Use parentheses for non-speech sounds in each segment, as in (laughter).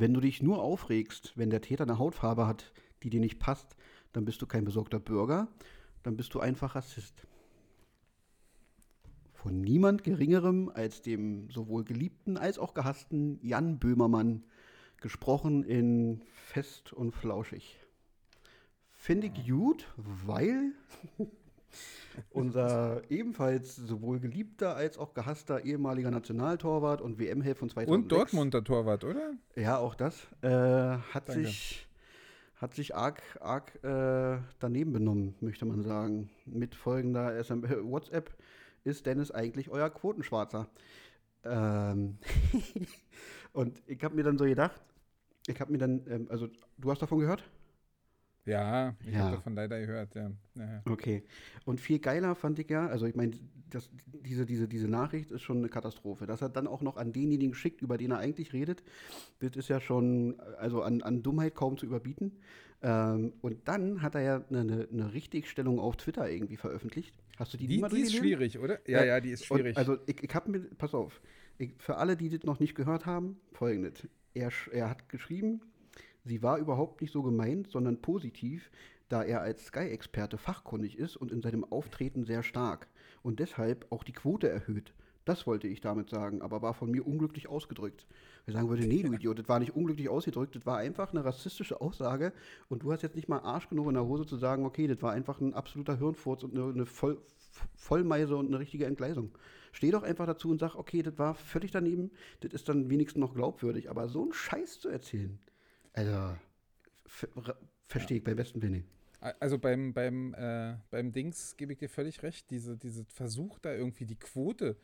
Wenn du dich nur aufregst, wenn der Täter eine Hautfarbe hat, die dir nicht passt, dann bist du kein besorgter Bürger, dann bist du einfach Rassist. Von niemand Geringerem als dem sowohl geliebten als auch gehassten Jan Böhmermann, gesprochen in Fest und Flauschig. Finde ich gut, weil (laughs) unser ebenfalls sowohl geliebter als auch gehasster ehemaliger Nationaltorwart und WM-Held von 2006. Und Dortmunder Torwart, oder? Ja, auch das. Äh, hat Danke. sich hat sich arg, arg äh, daneben benommen, möchte man sagen. Mit folgender SM WhatsApp ist Dennis eigentlich euer Quotenschwarzer. Ähm (laughs) und ich habe mir dann so gedacht, ich habe mir dann, ähm, also du hast davon gehört? Ja, ich ja. habe davon leider gehört, ja. ja. Okay. Und viel geiler fand ich ja, also ich meine, diese, diese, diese Nachricht ist schon eine Katastrophe. Dass er dann auch noch an denjenigen schickt, über den er eigentlich redet, das ist ja schon, also an, an Dummheit kaum zu überbieten. Ähm, und dann hat er ja eine, eine Richtigstellung auf Twitter irgendwie veröffentlicht. Hast du die, die, die ist schwierig, oder? Ja, ja, ja die ist schwierig. Und also ich, ich habe mir, pass auf, ich, für alle, die das noch nicht gehört haben, folgendes. Er, er hat geschrieben, Sie war überhaupt nicht so gemeint, sondern positiv, da er als Sky-Experte fachkundig ist und in seinem Auftreten sehr stark und deshalb auch die Quote erhöht. Das wollte ich damit sagen, aber war von mir unglücklich ausgedrückt. Ich sagen würde, nee, du Idiot, das war nicht unglücklich ausgedrückt, das war einfach eine rassistische Aussage und du hast jetzt nicht mal Arsch genug in der Hose zu sagen, okay, das war einfach ein absoluter Hirnfurz und eine, eine Voll, Vollmeise und eine richtige Entgleisung. Steh doch einfach dazu und sag, okay, das war völlig daneben, das ist dann wenigstens noch glaubwürdig, aber so einen Scheiß zu erzählen, also, verstehe ich beim besten Willen. Also beim, beim, äh, beim Dings gebe ich dir völlig recht, diese, diese Versuch da irgendwie die Quote,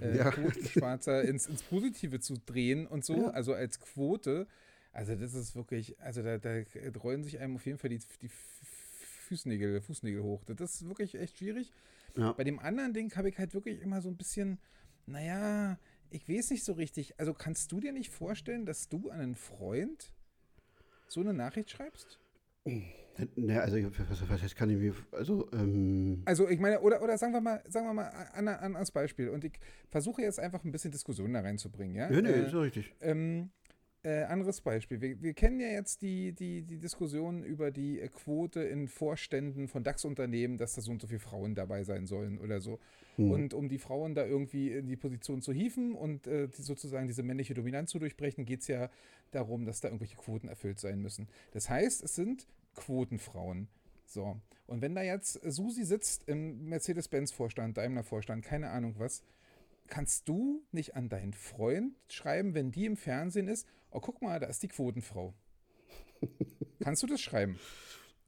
äh, ja. Quotenschwarzer (laughs) ins, ins Positive zu drehen und so, ja. also als Quote, also das ist wirklich, also da, da rollen sich einem auf jeden Fall die, die Fußnägel, Fußnägel hoch. Das ist wirklich echt schwierig. Ja. Bei dem anderen Ding habe ich halt wirklich immer so ein bisschen, naja, ich weiß nicht so richtig. Also kannst du dir nicht vorstellen, dass du einen Freund so eine Nachricht schreibst? Ne, also was, was heißt, kann ich mir, also ähm Also ich meine, oder, oder sagen wir mal, sagen wir mal an, an, als Beispiel und ich versuche jetzt einfach ein bisschen Diskussion da reinzubringen, ja? Ja, nee, äh, ist richtig. Ähm, äh, anderes Beispiel. Wir, wir, kennen ja jetzt die, die, die Diskussion über die äh, Quote in Vorständen von DAX-Unternehmen, dass da so und so viele Frauen dabei sein sollen oder so. Hm. Und um die Frauen da irgendwie in die Position zu hieven und äh, die sozusagen diese männliche Dominanz zu durchbrechen, geht es ja darum, dass da irgendwelche Quoten erfüllt sein müssen. Das heißt, es sind Quotenfrauen. So. Und wenn da jetzt Susi sitzt im Mercedes-Benz-Vorstand, Daimler-Vorstand, keine Ahnung was, kannst du nicht an deinen Freund schreiben, wenn die im Fernsehen ist, oh, guck mal, da ist die Quotenfrau. (laughs) kannst du das schreiben?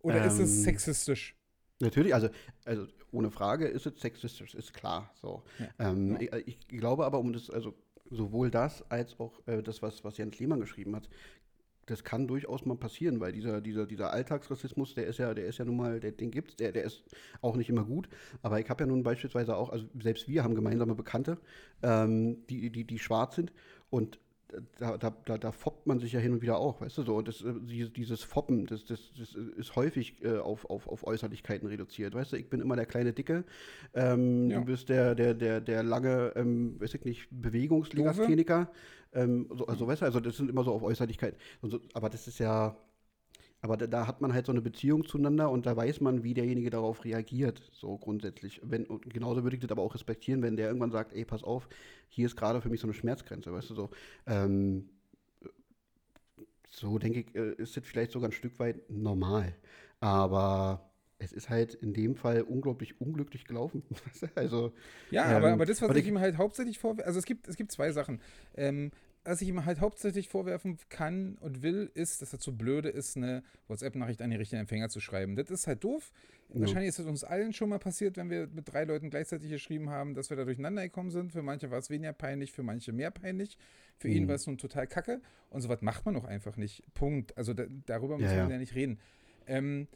Oder ähm, ist es ähm, sexistisch? Natürlich, also, also ohne Frage ist es sexistisch, ist klar. So. Ja, ähm, ja. Ich, ich, glaube aber, um das, also sowohl das als auch äh, das, was, was Jens Lehmann geschrieben hat, das kann durchaus mal passieren, weil dieser, dieser, dieser Alltagsrassismus, der ist ja, der ist ja nun mal, der, den gibt's, der, der ist auch nicht immer gut. Aber ich habe ja nun beispielsweise auch, also selbst wir haben gemeinsame Bekannte, ähm, die, die, die schwarz sind und da, da, da, da foppt man sich ja hin und wieder auch, weißt du so. Und das, äh, dieses Foppen, das, das, das ist häufig äh, auf, auf, auf Äußerlichkeiten reduziert. Weißt du, ich bin immer der kleine Dicke, ähm, ja. du bist der, der, der, der lange, ähm, weiß ich nicht, Bewegungslegastheniker. Ähm, so, also, weißt du, also das sind immer so auf Äußerlichkeiten. So, aber das ist ja, aber da, da, hat man halt so eine Beziehung zueinander und da weiß man, wie derjenige darauf reagiert, so grundsätzlich. Wenn, und genauso würde ich das aber auch respektieren, wenn der irgendwann sagt, ey, pass auf, hier ist gerade für mich so eine Schmerzgrenze, weißt du so. Ähm, so denke ich, äh, ist das vielleicht sogar ein Stück weit normal. Aber es ist halt in dem Fall unglaublich unglücklich gelaufen. (laughs) also, ja, ähm, aber, aber das, was ich, ich ihm halt hauptsächlich vorwerfe, also es gibt, es gibt zwei Sachen. Ähm, was ich ihm halt hauptsächlich vorwerfen kann und will, ist, dass er zu blöde ist, eine WhatsApp-Nachricht an den richtigen Empfänger zu schreiben. Das ist halt doof. Ja. Wahrscheinlich ist es uns allen schon mal passiert, wenn wir mit drei Leuten gleichzeitig geschrieben haben, dass wir da durcheinander gekommen sind. Für manche war es weniger peinlich, für manche mehr peinlich. Für mhm. ihn war es nun total kacke. Und sowas macht man auch einfach nicht. Punkt. Also da, darüber müssen ja, wir ja nicht reden. Ähm,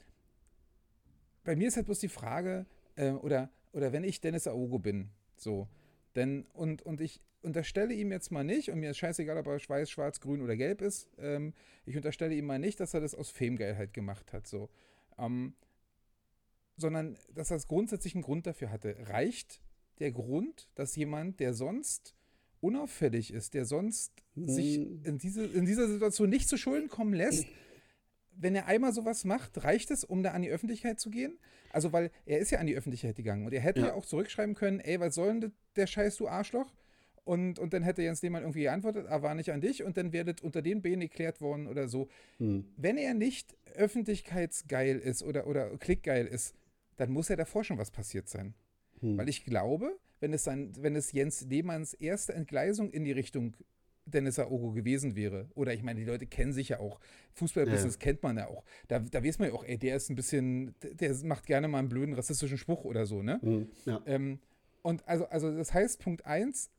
bei mir ist halt bloß die Frage, äh, oder, oder wenn ich Dennis Aogo bin, so, denn, und, und ich unterstelle ihm jetzt mal nicht, und mir ist scheißegal, ob er weiß, schwarz, grün oder gelb ist, ähm, ich unterstelle ihm mal nicht, dass er das aus Famegeilheit gemacht hat, so. Ähm, sondern, dass er grundsätzlich einen Grund dafür hatte. Reicht der Grund, dass jemand, der sonst unauffällig ist, der sonst hm. sich in, diese, in dieser Situation nicht zu Schulden kommen lässt, wenn er einmal sowas macht, reicht es, um da an die Öffentlichkeit zu gehen? Also, weil er ist ja an die Öffentlichkeit gegangen und er hätte ja, ja auch zurückschreiben können, ey, was soll denn der Scheiß, du Arschloch? Und, und dann hätte Jens Lehmann irgendwie geantwortet, ah, war nicht an dich und dann werdet unter den Benen geklärt worden oder so. Hm. Wenn er nicht öffentlichkeitsgeil ist oder, oder klickgeil ist, dann muss ja davor schon was passiert sein. Hm. Weil ich glaube, wenn es, sein, wenn es Jens Lehmanns erste Entgleisung in die Richtung Dennis Aogo gewesen wäre. Oder ich meine, die Leute kennen sich ja auch. Fußballbusiness ja. kennt man ja auch. Da, da weiß man ja auch, ey, der ist ein bisschen, der macht gerne mal einen blöden rassistischen Spruch oder so, ne? Mhm, ja. ähm, und also, also das heißt, Punkt eins,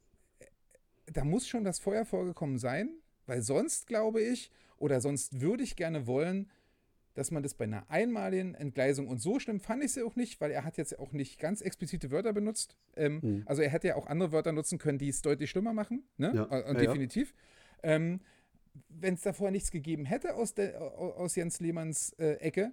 da muss schon das Feuer vorgekommen sein, weil sonst glaube ich, oder sonst würde ich gerne wollen, dass man das bei einer einmaligen Entgleisung, und so schlimm fand ich es auch nicht, weil er hat jetzt auch nicht ganz explizite Wörter benutzt. Ähm, mhm. Also er hätte ja auch andere Wörter nutzen können, die es deutlich schlimmer machen. Ne? Ja. Und ja, definitiv. Ja. Ähm, Wenn es davor nichts gegeben hätte aus, der, aus Jens Lehmanns äh, Ecke,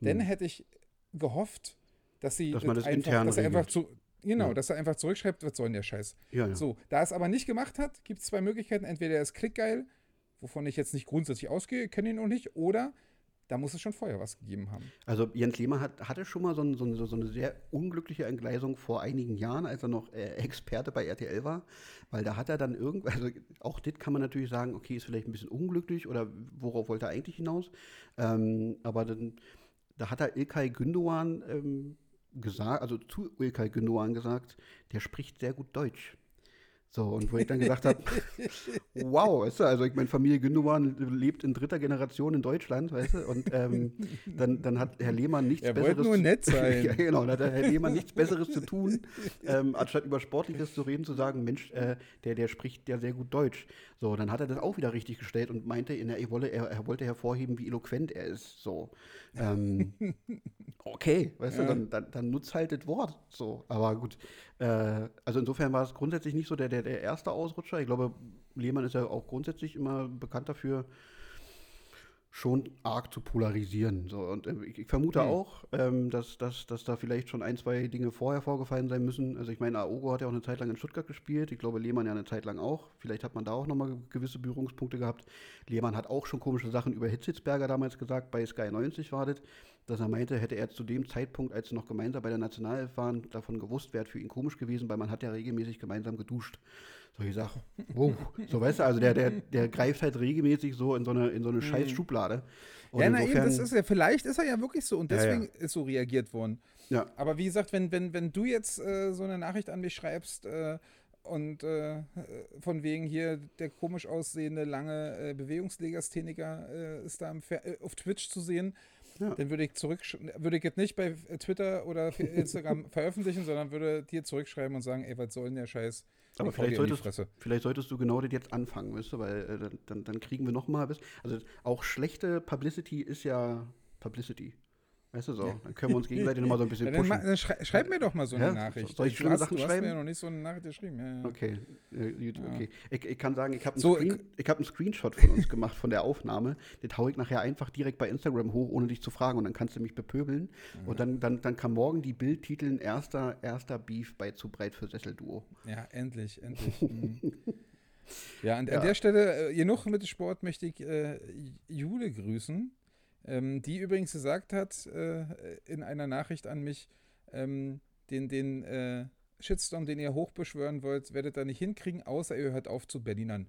mhm. dann hätte ich gehofft, dass sie dass man das einfach, intern dass er einfach zu, Genau, ja. dass er einfach zurückschreibt, was soll denn der Scheiß? Ja, ja. So, da er es aber nicht gemacht hat, gibt es zwei Möglichkeiten. Entweder er ist klickgeil, wovon ich jetzt nicht grundsätzlich ausgehe, kenne ihn noch nicht, oder da muss es schon vorher was gegeben haben. Also Jens Lehmann hat, hatte schon mal so, ein, so, so, eine sehr unglückliche Entgleisung vor einigen Jahren, als er noch äh, Experte bei RTL war, weil da hat er dann irgendwann, (laughs) also auch das kann man natürlich sagen, okay, ist vielleicht ein bisschen unglücklich oder worauf wollte er eigentlich hinaus, ähm, aber dann, da hat er Ilkay Gündoğan ähm, gesagt, also zu Ilkay Gündoğan gesagt, der spricht sehr gut Deutsch. So, und wo ich dann gesagt habe, wow, weißt du, also ich meine, Familie Gündogan lebt in dritter Generation in Deutschland, weißt du, und ähm, dann, dann hat Herr Lehmann nichts er Besseres. nur nett (laughs) sein. ja, genau, dann hat Herr Lehmann nichts Besseres zu tun, ähm, anstatt über Sportliches zu reden, zu sagen, Mensch, äh, der, der spricht ja sehr gut Deutsch. So, dann hat er das auch wieder richtig gestellt und meinte, in der, er, wolle, er, er wollte hervorheben, wie eloquent er ist. So. Ähm, okay, weißt ja. du, dann, dann, dann, nutzt halt das Wort. So, aber gut. Äh, also insofern war es grundsätzlich nicht so der, der, der erste Ausrutscher. Ich glaube, Lehmann ist ja auch grundsätzlich immer bekannt dafür, schon arg zu polarisieren. So, und äh, ich, ich, vermute mhm. auch, ähm, dass, dass, dass da vielleicht schon ein, zwei Dinge vorher vorgefallen sein müssen. Also ich meine, Aogo hat ja auch eine Zeit lang in Stuttgart gespielt. Ich glaube, Lehmann ja eine Zeit lang auch. Vielleicht hat man da auch nochmal gewisse Berührungspunkte gehabt. Lehmann hat auch schon komische Sachen über Hitzitzberger damals gesagt, bei Sky 90 war das, dass er meinte, hätte er zu dem Zeitpunkt, als sie noch gemeinsam bei der Nationalelf waren, davon gewusst, wäre für ihn komisch gewesen, weil man hat ja regelmäßig gemeinsam geduscht solche Sachen. Wow. So weißt du, also der, der, der greift halt regelmäßig so in so eine, in so eine mhm. scheiß Schublade. Und ja, na eben, das ist ja, vielleicht ist er ja wirklich so und deswegen ja, ja. ist so reagiert worden. Ja. Aber wie gesagt, wenn, wenn, wenn du jetzt äh, so eine Nachricht an mich schreibst äh, und äh, von wegen hier der komisch aussehende lange äh, Bewegungslegastheniker äh, ist da äh, auf Twitch zu sehen, ja. dann würde ich zurück, würde ich jetzt nicht bei Twitter oder Instagram (laughs) veröffentlichen, sondern würde dir zurückschreiben und sagen, ey, was soll denn der Scheiß? Aber vielleicht solltest, vielleicht solltest, du genau das jetzt anfangen, weißt du, weil äh, dann, dann kriegen wir noch mal, also auch schlechte Publicity ist ja Publicity. Weißt du so, dann können wir uns gegenseitig nochmal so ein bisschen (laughs) pushen. Ja, dann, schrei schreib mir doch mal so eine ja? Nachricht. Soll ich schöne Sachen du schreiben? Du hast mir ja noch nicht so eine Nachricht geschrieben. Ja, okay, äh, okay. Ich, ich, kann sagen, ich habe einen, so, Screen, hab einen Screenshot von uns gemacht, von der Aufnahme. Den haue ich nachher einfach direkt bei Instagram hoch, ohne dich zu fragen. Und dann kannst du mich bepöbeln. Und dann, dann, dann kann morgen die Bild titeln, erster, erster Beef bei Zu breit für Sesselduo. Ja, endlich, endlich. (laughs) Mhm. Ja, an, an der Stelle, äh, genug mit Sport, möchte ich äh, Jule grüßen ähm, die übrigens gesagt hat äh, in einer Nachricht an mich, ähm, den, den äh, Shitstorm, den ihr hochbeschwören wollt, werdet ihr nicht hinkriegen, außer ihr hört auf zu Berlinern.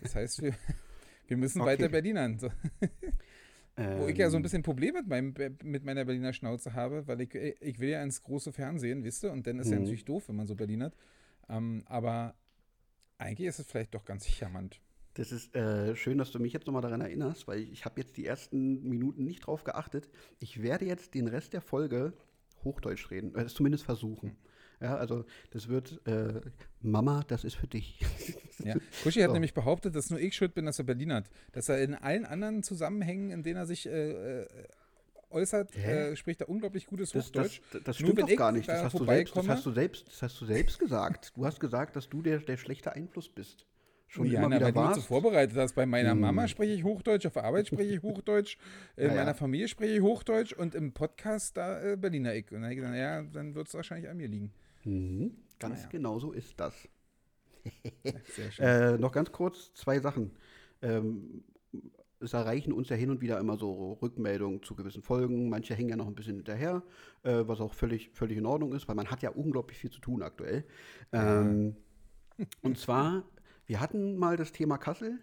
Das heißt, wir, (laughs) wir müssen okay. weiter Berlinern. So. Ähm. (laughs) Wo ich ja so ein ähm. bisschen Problem mit, meinem, mit meiner Berliner Schnauze habe, weil ich, ich will ja ins große Fernsehen, wisst ihr, und dann ist mhm. ja natürlich doof, wenn man so Berlinert. Ähm, aber eigentlich ist es vielleicht doch ganz charmant. Das ist äh, schön, dass du mich jetzt nochmal daran erinnerst, weil ich, ich habe jetzt die ersten Minuten nicht drauf geachtet. Ich werde jetzt den Rest der Folge Hochdeutsch reden, äh, zumindest versuchen. Ja, also das wird äh, Mama, das ist für dich. (laughs) Ja. Kuschi hat so. nämlich behauptet, dass nur ich schuld bin, dass er Berlin hat. Dass er in allen anderen Zusammenhängen, in denen er sich äh, äh äußert, äh, spricht er unglaublich gutes Hochdeutsch. Das, das, das stimmt doch gar nicht. Das hast, selbst, das hast, du selbst, das hast du selbst gesagt. Du hast gesagt, dass du der, der schlechte Einfluss bist schon ja, immer na, wieder weil warst. du so vorbereitet hast. Bei meiner hm. Mama spreche ich Hochdeutsch, auf Arbeit spreche ich Hochdeutsch, (laughs) in ja, meiner Familie spreche ich Hochdeutsch und im Podcast da äh, Berliner Eck. Und dann habe ich gesagt, ja, dann wird es wahrscheinlich an mir liegen. Mhm. Ganz naja. genau so ist das. Sehr (laughs) schön. Äh, noch ganz kurz zwei Sachen. Ähm, es erreichen uns ja hin und wieder immer so Rückmeldungen zu gewissen Folgen. Manche hängen ja noch ein bisschen hinterher, äh, was auch völlig, völlig in Ordnung ist, weil man hat ja unglaublich viel zu tun aktuell. Ähm, und zwar, wir hatten mal das Thema Kassel.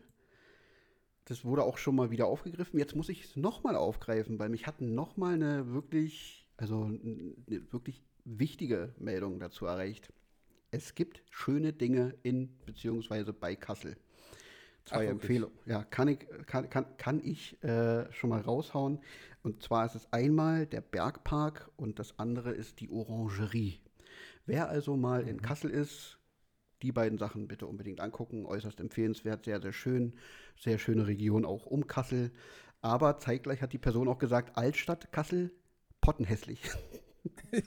Das wurde auch schon mal wieder aufgegriffen. Jetzt muss ich es nochmal aufgreifen, weil mich hatten nochmal eine wirklich, also eine wirklich wichtige Meldung dazu erreicht. Es gibt schöne Dinge in beziehungsweise bei Kassel. Zwei Ach, Empfehlungen. Ja, kann ich, kann, kann, kann ich äh, schon mal raushauen. Und zwar ist es einmal der Bergpark und das andere ist die Orangerie. Wer also mal mhm. in Kassel ist, die beiden Sachen bitte unbedingt angucken. Äußerst empfehlenswert, sehr, sehr schön. Sehr schöne Region auch um Kassel. Aber zeitgleich hat die Person auch gesagt, Altstadt Kassel, pottenhässlich. (laughs)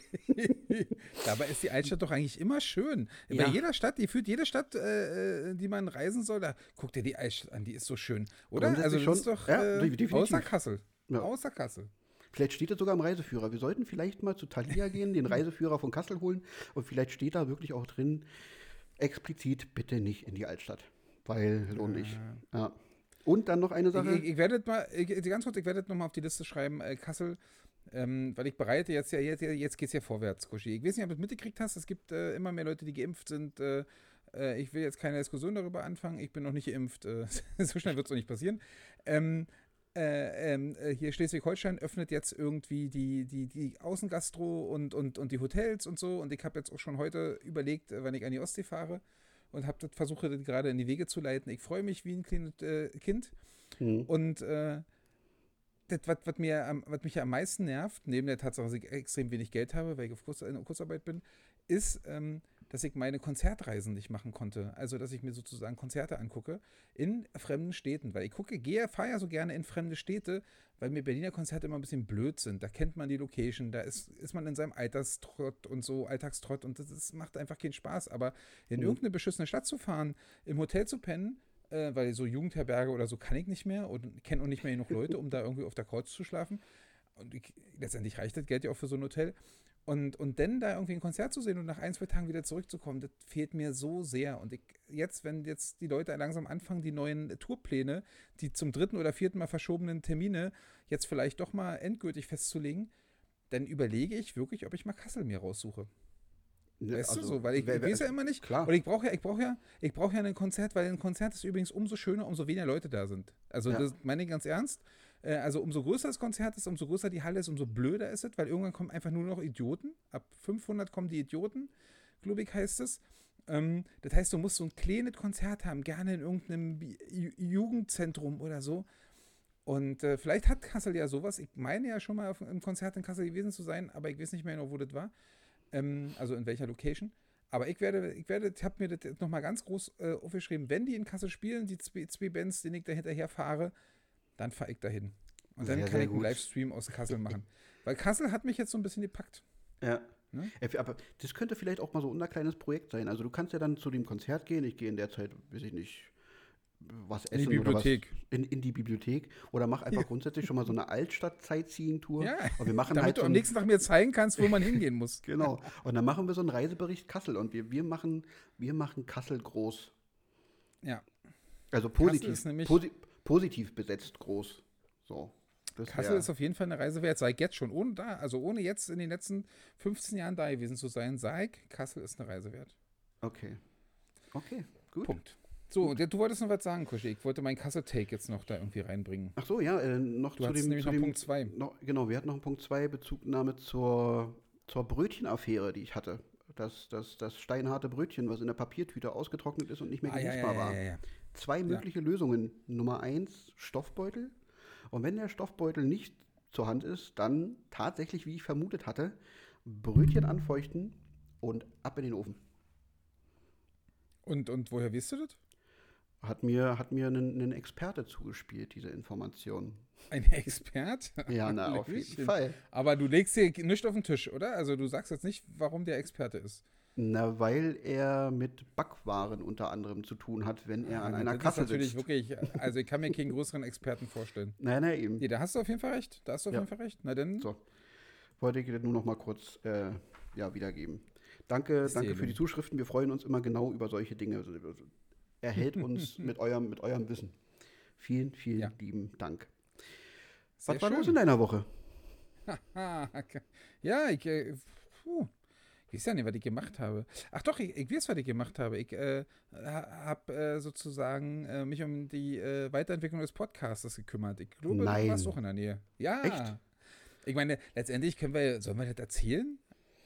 Dabei ist die Altstadt doch eigentlich immer schön. Ja. Bei jeder Stadt, die führt jede Stadt, äh, äh, die man reisen soll, da guckt dir die Altstadt an, die ist so schön, oder? Also schon, ist doch ja, äh, außer Kassel. Ja. Außer Kassel. Vielleicht steht das sogar im Reiseführer. Wir sollten vielleicht mal zu Thalia gehen, den Reiseführer von Kassel holen und vielleicht steht da wirklich auch drin, explizit bitte nicht in die Altstadt, weil lohnt nicht. Ja. Und dann noch eine Sache. Ich, ich, ich werde mal, ich, ganz kurz, ich werde noch mal auf die Liste schreiben, äh, Kassel ähm, weil ich bereite jetzt ja, jetzt, jetzt geht es ja vorwärts, Koshi. Ich weiß nicht, ob du es mitgekriegt hast, es gibt äh, immer mehr Leute, die geimpft sind. Äh, äh ich will jetzt keine Diskussion darüber anfangen, ich bin noch nicht geimpft, äh, (laughs) so schnell wird es noch nicht passieren. Ähm, äh, ähm, äh, hier Schleswig-Holstein öffnet jetzt irgendwie die, die, die Außengastro und, und, und die Hotels und so. Und ich habe jetzt auch schon heute überlegt, wann ich an die Ostsee fahre und habe versuche das gerade in die Wege zu leiten. Ich freue mich wie ein kleines äh, Kind. Mhm. Und äh, das, was, was, mir, was mich ja am meisten nervt, neben der Tatsache, dass ich extrem wenig Geld habe, weil ich auf Kurz, Kurzarbeit bin, ist, ähm, dass ich meine Konzertreisen nicht machen konnte. Also, dass ich mir sozusagen Konzerte angucke in fremden Städten. Weil ich gucke, gehe, fahre ja so gerne in fremde Städte, weil mir Berliner Konzerte immer ein bisschen blöd sind. Da kennt man die Location, da ist, ist man in seinem Alterstrott und so, Alltagstrott und das, das macht einfach keinen Spaß. Aber in mhm. irgendeine beschissene Stadt zu fahren, im Hotel zu pennen, äh, weil so Jugendherberge oder so kann ich nicht mehr und kenne auch nicht mehr genug Leute, um da irgendwie auf der Couch zu schlafen. Und ich, letztendlich reicht das Geld ja auch für so ein Hotel. Und, und dann da irgendwie ein Konzert zu sehen und nach ein, zwei Tagen wieder zurückzukommen, das fehlt mir so sehr. Und ich, jetzt, wenn jetzt die Leute langsam anfangen, die neuen Tourpläne, die zum dritten oder vierten Mal verschobenen Termine jetzt vielleicht doch mal endgültig festzulegen, dann überlege ich wirklich, ob ich mal Kassel mir raussuche. Weißt also, du so, weil ich, ich weiß ja immer nicht. Klar. Und ich brauche ja, ich brauche ja, ich brauche ja ein Konzert, weil ein Konzert ist übrigens umso schöner, umso weniger Leute da sind. Also ja. das meine ich ganz ernst. Äh, also umso größer das Konzert ist, umso größer die Halle ist, umso blöder ist es, weil irgendwann kommen einfach nur noch Idioten. Ab 500 kommen die Idioten, glaube ich, heißt es. Ähm, das heißt, du musst so ein kleines Konzert haben, gerne in irgendeinem Jugendzentrum oder so. Und äh, vielleicht hat Kassel ja sowas. Ich meine ja schon mal auf, im Konzert in Kassel gewesen zu sein, aber ich weiß nicht mehr genau, wo das war. Ähm, also in welcher Location. Aber ich werde, ich werde, ich habe mir das nochmal ganz groß äh, aufgeschrieben, wenn die in Kassel spielen, die zwei, zwei Bands, denen ich da hinterher fahre, dann fahre ich dahin. Und dann sehr, kann sehr ich einen Livestream aus Kassel machen. Weil Kassel hat mich jetzt so ein bisschen gepackt. Ja. Ne? Aber das könnte vielleicht auch mal so ein kleines Projekt sein. Also du kannst ja dann zu dem Konzert gehen. Ich gehe in der Zeit, weiß ich nicht, was essen in die Bibliothek. Oder was, in, in, die Bibliothek. Oder mach einfach grundsätzlich schon mal so eine Altstadt-Sightseeing-Tour. Ja, und wir machen damit halt so du am nächsten Tag mir zeigen kannst, wo man hingehen muss. (laughs) genau. Und dann machen wir so einen Reisebericht Kassel und wir, wir, machen, wir machen Kassel groß. Ja. Also positiv, posi positiv besetzt groß. So. Kassel ist auf jeden Fall eine Reise wert. Sei jetzt schon, ohne da, also ohne jetzt in den letzten 15 Jahren da gewesen zu sein, sei Kassel ist eine Reise wert. Okay. Okay, gut. Punkt. So, und du wolltest noch was sagen, Kuschi. Ich wollte meinen Kasse-Take jetzt noch da irgendwie reinbringen. Ach so, ja, äh, noch du zu dem, nämlich zu noch dem, Punkt 2. Genau, wir hatten noch einen Punkt 2, Bezugnahme zur, zur Brötchenaffäre, die ich hatte. Das, das, das steinharte Brötchen, was in der Papiertüte ausgetrocknet ist und nicht mehr genießbar ah, ja, ja, ja, war. Zwei mögliche Lösungen. Nummer eins, Stoffbeutel. Und wenn der Stoffbeutel nicht zur Hand ist, dann tatsächlich, wie ich vermutet hatte, Brötchen anfeuchten und ab in den Ofen. Und, und woher weißt du das? Hat mir, hat mir ein, Experte zugespielt, diese Information. Ein Expert? Ja, na, auf jeden Fall. Aber du legst hier nicht auf den Tisch, oder? Also du sagst jetzt nicht, warum der Experte ist. Na, weil er mit Backwaren unter anderem zu tun hat, wenn er ah, an einer Kasse sitzt. Das ist natürlich wirklich, (laughs) also ich kann mir keinen größeren Experten vorstellen. Nein, nein, eben. Nee, da hast du auf jeden Fall recht. Da hast du auf ja. jeden Fall recht. Na denn. So. Wollte ich dir nur noch mal kurz äh, ja, wiedergeben. Danke, danke für die Zuschriften. Wir freuen uns immer genau über solche Dinge. Erhält (laughs) uns mit eurem, mit eurem Wissen. Vielen, vielen ja. lieben Dank. Sehr Was war schön. los in deiner Woche? (laughs) ja, ich, äh, puh, ich weiß ja nicht, was ich gemacht habe. Ach doch, ich, ich weiß, was ich gemacht habe. Ich äh, habe äh, sozusagen äh, mich um die äh, Weiterentwicklung des Podcasters gekümmert. Ich glaube, Nein. du warst auch in der Nähe. Ja. Echt? Ich meine, letztendlich können wir, sollen wir das erzählen?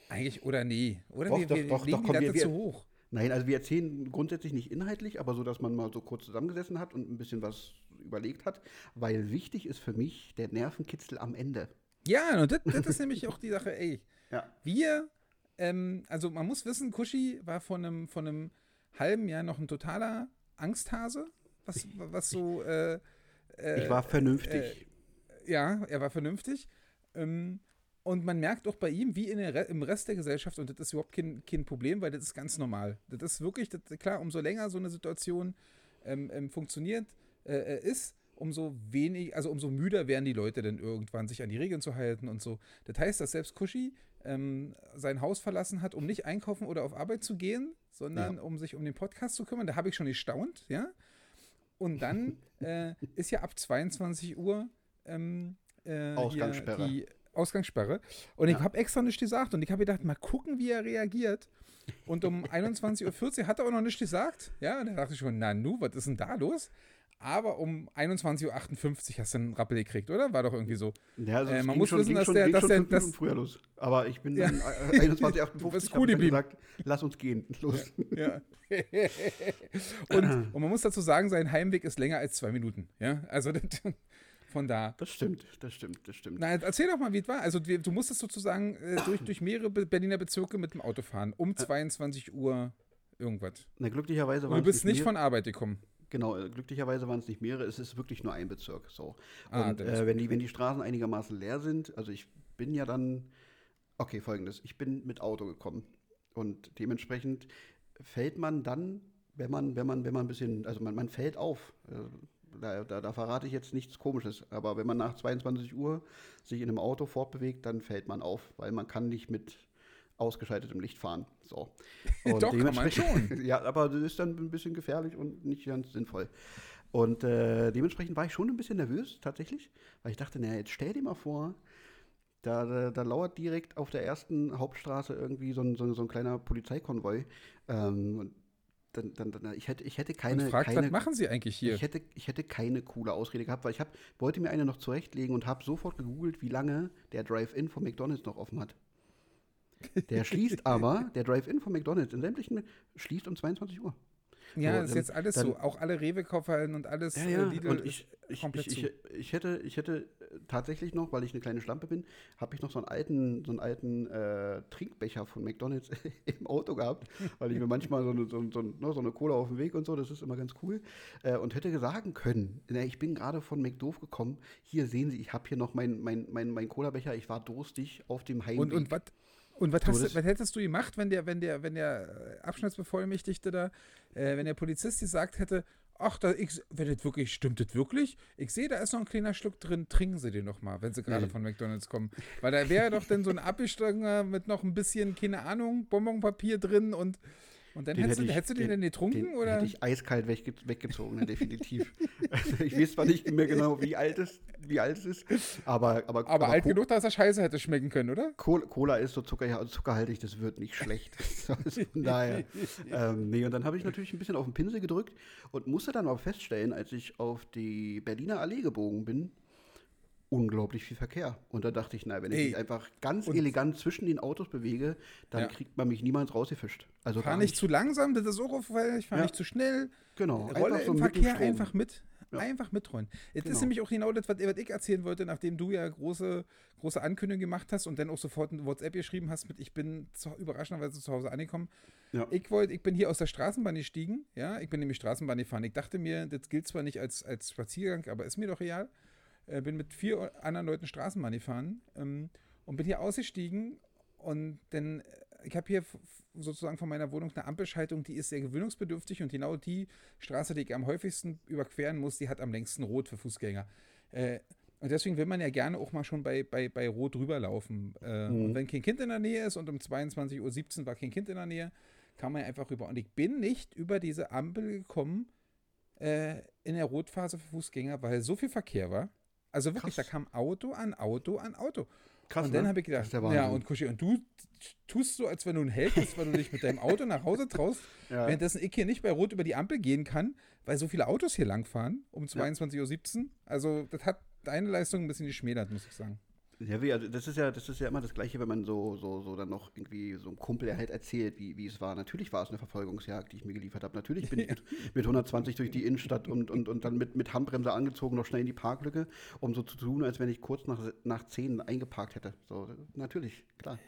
Eigentlich oder nee? Oder doch, wir, doch, wir doch, legen doch, komm, die wir, zu hoch? Nein, also wir erzählen grundsätzlich nicht inhaltlich, aber so, dass man mal so kurz zusammengesessen hat und ein bisschen was überlegt hat, weil wichtig ist für mich der Nervenkitzel am Ende. Ja, und das, das ist nämlich auch die Sache, ey. Ja. Wir, ähm, also man muss wissen, Kushi war von einem, von einem halben Jahr noch ein totaler Angsthase, was, was so. Äh, äh, ich war vernünftig. Äh, ja, er war vernünftig. Ähm, und man merkt auch bei ihm, wie in der, im Rest der Gesellschaft, und das ist überhaupt kein, kein Problem, weil das ist ganz normal. Das ist wirklich, das, klar, umso länger so eine Situation ähm, ähm, funktioniert, äh, äh, ist, umso wenig, also umso müder werden die Leute dann irgendwann, sich an die Regeln zu halten und so. Das heißt, dass selbst Kushi ähm, sein Haus verlassen hat, um nicht einkaufen oder auf Arbeit zu gehen, sondern ja. um sich um den Podcast zu kümmern. Da habe ich schon gestaunt, ja. Und dann (laughs) äh, ist ja ab 22 Uhr ähm, äh, Ausgangssperre. Die, Ausgangssperre. Und ja. ich habe extra nicht gesagt. Und ich habe gedacht, mal gucken, wie er reagiert. Und um (laughs) 21.40 Uhr hat er auch noch nichts gesagt. Ja, und da dachte ich schon, na nu, was ist denn da los? Aber um 21.58 Uhr hast du einen Rappel gekriegt, oder? War doch irgendwie so. Ja, also äh, man muss schon, wissen, dass schon, der. Dass der das früher los. Aber ich bin ja. dann 21.58 Uhr (laughs) gesagt, lass uns gehen. (laughs) Los. Ja. ja. (laughs) und, und, man muss dazu sagen, sein Heimweg ist länger als zwei Minuten. Ja, also von da. Das stimmt, das stimmt, das stimmt. Na, erzähl doch mal, wie es war. Also du musstest sozusagen äh, durch, durch mehrere Berliner Bezirke mit dem Auto fahren, um 22 Uhr irgendwas. Na, glücklicherweise war Du bist nicht, von Arbeit gekommen. Genau, äh, glücklicherweise waren es nicht mehrere, es ist wirklich nur ein Bezirk. So. Ah, Und äh, wenn, die, wenn die Straßen einigermaßen leer sind, also ich bin ja dann, okay, folgendes, ich bin mit Auto gekommen. Und dementsprechend fällt man dann, wenn man, wenn man, wenn man ein bisschen, also man, man fällt auf. Äh, da, da, da, verrate ich jetzt nichts Komisches. Aber wenn man nach 22 Uhr sich in einem Auto fortbewegt, dann fällt man auf, weil man kann nicht mit ausgeschaltetem Licht fahren. So. (laughs) Und Doch, kann man schon. (laughs) ja, aber das ist dann ein bisschen gefährlich und nicht ganz sinnvoll. Und äh, dementsprechend war ich schon ein bisschen nervös, tatsächlich, weil ich dachte, naja, jetzt stell dir mal vor, da, da, da, lauert direkt auf der ersten Hauptstraße irgendwie so ein, so, so ein kleiner Polizeikonvoi. Ähm, dann, dann, dann, ich, hätte, ich hätte keine. Und fragt, keine, was machen Sie eigentlich hier? Ich hätte, ich hätte keine coole Ausrede gehabt, weil ich hab, wollte mir eine noch zurechtlegen und habe sofort gegoogelt, wie lange der Drive-In von McDonalds noch offen hat. Der schließt aber, der Drive-In von McDonalds in sämtlichen schließt um 22 Uhr. Ja, so, das ist jetzt alles dann, so. Auch alle Rewe-Kaufhallen und alles. Ja, ja. Lidl und ich, ich, ich, ich, ich, hätte, ich hätte tatsächlich noch, weil ich eine kleine Schlampe bin, habe ich noch so einen alten, so einen alten äh, Trinkbecher von McDonalds (laughs) im Auto gehabt, weil ich mir manchmal so eine, so, so, ne, so eine Cola auf dem Weg und so, das ist immer ganz cool. Äh, und hätte sagen können, na, ich bin gerade von McDoof gekommen, hier sehen Sie, ich habe hier noch meinen mein, mein, mein Cola-Becher, ich war durstig auf dem Heimweg. Und, und was und was, hast was hättest du gemacht, wenn der, wenn der, wenn der Abschnittsbevollmächtigte da, äh, wenn der Polizist gesagt hätte, ach, da, ich, wenn das wirklich, stimmt das wirklich? Ich sehe, da ist noch ein kleiner Schluck drin, trinken Sie den noch mal, wenn Sie gerade nee. von McDonalds kommen. Weil da wäre doch dann so ein Abgestangener mit noch ein bisschen, keine Ahnung, Bonbonpapier drin und und dann hättest, hätte ich, hättest, du den, den denn getrunken? Den oder? Hätte ich eiskalt wegge weggezogen, definitiv. (laughs) also ich weiß zwar nicht mehr genau, wie alt es, wie alt es ist, aber. Aber, aber, aber alt Co genug, dass er scheiße hätte schmecken können, oder? Cola ist so Zucker, zuckerhaltig, das wird nicht schlecht. (laughs) Also von daher. ähm, nee, und dann habe ich natürlich ein bisschen auf den Pinsel gedrückt und musste dann auch feststellen, als ich auf die Berliner Allee gebogen bin, unglaublich viel Verkehr. Und da dachte ich, na, wenn ich Ey, mich einfach ganz elegant zwischen den Autos bewege, dann ja. kriegt man mich niemals rausgefischt. Also fahr nicht, nicht, zu langsam, das ist auch auffällig, fahr ja. nicht zu schnell. Genau. Rolle so im Verkehr einfach mit. Ja. Einfach mitrollen. Es genau. ist nämlich auch genau das, was ich erzählen wollte, nachdem du ja große, große Ankündigungen gemacht hast und dann auch sofort ein WhatsApp geschrieben hast mit, ich bin zu, überraschenderweise zu Hause angekommen. Ja. Ich, wollt, ich bin hier aus der Straßenbahn gestiegen, ja, ich bin nämlich Straßenbahn gefahren. Ich dachte mir, das gilt zwar nicht als, als Spaziergang, aber ist mir doch real. Äh, bin mit vier anderen Leuten Straßenbahn gefahren ähm, und bin hier ausgestiegen und dann, äh, ich habe hier sozusagen von meiner Wohnung eine Ampelschaltung, die ist sehr gewöhnungsbedürftig und genau die Straße, die ich am häufigsten überqueren muss, die hat am längsten Rot für Fußgänger. Äh, Und deswegen will man ja gerne auch mal schon bei, bei, bei Rot rüberlaufen. Äh, mhm. Und wenn kein Kind in der Nähe ist und um 22.17 Uhr war kein Kind in der Nähe, kann man ja einfach rüber. Und ich bin nicht über diese Ampel gekommen äh, in der Rotphase für Fußgänger, weil so viel Verkehr war. Also wirklich, Krass. da kam Auto an Auto an Auto. Krass, und dann ne? habe ich gedacht, ja, und Kuschi, und du tust so, als wenn du ein Held bist, weil du dich mit deinem Auto nach Hause traust, (laughs) ja. währenddessen ich hier nicht bei Rot über die Ampel gehen kann, weil so viele Autos hier langfahren um 22.17 Uhr. Also, das hat deine Leistung ein bisschen geschmälert, muss ich sagen. Ja, wie, also das ist ja, das ist ja immer das Gleiche, wenn man so, so, so dann noch irgendwie so einem Kumpel halt erzählt, wie, wie es war. Natürlich war es eine Verfolgungsjagd, die ich mir geliefert habe. Natürlich bin ich (laughs) mit, mit 120 durch die Innenstadt und, und, und dann mit, mit Handbremse angezogen, noch schnell in die Parklücke, um so zu tun, als wenn ich kurz nach, nach 10 eingeparkt hätte. So, natürlich, klar.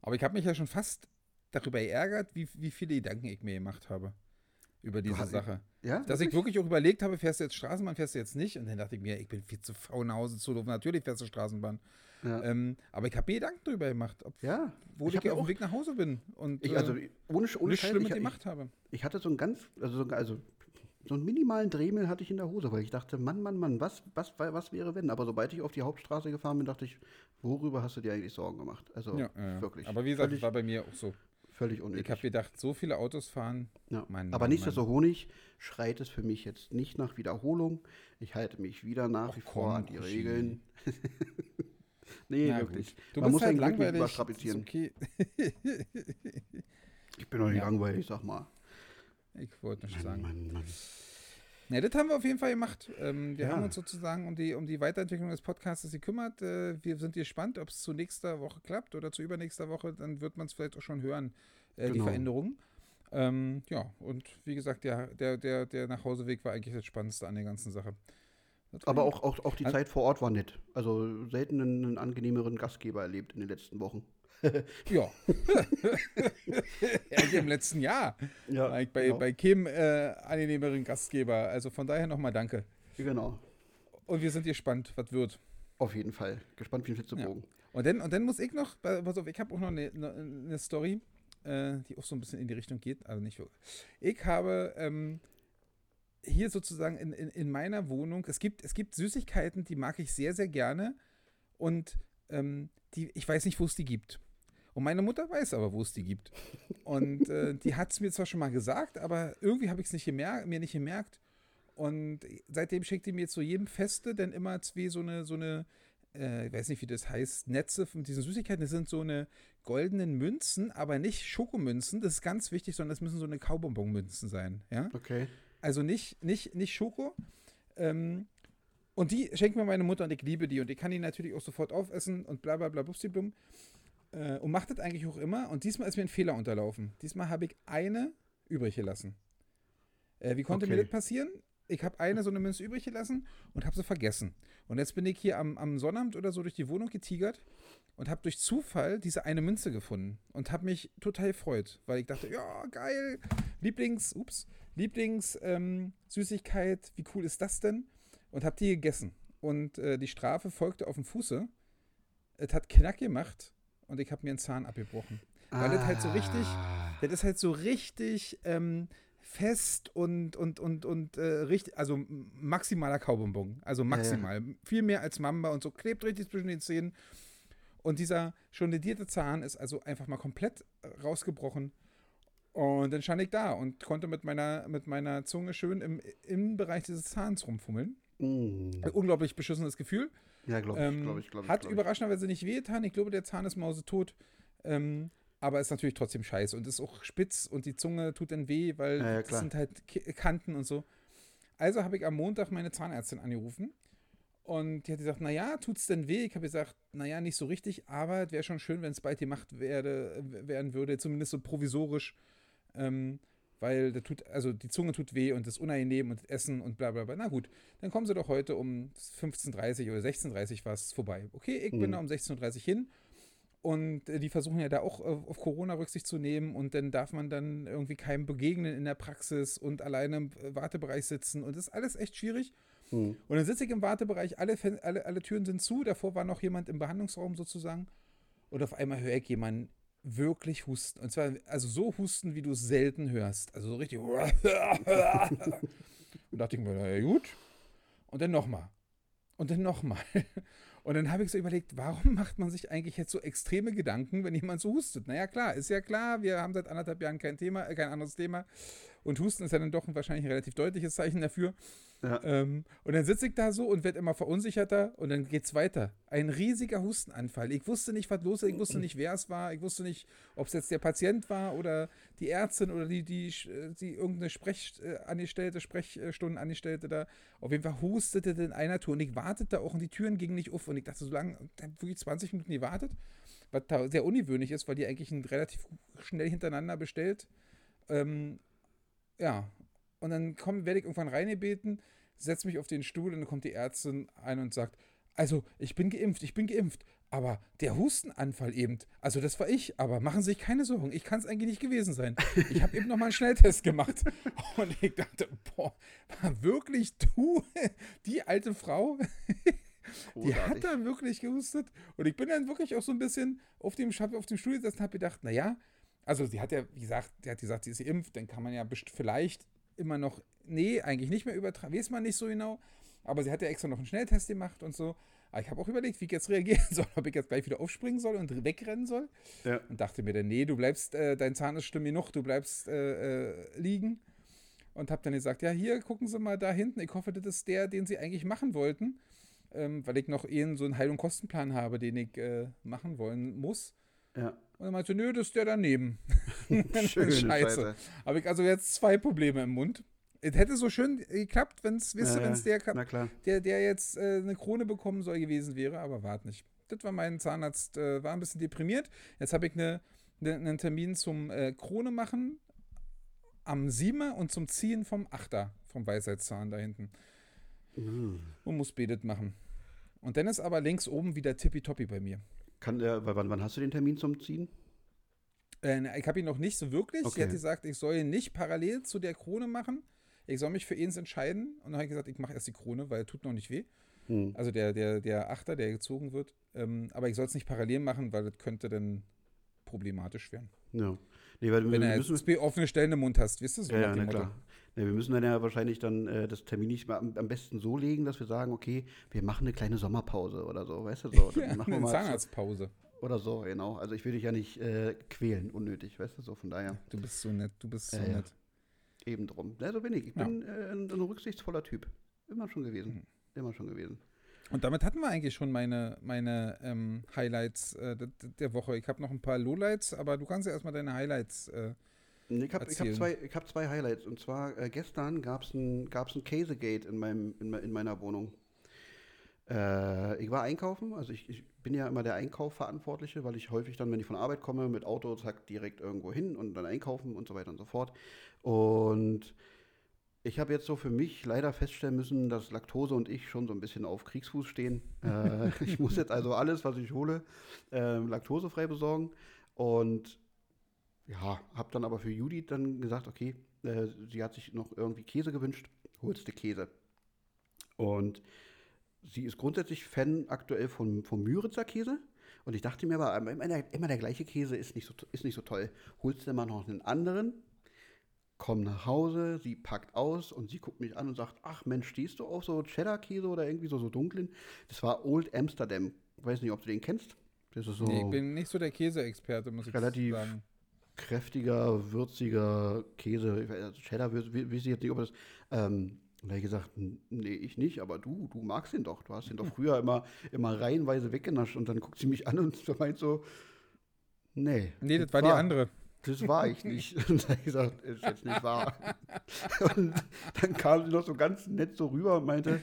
Aber ich habe mich ja schon fast darüber geärgert, wie, wie viele Gedanken ich mir gemacht habe über diese hast, Sache. Ja, Dass wirklich? ich wirklich auch überlegt habe, fährst du jetzt Straßenbahn, fährst du jetzt nicht? Und dann dachte ich mir, ich bin viel zu faul nach Hause zu laufen. Natürlich fährst du Straßenbahn. Ja. Ähm, aber ich habe mir Gedanken darüber gemacht, ob, ja, wo ich, ich auf dem Weg nach Hause bin und ich, also, äh, ohne, ohne nichts Schlimmes gemacht habe. Ich hatte so einen ganz, also, also so einen minimalen Dremel hatte ich in der Hose, weil ich dachte, Mann, Mann, Mann, was, was, was wäre wenn? Aber sobald ich auf die Hauptstraße gefahren bin, dachte ich, worüber hast du dir eigentlich Sorgen gemacht? Also ja, ja, wirklich. Aber wie gesagt, war bei mir auch so. Völlig unnötig. Ich habe gedacht, so viele Autos fahren. Ja. Mann, Aber nicht so Honig schreit es für mich jetzt nicht nach Wiederholung. Ich halte mich wieder nach wie vor an die Regeln. (laughs) nee, Na, wirklich. Gut. Du Man muss halt langweilig überstrapazieren. Okay. (laughs) ich bin doch nicht ja. langweilig, sag mal. Ich wollte nicht Mann, sagen. Mann, Mann. Ne, das haben wir auf jeden Fall gemacht. Ähm, wir ja. haben uns sozusagen um die, um die Weiterentwicklung des Podcasts gekümmert. Äh, wir sind gespannt, ob es zu nächster Woche klappt oder zu übernächster Woche. Dann wird man es vielleicht auch schon hören, äh, genau. die Veränderungen. Ähm, ja, und wie gesagt, der, der, der, der Nachhauseweg war eigentlich das Spannendste an der ganzen Sache. Aber auch, auch, auch die Zeit vor Ort war nett. Also selten einen angenehmeren Gastgeber erlebt in den letzten Wochen. (laughs) ja. ja. (laughs) Im letzten Jahr. Ja, bei, genau. bei Kim äh, angenehmeren Gastgeber. Also von daher nochmal danke. Genau. Und wir sind gespannt, was wird. Auf jeden Fall. Gespannt wie ein Flitzebogen. Ja. Und dann, und dann muss ich noch, pass auf, ich habe auch noch eine, eine Story, äh, die auch so ein bisschen in die Richtung geht, also nicht wirklich. Ich habe ähm, hier sozusagen in, in, in meiner Wohnung, es gibt, es gibt Süßigkeiten, die mag ich sehr, sehr gerne. Und ähm, die, ich weiß nicht, wo es die gibt. Und meine Mutter weiß aber, wo es die gibt. Und äh, die hat es mir zwar schon mal gesagt, aber irgendwie habe ich es nicht mir nicht gemerkt. Und seitdem schickt die mir zu jedem Feste dann immer zwei so eine, so eine, äh, ich weiß nicht, wie das heißt, Netze von diesen Süßigkeiten. Das sind so eine goldenen Münzen, aber nicht Schokomünzen. Das ist ganz wichtig, sondern das müssen so eine Kaubonbon-Münzen sein. Ja? Okay. Also nicht, nicht, nicht Schoko. Ähm, und die schenkt mir meine Mutter und ich liebe die. Und ich kann die natürlich auch sofort aufessen und bla bla bla blum. Äh, und macht das eigentlich auch immer. Und diesmal ist mir ein Fehler unterlaufen. Diesmal habe ich eine übrig gelassen. Äh, wie konnte okay. mir das passieren? Ich habe eine so eine Münze übrig gelassen und habe sie vergessen. Und jetzt bin ich hier am, am Sonnabend oder so durch die Wohnung getigert und habe durch Zufall diese eine Münze gefunden und habe mich total gefreut, weil ich dachte, ja, geil, Lieblings, ups, Lieblings ähm, Süßigkeit, wie cool ist das denn? Und habe die gegessen. Und äh, die Strafe folgte auf dem Fuße. Es hat Knack gemacht und ich habe mir einen Zahn abgebrochen. Weil ah. das halt so richtig, ah. das ist halt so richtig ähm, fest und, und, und, und äh, richtig, also maximaler Kaubonbon. Also maximal. Ja, Viel mehr als Mamba und so klebt richtig zwischen den Zähnen. Und dieser schon ledierte Zahn ist also einfach mal komplett äh, rausgebrochen. Und dann stand ich da und konnte mit meiner, mit meiner Zunge schön im, im Bereich dieses Zahns rumfummeln. Mm. Unglaublich beschissenes Gefühl. Ja, glaube ich, ähm, glaube ich, glaube ich. Hat glaub ich. überraschenderweise nicht wehgetan. Ich glaube, der Zahn ist mausetot. Ähm, aber ist natürlich trotzdem scheiße und ist auch spitz und die Zunge tut dann weh, weil ja, ja, das sind halt Kanten und so. Also habe ich am Montag meine Zahnärztin angerufen und die hat gesagt, naja, tut's denn weh? Ich habe gesagt, naja, nicht so richtig, aber es wäre schon schön, wenn es bald gemacht werde, werden würde, zumindest so provisorisch. Ähm, weil das tut, also die Zunge tut weh und das unangenehm und das Essen und bla bla bla. Na gut, dann kommen sie doch heute um 15.30 oder 16.30 Uhr was vorbei. Okay, ich mhm. bin da um 16.30 Uhr hin und äh, die versuchen ja da auch auf, auf Corona Rücksicht zu nehmen und dann darf man dann irgendwie keinem begegnen in der Praxis und alleine im Wartebereich sitzen und das ist alles echt schwierig. Mhm. Und dann sitze ich im Wartebereich, alle, alle, alle Türen sind zu, davor war noch jemand im Behandlungsraum sozusagen und auf einmal höre ich jemanden wirklich husten. Und zwar, also so husten, wie du es selten hörst. Also so richtig. (laughs) und dachte ich mir, na ja, gut. Und dann nochmal. Und dann nochmal. (laughs) Und dann habe ich so überlegt, warum macht man sich eigentlich jetzt so extreme Gedanken, wenn jemand so hustet? Naja, klar, ist ja klar, wir haben seit anderthalb Jahren kein Thema, äh, kein anderes Thema. Und Husten ist ja dann doch ein wahrscheinlich ein relativ deutliches Zeichen dafür. Ja. Ähm, und dann sitze ich da so und werde immer verunsicherter und dann geht es weiter. Ein riesiger Hustenanfall. Ich wusste nicht, was los ist, ich wusste nicht, wer es war, ich wusste nicht, ob es jetzt der Patient war oder die Ärztin oder die, die, die irgendeine Sprechangestellte, Sprechstundenangestellte da. Auf jeden Fall hustete in einer Tour und ich wartete auch und die Türen gingen nicht auf und ich dachte, so lange, wirklich 20 Minuten gewartet, was da sehr ungewöhnlich ist, weil die eigentlich relativ schnell hintereinander bestellt. Ähm, ja, und dann komm, werde ich irgendwann reingebeten, setze mich auf den Stuhl und dann kommt die Ärztin ein und sagt, also ich bin geimpft, ich bin geimpft, aber der Hustenanfall eben, also das war ich, aber machen Sie sich keine Sorgen, ich kann es eigentlich nicht gewesen sein. Ich habe eben nochmal einen Schnelltest gemacht (laughs) und ich dachte, boah, war wirklich du, die alte Frau? (laughs) Die hat da wirklich gehustet. Und ich bin dann wirklich auch so ein bisschen auf dem, auf dem Stuhl gesessen und habe gedacht, naja, also sie hat ja, wie gesagt, sie hat gesagt, sie ist geimpft, dann kann man ja vielleicht immer noch, nee, eigentlich nicht mehr übertragen, weiß man nicht so genau. Aber sie hat ja extra noch einen Schnelltest gemacht und so. Aber ich habe auch überlegt, wie ich jetzt reagieren (laughs) soll, ob ich jetzt gleich wieder aufspringen soll und wegrennen soll. Ja. Und dachte mir dann, nee, du bleibst, äh, dein Zahn ist schlimm genug, du bleibst äh, äh, liegen. Und habe dann gesagt, ja, hier, gucken Sie mal da hinten. Ich hoffe, das ist der, den Sie eigentlich machen wollten. Ähm, weil ich noch eben so einen Heil- und Kostenplan habe, den ich äh, machen wollen muss. Ja. Und er meinte, nö, das ist der daneben. (laughs) (laughs) schön, Scheiße. Habe ich also jetzt zwei Probleme im Mund. Es hätte so schön geklappt, wenn es, wisst ihr, wenn es der, der, der jetzt äh, eine Krone bekommen soll gewesen wäre, aber wart nicht. Das war mein Zahnarzt, äh, war ein bisschen deprimiert. Jetzt habe ich eine, eine, einen Termin zum äh, Krone machen am 7. und zum Ziehen vom 8. vom Weisheitszahn da hinten. Mhm. Und muss betet machen. Und dann ist aber links oben wieder tippitoppi bei mir. Kann der, wann, wann hast du den Termin zum Ziehen? Äh, ich habe ihn noch nicht so wirklich. Okay. Sie hat gesagt, ich soll ihn nicht parallel zu der Krone machen. Ich soll mich für ihn entscheiden. Und dann habe ich gesagt, ich mache erst die Krone, weil er tut noch nicht weh. Hm. Also der, der, der Achter, der gezogen wird. Ähm, aber ich soll es nicht parallel machen, weil das könnte dann problematisch werden. Ja. Nee, weil Wenn du offene Stellen im Mund hast, wisst ihr so ja, ja, klar. Nee, wir müssen dann ja wahrscheinlich dann äh, das Termin nicht mal am, am, besten so legen, dass wir sagen, okay, wir machen eine kleine Sommerpause oder so, weißt du so. (laughs) Dann ja, machen wir mal Zahnarztpause. Oder so, genau. Also ich will dich ja nicht äh, quälen, unnötig, weißt du, so von daher. Du bist so nett, du bist so äh, nett. Eben drum. Ja, so bin ich. Ich ja. bin äh, ein, ein, rücksichtsvoller Typ. Immer schon gewesen. Mhm. Immer schon gewesen. Und damit hatten wir eigentlich schon meine, meine ähm, Highlights äh, der Woche. Ich habe noch ein paar Lowlights, aber du kannst ja erstmal deine Highlights äh, ich habe hab zwei, hab zwei Highlights. Und zwar äh, gestern gab es ein, gab's ein Käsegate in, meinem, in, in meiner Wohnung. Äh, ich war einkaufen, also ich, ich, bin ja immer der Einkaufverantwortliche, weil ich häufig dann, wenn ich von Arbeit komme, mit Auto, zack, direkt irgendwo hin und dann einkaufen und so weiter und so fort. Und ich habe jetzt so für mich leider feststellen müssen, dass Laktose und ich schon so ein bisschen auf Kriegsfuß stehen. äh, (laughs) ich muss jetzt also alles, was ich hole, äh, laktosefrei besorgen. Und ja, habe dann aber für Judith dann gesagt, okay, äh, sie hat sich noch irgendwie Käse gewünscht, holst du Käse. Und sie ist grundsätzlich Fan aktuell von, vom Müritzer Käse. Und ich dachte mir aber, immer der, immer der gleiche Käse ist nicht, so, ist nicht so toll. Holst du mal noch einen anderen, komm nach Hause, sie packt aus und sie guckt mich an und sagt, ach Mensch, stehst du auf so Cheddar-Käse oder irgendwie so, so dunklen? Das war Old Amsterdam. Ich weiß nicht, ob du den kennst. Das ist so nee, ich bin nicht so der Käseexperte, muss ich relativ sagen. Kräftiger, würziger Käse. Also Cheddar, weiß ich jetzt nicht, ob das ähm, und da habe ich gesagt, nee, ich nicht, aber du, du magst ihn doch. Du hast ihn doch (laughs) früher immer, immer reihenweise weggenascht. Und dann guckt sie mich an und (laughs) meint so, nee. Nee, das war, war die andere. Das war ich nicht. (laughs) Und da habe ich gesagt, ist jetzt nicht wahr. Und dann kam sie noch so ganz nett so rüber und meinte,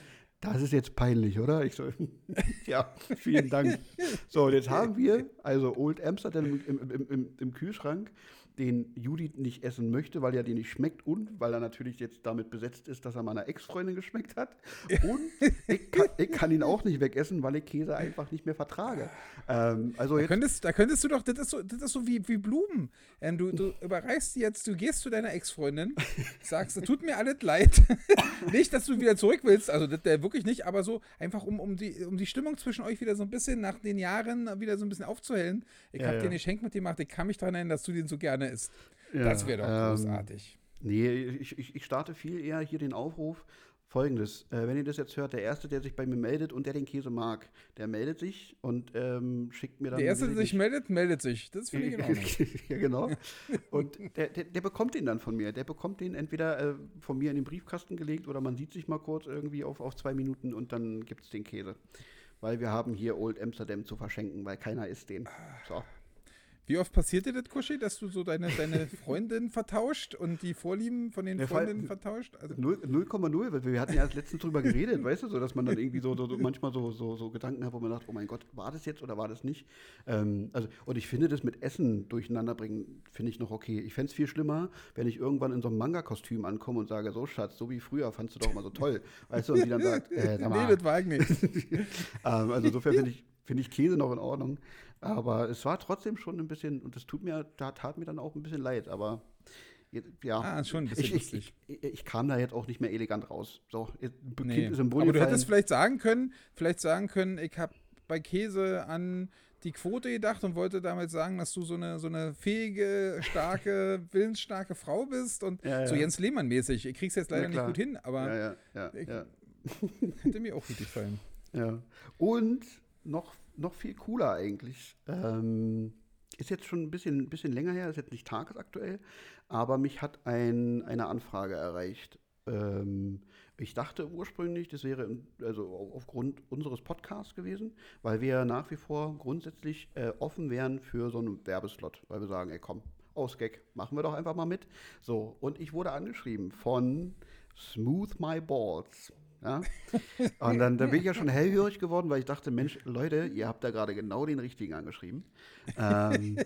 das ist jetzt peinlich, oder? Ich so, (laughs) ja, vielen Dank. So, jetzt haben wir also Old Amsterdam im, im, im, im Kühlschrank den Judith nicht essen möchte, weil er dir nicht schmeckt und weil er natürlich jetzt damit besetzt ist, dass er meiner Ex-Freundin geschmeckt hat. Und (laughs) ich kann, ich kann, ihn auch nicht wegessen, weil ich Käse einfach nicht mehr vertrage. Ähm, also da, könntest, da könntest du doch, das ist so, das ist so wie, wie Blumen. Ähm, du, du überreichst jetzt, du gehst zu deiner Ex-Freundin, (laughs) sagst, tut mir alles leid. (laughs) nicht, dass du wieder zurück willst, also das, wirklich nicht, aber so einfach, um, um, die, um die Stimmung zwischen euch wieder so ein bisschen nach den Jahren wieder so ein bisschen aufzuhellen. Ich ja, habe ja. dir ein Geschenk mit dir gemacht, ich kann mich daran erinnern, dass du den so gerne isst. Ja, das wäre doch ähm, großartig. Nee, ich, ich, ich starte viel eher hier den Aufruf, folgendes. Äh, wenn ihr das jetzt hört, der Erste, der sich bei mir meldet und der den Käse mag, der meldet sich und ähm, schickt mir dann. Der Erste, der sich meldet, meldet sich. Das finde ich in Ordnung. (laughs) ja, genau. Und der, der, der, bekommt den dann von mir. Der bekommt den entweder äh, von mir in den Briefkasten gelegt oder man sieht sich mal kurz irgendwie auf, auf zwei Minuten und dann gibt es den Käse. Weil wir haben hier Old Amsterdam zu verschenken, weil keiner isst den. So. Wie oft passiert dir das, Kuschi, dass du so deine, deine (laughs) Freundin vertauscht und die Vorlieben von den Freundinnen vertauscht? 0,0, also weil wir hatten ja letztens drüber geredet, weißt du, so dass man dann irgendwie so, so, so manchmal so, so, so, Gedanken hat, wo man sagt, oh mein Gott, war das jetzt oder war das nicht? Ähm, also, und ich finde das mit Essen durcheinander bringen, finde ich noch okay. Ich fände es viel schlimmer, wenn ich irgendwann in so einem Manga-Kostüm ankomme und sage, so Schatz, so wie früher fandst du doch immer so toll. Weißt du, und die dann sagt, äh, sag mal. Nee, das war ich (laughs) nicht. ähm, also insofern finde ich, find ich Käse noch in Ordnung. Aber es war trotzdem schon ein bisschen, und das tut mir, da tat mir dann auch ein bisschen leid, aber ja. Ah, schon ein bisschen ich, ich, ich, ich, kam da jetzt auch nicht mehr elegant raus. So, nee. Aber du hättest vielleicht sagen können, vielleicht sagen können, ich habe bei Käse an die Quote gedacht und wollte damit sagen, dass du so eine, so eine fähige, starke, (laughs) willensstarke Frau bist und ja, ja. so Jens Lehmann-mäßig. Ich krieg's jetzt leider nicht gut hin, aber ja, ich, (laughs) hätte mir auch gut gefallen. Ja. Und noch noch viel cooler eigentlich. Ähm, ist jetzt schon ein bisschen, bisschen länger her, ist jetzt nicht tagesaktuell, aber mich hat ein, eine Anfrage erreicht. Ähm, ich dachte ursprünglich, das wäre also aufgrund unseres Podcasts gewesen, weil wir nach wie vor grundsätzlich äh, offen wären für so einen Werbeslot, weil wir sagen, ey komm, aus Gag, machen wir doch einfach mal mit. So, und ich wurde angeschrieben von Smooth My Balls. Ja? Und dann, dann bin ich ja schon hellhörig geworden, weil ich dachte, Mensch, Leute, ihr habt da gerade genau den richtigen angeschrieben. Ähm,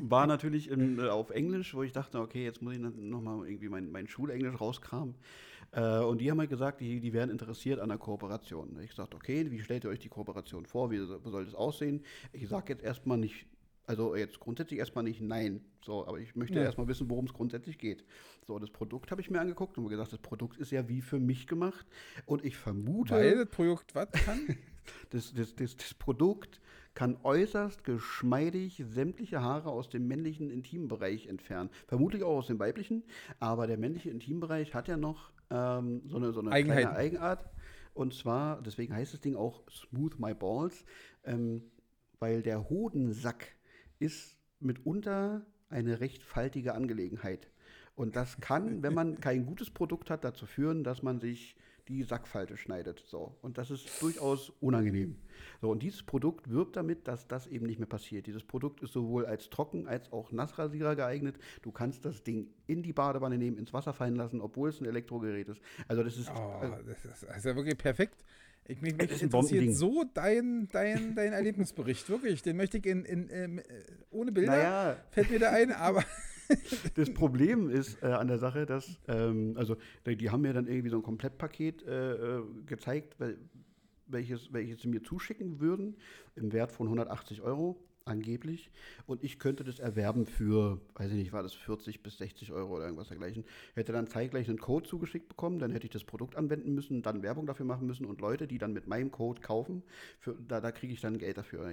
war natürlich in, äh, auf Englisch, wo ich dachte, okay, jetzt muss ich nochmal irgendwie mein, mein Schulenglisch rauskramen. Äh, und die haben halt gesagt, die, die wären interessiert an der Kooperation. Ich sagte, okay, wie stellt ihr euch die Kooperation vor? Wie soll das aussehen? Ich sage jetzt erstmal nicht also jetzt grundsätzlich erstmal nicht nein. So, aber ich möchte ja. erstmal wissen, worum es grundsätzlich geht. So, das Produkt habe ich mir angeguckt und mir gesagt, das Produkt ist ja wie für mich gemacht. Und ich vermute. Weil das Produkt was kann? (laughs) das, das, das, das Produkt kann äußerst geschmeidig sämtliche Haare aus dem männlichen Intimbereich entfernen. Vermutlich auch aus dem weiblichen, aber der männliche Intimbereich hat ja noch ähm, so eine, so eine kleine Eigenart. Und zwar, deswegen heißt das Ding auch Smooth My Balls, ähm, weil der Hodensack ist mitunter eine recht faltige Angelegenheit. Und das kann, wenn man (laughs) kein gutes Produkt hat, dazu führen, dass man sich die Sackfalte schneidet. So. Und das ist durchaus unangenehm. So, und dieses Produkt wirbt damit, dass das eben nicht mehr passiert. Dieses Produkt ist sowohl als Trocken- als auch Nassrasierer geeignet. Du kannst das Ding in die Badewanne nehmen, ins Wasser fallen lassen, obwohl es ein Elektrogerät ist. Also das ist. Oh, das, ist das ist ja wirklich perfekt. Ich, mich, mich interessiert so dein, dein, dein Erlebnisbericht, wirklich. Den möchte ich in, in, in äh, ohne Bilder, naja. fällt mir da ein, aber. (laughs) das Problem ist äh, an der Sache, dass, ähm, also die, die, haben mir dann irgendwie so ein Komplettpaket äh, äh gezeigt, welches, welches sie mir zuschicken würden, im Wert von 180 Euro angeblich. Und ich könnte das erwerben für, weiß ich nicht, war das 40 bis 60 Euro oder irgendwas dergleichen. Hätte dann zeitgleich einen Code zugeschickt bekommen, dann hätte ich das Produkt anwenden müssen, dann Werbung dafür machen müssen und Leute, die dann mit meinem Code kaufen, für, da, da kriege ich dann Geld dafür.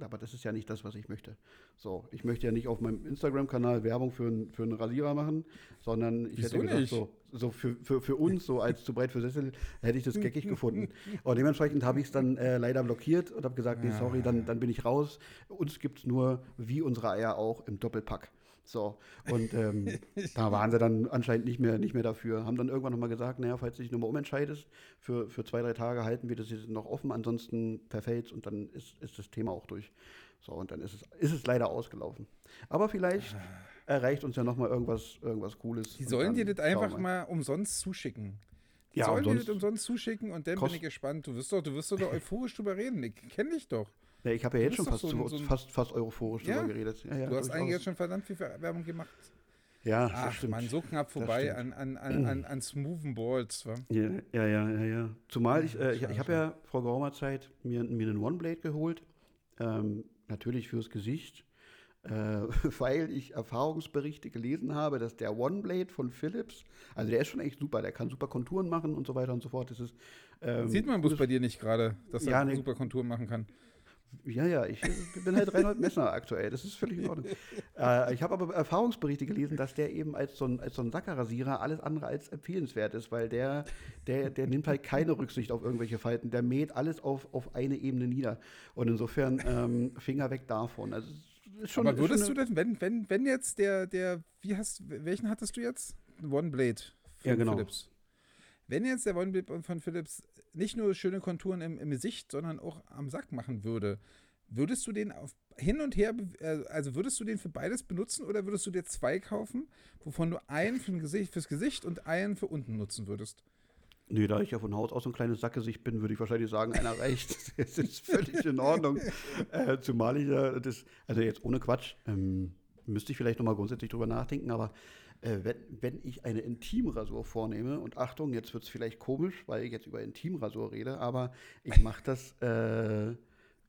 Aber, das ist ja nicht das, was ich möchte. So, ich möchte ja nicht auf meinem Instagram-Kanal Werbung für, ein, für einen Rasierer machen, sondern ich Wieso hätte gesagt, nicht? so, so für, für, für uns, so als zu breit für Sessel, hätte ich das geckig gefunden. Und dementsprechend habe ich es dann äh, leider blockiert und habe gesagt, nee, sorry, dann, dann bin ich raus. Uns gibt es nur, wie unsere Eier auch, im Doppelpack. So, und ähm, (laughs) da waren sie dann anscheinend nicht mehr, nicht mehr dafür. Haben dann irgendwann nochmal gesagt, naja, falls du dich nochmal umentscheidest, für, für zwei, drei Tage halten wir das jetzt noch offen, ansonsten verfällt und dann ist, ist das Thema auch durch. So, und dann ist es, ist es leider ausgelaufen. Aber vielleicht ah erreicht uns ja nochmal irgendwas, irgendwas Cooles. Die sollen dir das einfach mal umsonst zuschicken. Die ja, sollen dir das umsonst zuschicken und dann bin ich gespannt. Du wirst doch, du wirst doch (laughs) euphorisch drüber reden. Ich kenne dich doch. Ja, ich habe ja jetzt schon fast, so ein, so ein fast, fast euphorisch ja? drüber geredet. Ja, ja, du hast eigentlich jetzt schon verdammt viel Werbung gemacht. Ja, Ach, stimmt. man, so knapp vorbei an, an, an, an, an smoothen Balls. Wa? Ja, ja, ja, ja, ja. Zumal ich, äh, ich, ich habe ja vor geraumer Zeit mir, mir einen One-Blade geholt. Ähm, natürlich fürs Gesicht äh, (laughs) weil ich Erfahrungsberichte gelesen habe, dass der OneBlade von Philips, also der ist schon echt super, der kann super Konturen machen und so weiter und so fort. Das ist, ähm, Sieht man bloß bei dir nicht gerade, dass er ja, ne, super Konturen machen kann. Ja, ja, ich bin halt Reinhold Messner aktuell. Das ist völlig in Ordnung. (laughs) äh, ich habe aber Erfahrungsberichte gelesen, dass der eben als so ein, als so ein Sackerrasierer alles andere als empfehlenswert ist, weil der, der, der nimmt halt keine Rücksicht auf irgendwelche Falten. Der mäht alles auf, auf eine Ebene nieder. Und insofern ähm, Finger weg davon. Also, schon, aber würdest du denn, wenn, wenn, wenn jetzt der, der, wie hast, welchen hattest du jetzt? One Blade von ja, genau. Philips. Wenn jetzt der One Blade von Philips nicht nur schöne Konturen im, im Gesicht, sondern auch am Sack machen würde, würdest du den auf, hin und her, äh, also würdest du den für beides benutzen oder würdest du dir zwei kaufen, wovon du einen für Gesicht, fürs Gesicht und einen für unten nutzen würdest? Nee, da ich ja von Haus aus so ein kleines Sackgesicht bin, würde ich wahrscheinlich sagen, einer reicht. (laughs) das ist völlig in Ordnung. Äh, zumal ich ja das, also jetzt ohne Quatsch, ähm, müsste ich vielleicht nochmal grundsätzlich drüber nachdenken, aber äh, wenn, wenn ich eine Intimrasur vornehme, und Achtung, jetzt wird es vielleicht komisch, weil ich jetzt über Intimrasur rede, aber ich mache das äh,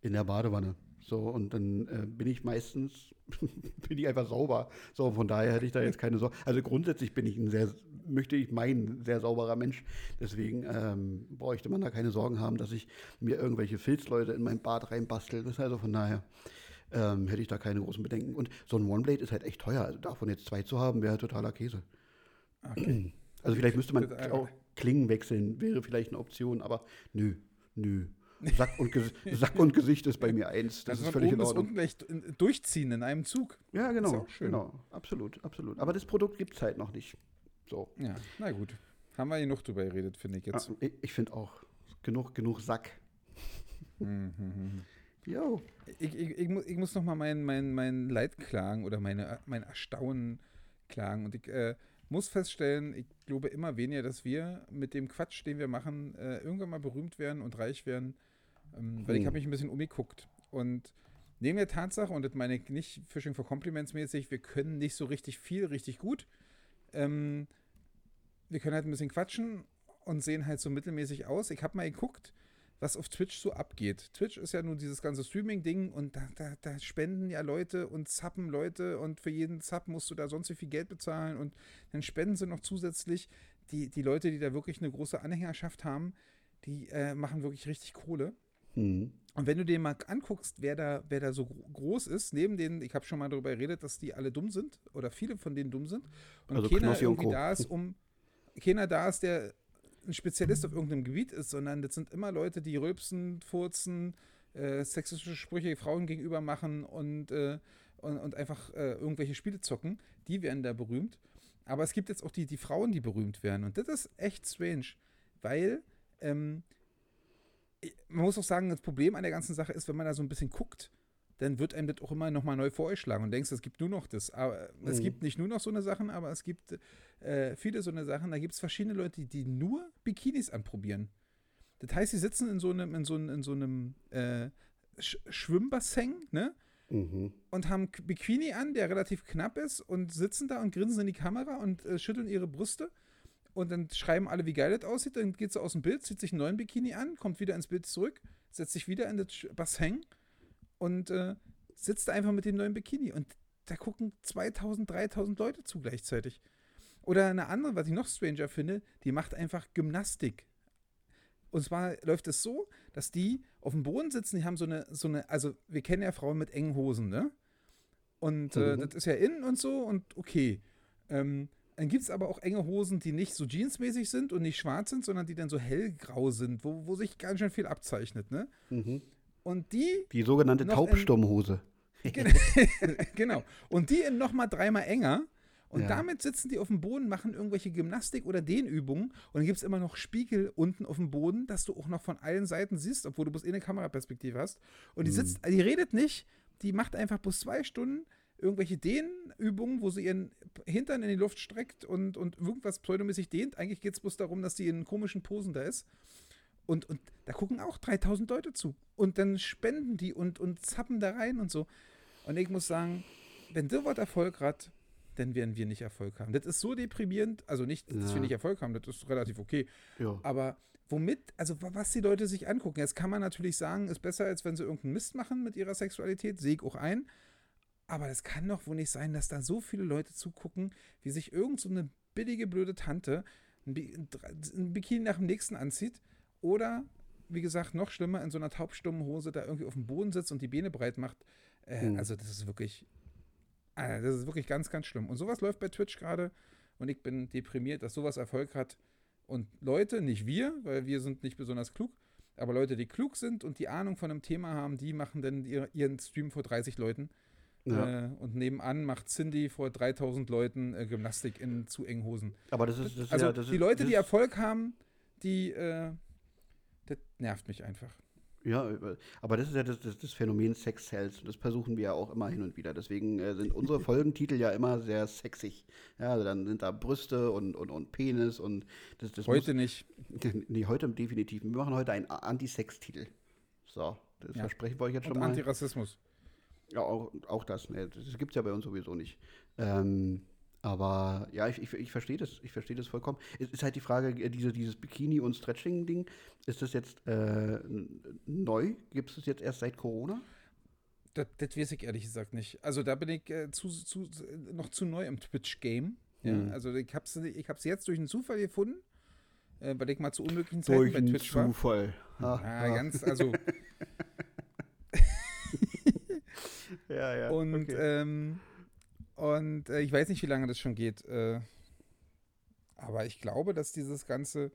in der Badewanne. So, und dann äh, bin ich meistens, (laughs) bin ich einfach sauber. So, von daher hätte ich da jetzt keine Sorge. Also grundsätzlich bin ich ein sehr, möchte ich meinen, sehr sauberer Mensch. Deswegen ähm, bräuchte man da keine Sorgen haben, dass ich mir irgendwelche Filzleute in mein Bad reinbastel. Das ist also von daher ähm, hätte ich da keine großen Bedenken. Und so ein One-Blade ist halt echt teuer. Also davon jetzt zwei zu haben, wäre totaler Käse. Okay. (clears throat) Also vielleicht müsste man auch Klingen wechseln, wäre vielleicht eine Option, aber nö, nö. Sack und, (laughs) Sack und Gesicht ist bei mir eins. Das, das ist völlig in Ordnung. unten echt durchziehen in einem Zug. Ja, genau. Genau, absolut, absolut. Aber das Produkt gibt es halt noch nicht. So. Ja, na gut. Haben wir genug drüber geredet, finde ich jetzt. Ja, ich, ich finde auch. Genug, genug Sack. Mhm. Jo. Ich, ich, ich, muss, ich muss noch mal mein, mein, mein Leid klagen oder meine, mein Erstaunen klagen. Und ich äh, muss feststellen, ich glaube immer weniger, dass wir mit dem Quatsch, den wir machen, äh, irgendwann mal berühmt werden und reich werden. Ähm, weil ich hm. habe mich ein bisschen umgeguckt. Und neben der Tatsache, und das meine ich nicht Fishing for Compliments mäßig, wir können nicht so richtig viel, richtig gut. Ähm, wir können halt ein bisschen quatschen und sehen halt so mittelmäßig aus. Ich habe mal geguckt, was auf Twitch so abgeht. Twitch ist ja nun dieses ganze Streaming-Ding und da, da, da, spenden ja Leute und zappen Leute und für jeden Zapp musst du da sonst wie viel Geld bezahlen und dann spenden sie noch zusätzlich. Die, die Leute, die da wirklich eine große Anhängerschaft haben, die äh, machen wirklich richtig Kohle. Mhm. Und wenn du dir mal anguckst, wer da, wer da so groß ist, neben denen, ich habe schon mal darüber geredet, dass die alle dumm sind oder viele von denen dumm sind und also keiner irgendwie da ist, um keiner da ist, der ein Spezialist auf irgendeinem Gebiet ist, sondern das sind immer Leute, die rülpsen, furzen, äh, sexistische Sprüche Frauen gegenüber machen und, äh, und, und, einfach äh, irgendwelche Spiele zocken. Die werden da berühmt. Aber es gibt jetzt auch die, die Frauen, die berühmt werden. Und das ist echt strange, weil ähm, man muss auch sagen, das Problem an der ganzen Sache ist, wenn man da so ein bisschen guckt, dann wird einem das auch immer nochmal neu vorgeschlagen und denkst, es gibt nur noch das. Aber mhm. es gibt nicht nur noch so eine Sachen, aber es gibt äh, viele so eine Sachen. Da gibt es verschiedene Leute, die, nur Bikinis anprobieren. Das heißt, sie sitzen in so einem, in so einem, in so einem äh, Sch Schwimmbassin, ne? Mhm. Und haben Bikini an, der relativ knapp ist, und sitzen da und grinsen in die Kamera und äh, schütteln ihre Brüste. Und dann schreiben alle, wie geil das aussieht. Dann geht sie aus dem Bild, zieht sich einen neuen Bikini an, kommt wieder ins Bild zurück, setzt sich wieder in das Bassin und äh, sitzt einfach mit dem neuen Bikini. Und da gucken 2000, 3000 Leute zu gleichzeitig. Oder eine andere, was ich noch stranger finde, die macht einfach Gymnastik. Und zwar läuft es so, dass die auf dem Boden sitzen, die haben so eine, so eine, also wir kennen ja Frauen mit engen Hosen, ne? Und äh, mhm. das ist ja innen und so und okay. Ähm, dann gibt es aber auch enge Hosen, die nicht so jeansmäßig sind und nicht schwarz sind, sondern die dann so hellgrau sind, wo, wo sich ganz schön viel abzeichnet, ne? Mhm. Und die. Die sogenannte Taubsturmhose. (laughs) genau. Und die in nochmal dreimal enger. Und ja. damit sitzen die auf dem Boden, machen irgendwelche Gymnastik- oder Dehnübungen. Und dann gibt es immer noch Spiegel unten auf dem Boden, dass du auch noch von allen Seiten siehst, obwohl du bloß eh eine Kameraperspektive hast. Und die mhm. sitzt, die redet nicht, die macht einfach bloß zwei Stunden irgendwelche Dehnübungen, wo sie ihren Hintern in die Luft streckt und, und irgendwas pseudomäßig dehnt. Eigentlich geht es bloß darum, dass sie in komischen Posen da ist. Und, und da gucken auch 3000 Leute zu. Und dann spenden die und, und zappen da rein und so. Und ich muss sagen, wenn Wort Erfolg hat, dann werden wir nicht Erfolg haben. Das ist so deprimierend. Also nicht, dass ja. wir nicht Erfolg haben, das ist relativ okay. Ja. Aber womit, also was die Leute sich angucken, jetzt kann man natürlich sagen, ist besser, als wenn sie irgendeinen Mist machen mit ihrer Sexualität, sehe ich auch ein. Aber das kann doch wohl nicht sein, dass da so viele Leute zugucken, wie sich irgend so eine billige, blöde Tante ein Bikini nach dem nächsten anzieht oder wie gesagt, noch schlimmer, in so einer taubstummen Hose da irgendwie auf dem Boden sitzt und die Beine breit macht. Äh, mhm. Also, das ist wirklich, äh, das ist wirklich ganz, ganz schlimm. Und sowas läuft bei Twitch gerade und ich bin deprimiert, dass sowas Erfolg hat. Und Leute, nicht wir, weil wir sind nicht besonders klug, aber Leute, die klug sind und die Ahnung von einem Thema haben, die machen dann ihren Stream vor 30 Leuten. Ja. Äh, und nebenan macht Cindy vor 3000 Leuten äh, Gymnastik in zu engen Hosen. Aber das ist. Das also ja, das die Leute, die Erfolg haben, die. Äh, das nervt mich einfach. Ja, aber das ist ja das, das, das Phänomen Sex Cells und das versuchen wir ja auch immer hin und wieder. Deswegen äh, sind unsere (laughs) Folgentitel ja immer sehr sexig. Ja, also dann sind da Brüste und, und, und Penis und das, das Heute muss, (laughs) nicht. Nee, heute definitiv. Wir machen heute einen Anti-Sex-Titel. So, das ja. versprechen wir euch jetzt schon und mal. Antirassismus. Ja, auch, auch das. Ne, das gibt es ja bei uns sowieso nicht. Ähm, aber ja, ich, ich, ich verstehe das, ich verstehe das vollkommen. Es ist halt die Frage, äh, diese, dieses Bikini- und Stretching-Ding, ist das jetzt äh, neu? Gibt es das jetzt erst seit Corona? Das, das weiß ich ehrlich gesagt nicht. Also da bin ich äh, zu, zu, noch zu neu im Twitch-Game. Ja, mhm. Also ich habe es ich hab's jetzt durch einen Zufall gefunden, äh, weil ich mal zu unmöglichen Zeiten durch bei Twitch war. Zufall. Ha, ja, ha. ganz, also. (laughs) ja, ja. Und okay. ähm, und äh, ich weiß nicht, wie lange das schon geht. Äh, aber ich glaube, dass dieses ganze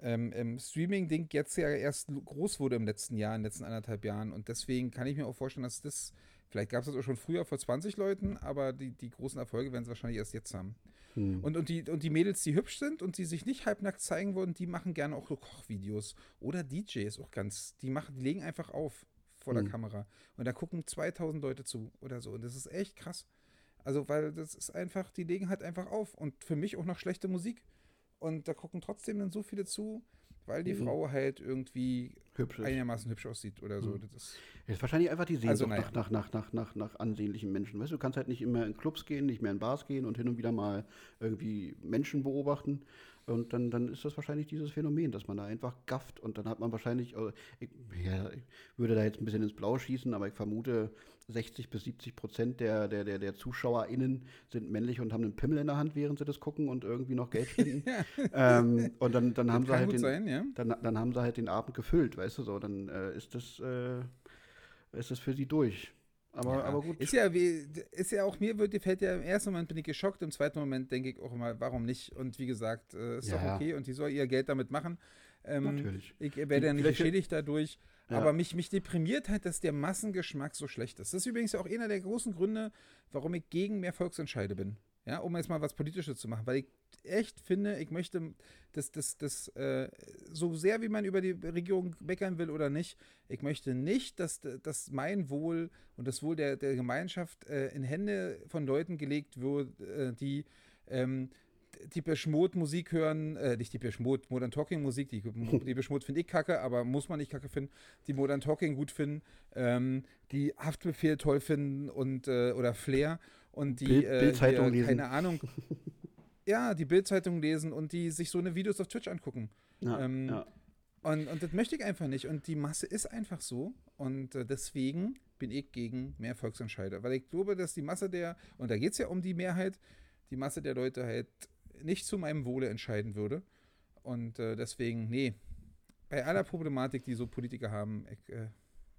ähm, Streaming-Ding jetzt ja erst groß wurde im letzten Jahr, in den letzten anderthalb Jahren. Und deswegen kann ich mir auch vorstellen, dass das, vielleicht gab es das auch schon früher vor 20 Leuten, aber die, die großen Erfolge werden sie wahrscheinlich erst jetzt haben. Hm. Und, und, die, und die Mädels, die hübsch sind und die sich nicht halbnackt zeigen wollen, die machen gerne auch so Kochvideos. Oder DJs auch ganz. Die, machen, die legen einfach auf vor der hm. Kamera. Und da gucken 2000 Leute zu oder so. Und das ist echt krass. Also, weil das ist einfach, die legen halt einfach auf. Und für mich auch noch schlechte Musik. Und da gucken trotzdem dann so viele zu, weil die mhm. Frau halt irgendwie hübsch einigermaßen hübsch aussieht oder so. Mhm. Das ist, ist wahrscheinlich einfach die Sehnsucht also, nach, nach, nach, nach, nach ansehnlichen Menschen. Weißt du, du kannst halt nicht immer in Clubs gehen, nicht mehr in Bars gehen und hin und wieder mal irgendwie Menschen beobachten. Und dann, dann ist das wahrscheinlich dieses Phänomen, dass man da einfach gafft und dann hat man wahrscheinlich, also ich, ja, ich würde da jetzt ein bisschen ins Blaue schießen, aber ich vermute, 60 bis 70 Prozent der, der, der, der ZuschauerInnen sind männlich und haben einen Pimmel in der Hand, während sie das gucken und irgendwie noch Geld spenden. (laughs) ähm, und dann, dann haben sie halt den, sein, ja? dann, dann haben sie halt den Abend gefüllt, weißt du so, dann äh, ist das äh, ist das für sie durch. Aber, ja, aber gut. Ist ja, wie, ist ja auch mir gefällt ja im ersten Moment bin ich geschockt, im zweiten Moment denke ich auch immer, warum nicht? Und wie gesagt, äh, ist ja. doch okay und die soll ihr Geld damit machen. Ähm, Natürlich. Ich werde ja nicht geschädigt dadurch. Ja. Aber mich, mich deprimiert halt, dass der Massengeschmack so schlecht ist. Das ist übrigens auch einer der großen Gründe, warum ich gegen mehr Volksentscheide bin. Ja, um jetzt mal was Politisches zu machen, weil ich echt finde, ich möchte, dass das, das, äh, so sehr wie man über die Regierung meckern will oder nicht, ich möchte nicht, dass, dass mein Wohl und das Wohl der, der Gemeinschaft äh, in Hände von Leuten gelegt wird, äh, die ähm, die Mode Musik hören, äh, nicht die Mode, Modern Talking Musik, die, die (laughs) Mode finde ich kacke, aber muss man nicht kacke finden, die Modern Talking gut finden, ähm, die Haftbefehl toll finden und, äh, oder Flair und die, Bild, äh, Bildzeitung lesen. keine Ahnung, (laughs) ja, die Bildzeitung lesen und die sich so eine Videos auf Twitch angucken. Ja, ähm, ja. Und, und das möchte ich einfach nicht. Und die Masse ist einfach so. Und äh, deswegen bin ich gegen mehr Volksentscheide. Weil ich glaube, dass die Masse der, und da geht es ja um die Mehrheit, die Masse der Leute halt nicht zu meinem Wohle entscheiden würde. Und äh, deswegen, nee, bei aller Problematik, die so Politiker haben, ich äh,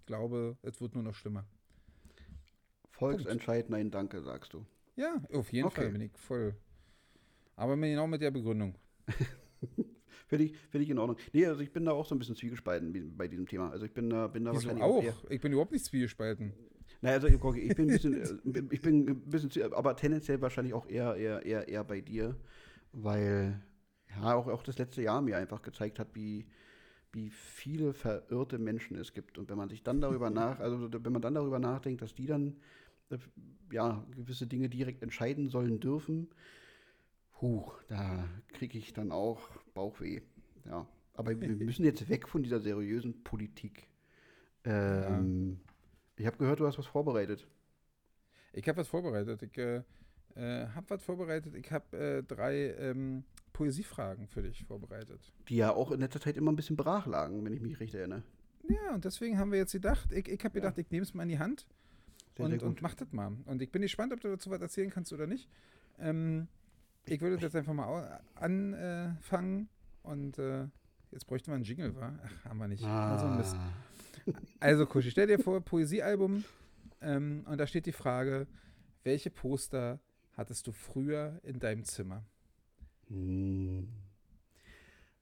glaube, es wird nur noch schlimmer. Volksentscheid, nein, danke, sagst du. Ja, auf jeden okay. Fall bin ich voll. Aber genau mit der Begründung. (laughs) Finde ich, find ich in Ordnung. Nee, also ich bin da auch so ein bisschen zwiegespalten bei diesem Thema. Also ich bin da, bin da Wieso wahrscheinlich auch. auch ich bin überhaupt nicht zwiegespalten. Naja, also ich bin ein bisschen, äh, ich bin ein bisschen, aber tendenziell wahrscheinlich auch eher, eher, eher, eher bei dir, weil ja auch, auch das letzte Jahr mir einfach gezeigt hat, wie, wie viele verirrte Menschen es gibt. Und wenn man sich dann darüber (laughs) nach, also wenn man dann darüber nachdenkt, dass die dann äh, ja gewisse Dinge direkt entscheiden sollen dürfen, huch, da kriege ich dann auch Bauchweh. Ja. Aber wir (laughs) müssen jetzt weg von dieser seriösen Politik. Ähm, ja. Ich habe gehört, du hast was vorbereitet. Ich habe was vorbereitet. Ich äh, äh habe was vorbereitet. Ich habe äh, drei ähm, Poesiefragen für dich vorbereitet. Die ja auch in letzter Zeit immer ein bisschen brach lagen, wenn ich mich richtig erinnere. Ja, und deswegen haben wir jetzt gedacht, ich, ich habe gedacht, ja. ich nehme es mal in die Hand sehr, und, sehr und mach das mal. Und ich bin gespannt, ob du dazu was erzählen kannst oder nicht. Ähm, ich würde jetzt einfach mal anfangen und äh, Jetzt bräuchte man einen Jingle, wa? Ach, haben wir nicht. Ah. Also, also Kuschi, stell dir vor, Poesiealbum ähm, und da steht die Frage, welche Poster hattest du früher in deinem Zimmer? Hm.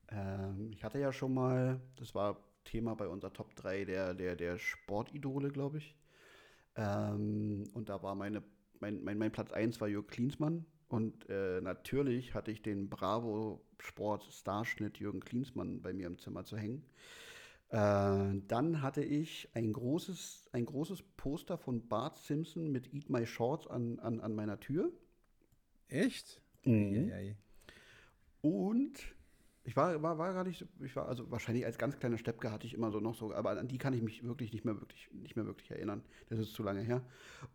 Ähm, ich hatte ja schon mal, das war Thema bei unserer Top 3 der, der, der Sportidole, glaube ich. Ähm, und da war meine, mein, mein, mein Platz 1 war Jürgen Klinsmann. Und äh, natürlich hatte ich den Bravo Sport Starschnitt Jürgen Klinsmann bei mir im Zimmer zu hängen. Äh, dann hatte ich ein großes, ein großes Poster von Bart Simpson mit Eat My Shorts an, an, an meiner Tür. Echt? Mhm. Und ich war, war, war gar nicht, ich war also wahrscheinlich als ganz kleiner Steppke hatte ich immer so noch so, aber an die kann ich mich wirklich nicht mehr wirklich, nicht mehr wirklich erinnern. Das ist zu lange her.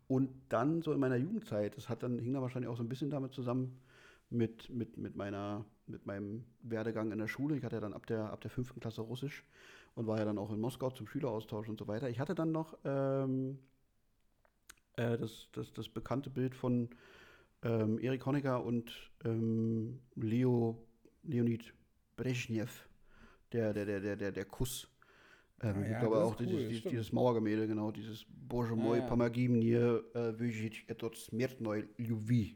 Und dann so in meiner Jugendzeit, das hat dann, hing da wahrscheinlich auch so ein bisschen damit zusammen mit, mit, mit meiner, mit meinem Werdegang in der Schule. Ich hatte ja dann ab der, ab der fünften Klasse Russisch und war ja dann auch in Moskau zum Schüleraustausch und so weiter. Ich hatte dann noch ähm, äh, das, das, das bekannte Bild von ähm, Erik Honecker und ähm, Leo, Leonid Brezhnev, der, der, der, der, der Kuss. Ähm, ah ja, ich glaube auch cool, dieses, dieses, dieses, Mauergemälde, genau, dieses Boże moje ah, ja, ja. pomagim nie äh, wyżyć etot smiertnoj ljubi.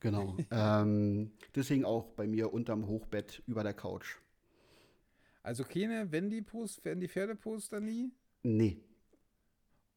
Genau. (laughs) ähm, das hing auch bei mir unterm Hochbett über der Couch. Also keine Wendy-Post, Wendy-Pferdeposter nie? Nee.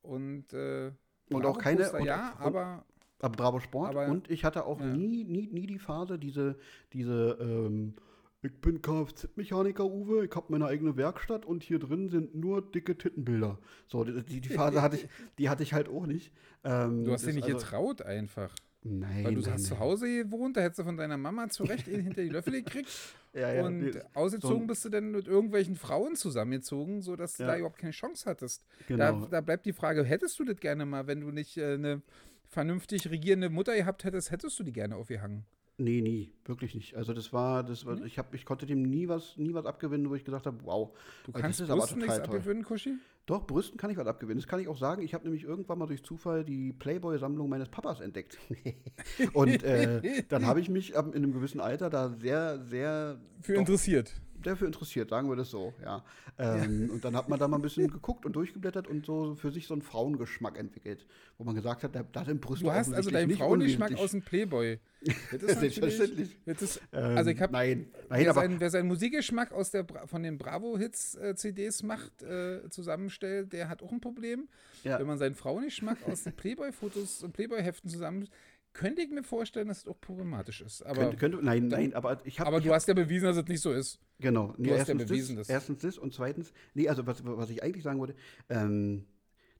Und, äh, und auch keine. Und, ja, und, aber. Aber Bravo Sport. Aber, und ich hatte auch nie, nie, nie die Phase, diese, diese ähm, ich bin Kfz-Mechaniker, Uwe, ich habe meine eigene Werkstatt und hier drin sind nur dicke Tittenbilder. So, die, die Phase hatte ich, (laughs) die hatte ich halt auch nicht. Ähm, du hast dir nicht also, getraut einfach. Nein. Weil du nein, hast nein. zu Hause gewohnt, da hättest du von deiner Mama zurecht hinter die Löffel gekriegt. (laughs) ja, ja, und nee, ausgezogen so bist du dann mit irgendwelchen Frauen zusammengezogen, sodass ja. du da überhaupt keine Chance hattest. Genau. Da, da, bleibt die Frage, hättest du das gerne mal, wenn du nicht äh, eine vernünftig regierende Mutter gehabt hättest, hättest du die gerne aufgehangen? Nee, nie, wirklich nicht. Also das war, das war, mhm. ich habe, ich konnte dem nie was, nie was abgewinnen, wo ich gesagt habe, wow. Du kannst das Brüsten nichts toll. abgewinnen, Kuschi? Doch, Brüsten kann ich was abgewinnen. Das kann ich auch sagen. Ich habe nämlich irgendwann mal durch Zufall die Playboy-Sammlung meines Papas entdeckt. (laughs) und äh, dann habe ich mich in einem gewissen Alter da sehr, sehr für interessiert dafür interessiert, sagen wir das so, ja. Ähm. Und dann hat man da mal ein bisschen geguckt und durchgeblättert und so für sich so einen Frauengeschmack entwickelt, wo man gesagt hat, da, da sind Brüste Du hast also deinen Frauengeschmack aus dem Playboy. (laughs) Das ist Selbstverständlich. Das, ähm, also ich habe, nein, nein, wer, aber seinen, wer seinen Musikgeschmack aus der von den Bravo-Hits-CDs äh, macht, äh, zusammenstellt, der hat auch ein Problem. Ja. Wenn man seinen Frauengeschmack aus den Playboy-Fotos und Playboy-Heften zusammenstellt, könnte ich mir vorstellen, dass es auch problematisch ist. Aber könnte, könnte, nein, nein, aber ich habe. Aber du hast ja bewiesen, dass es nicht so ist. Genau. Nee, du hast ja bewiesen, das, Erstens das und zweitens, nee, also was, was ich eigentlich sagen wollte, ähm,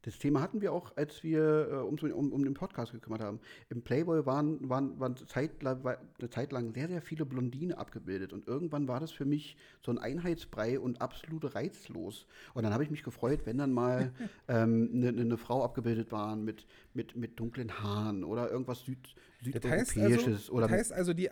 das Thema hatten wir auch, als wir äh, um, um, um, den Podcast gekümmert haben. Im Playboy waren, waren, waren zeitlang, war eine Zeit lang sehr, sehr viele Blondine abgebildet. Und irgendwann war das für mich so ein Einheitsbrei und absolut reizlos. Und dann habe ich mich gefreut, wenn dann mal eine (laughs) ähm, ne, ne, ne Frau abgebildet war mit, mit, mit dunklen Haaren oder irgendwas Süd, Südeuropäisches. Das heißt also, oder das heißt also die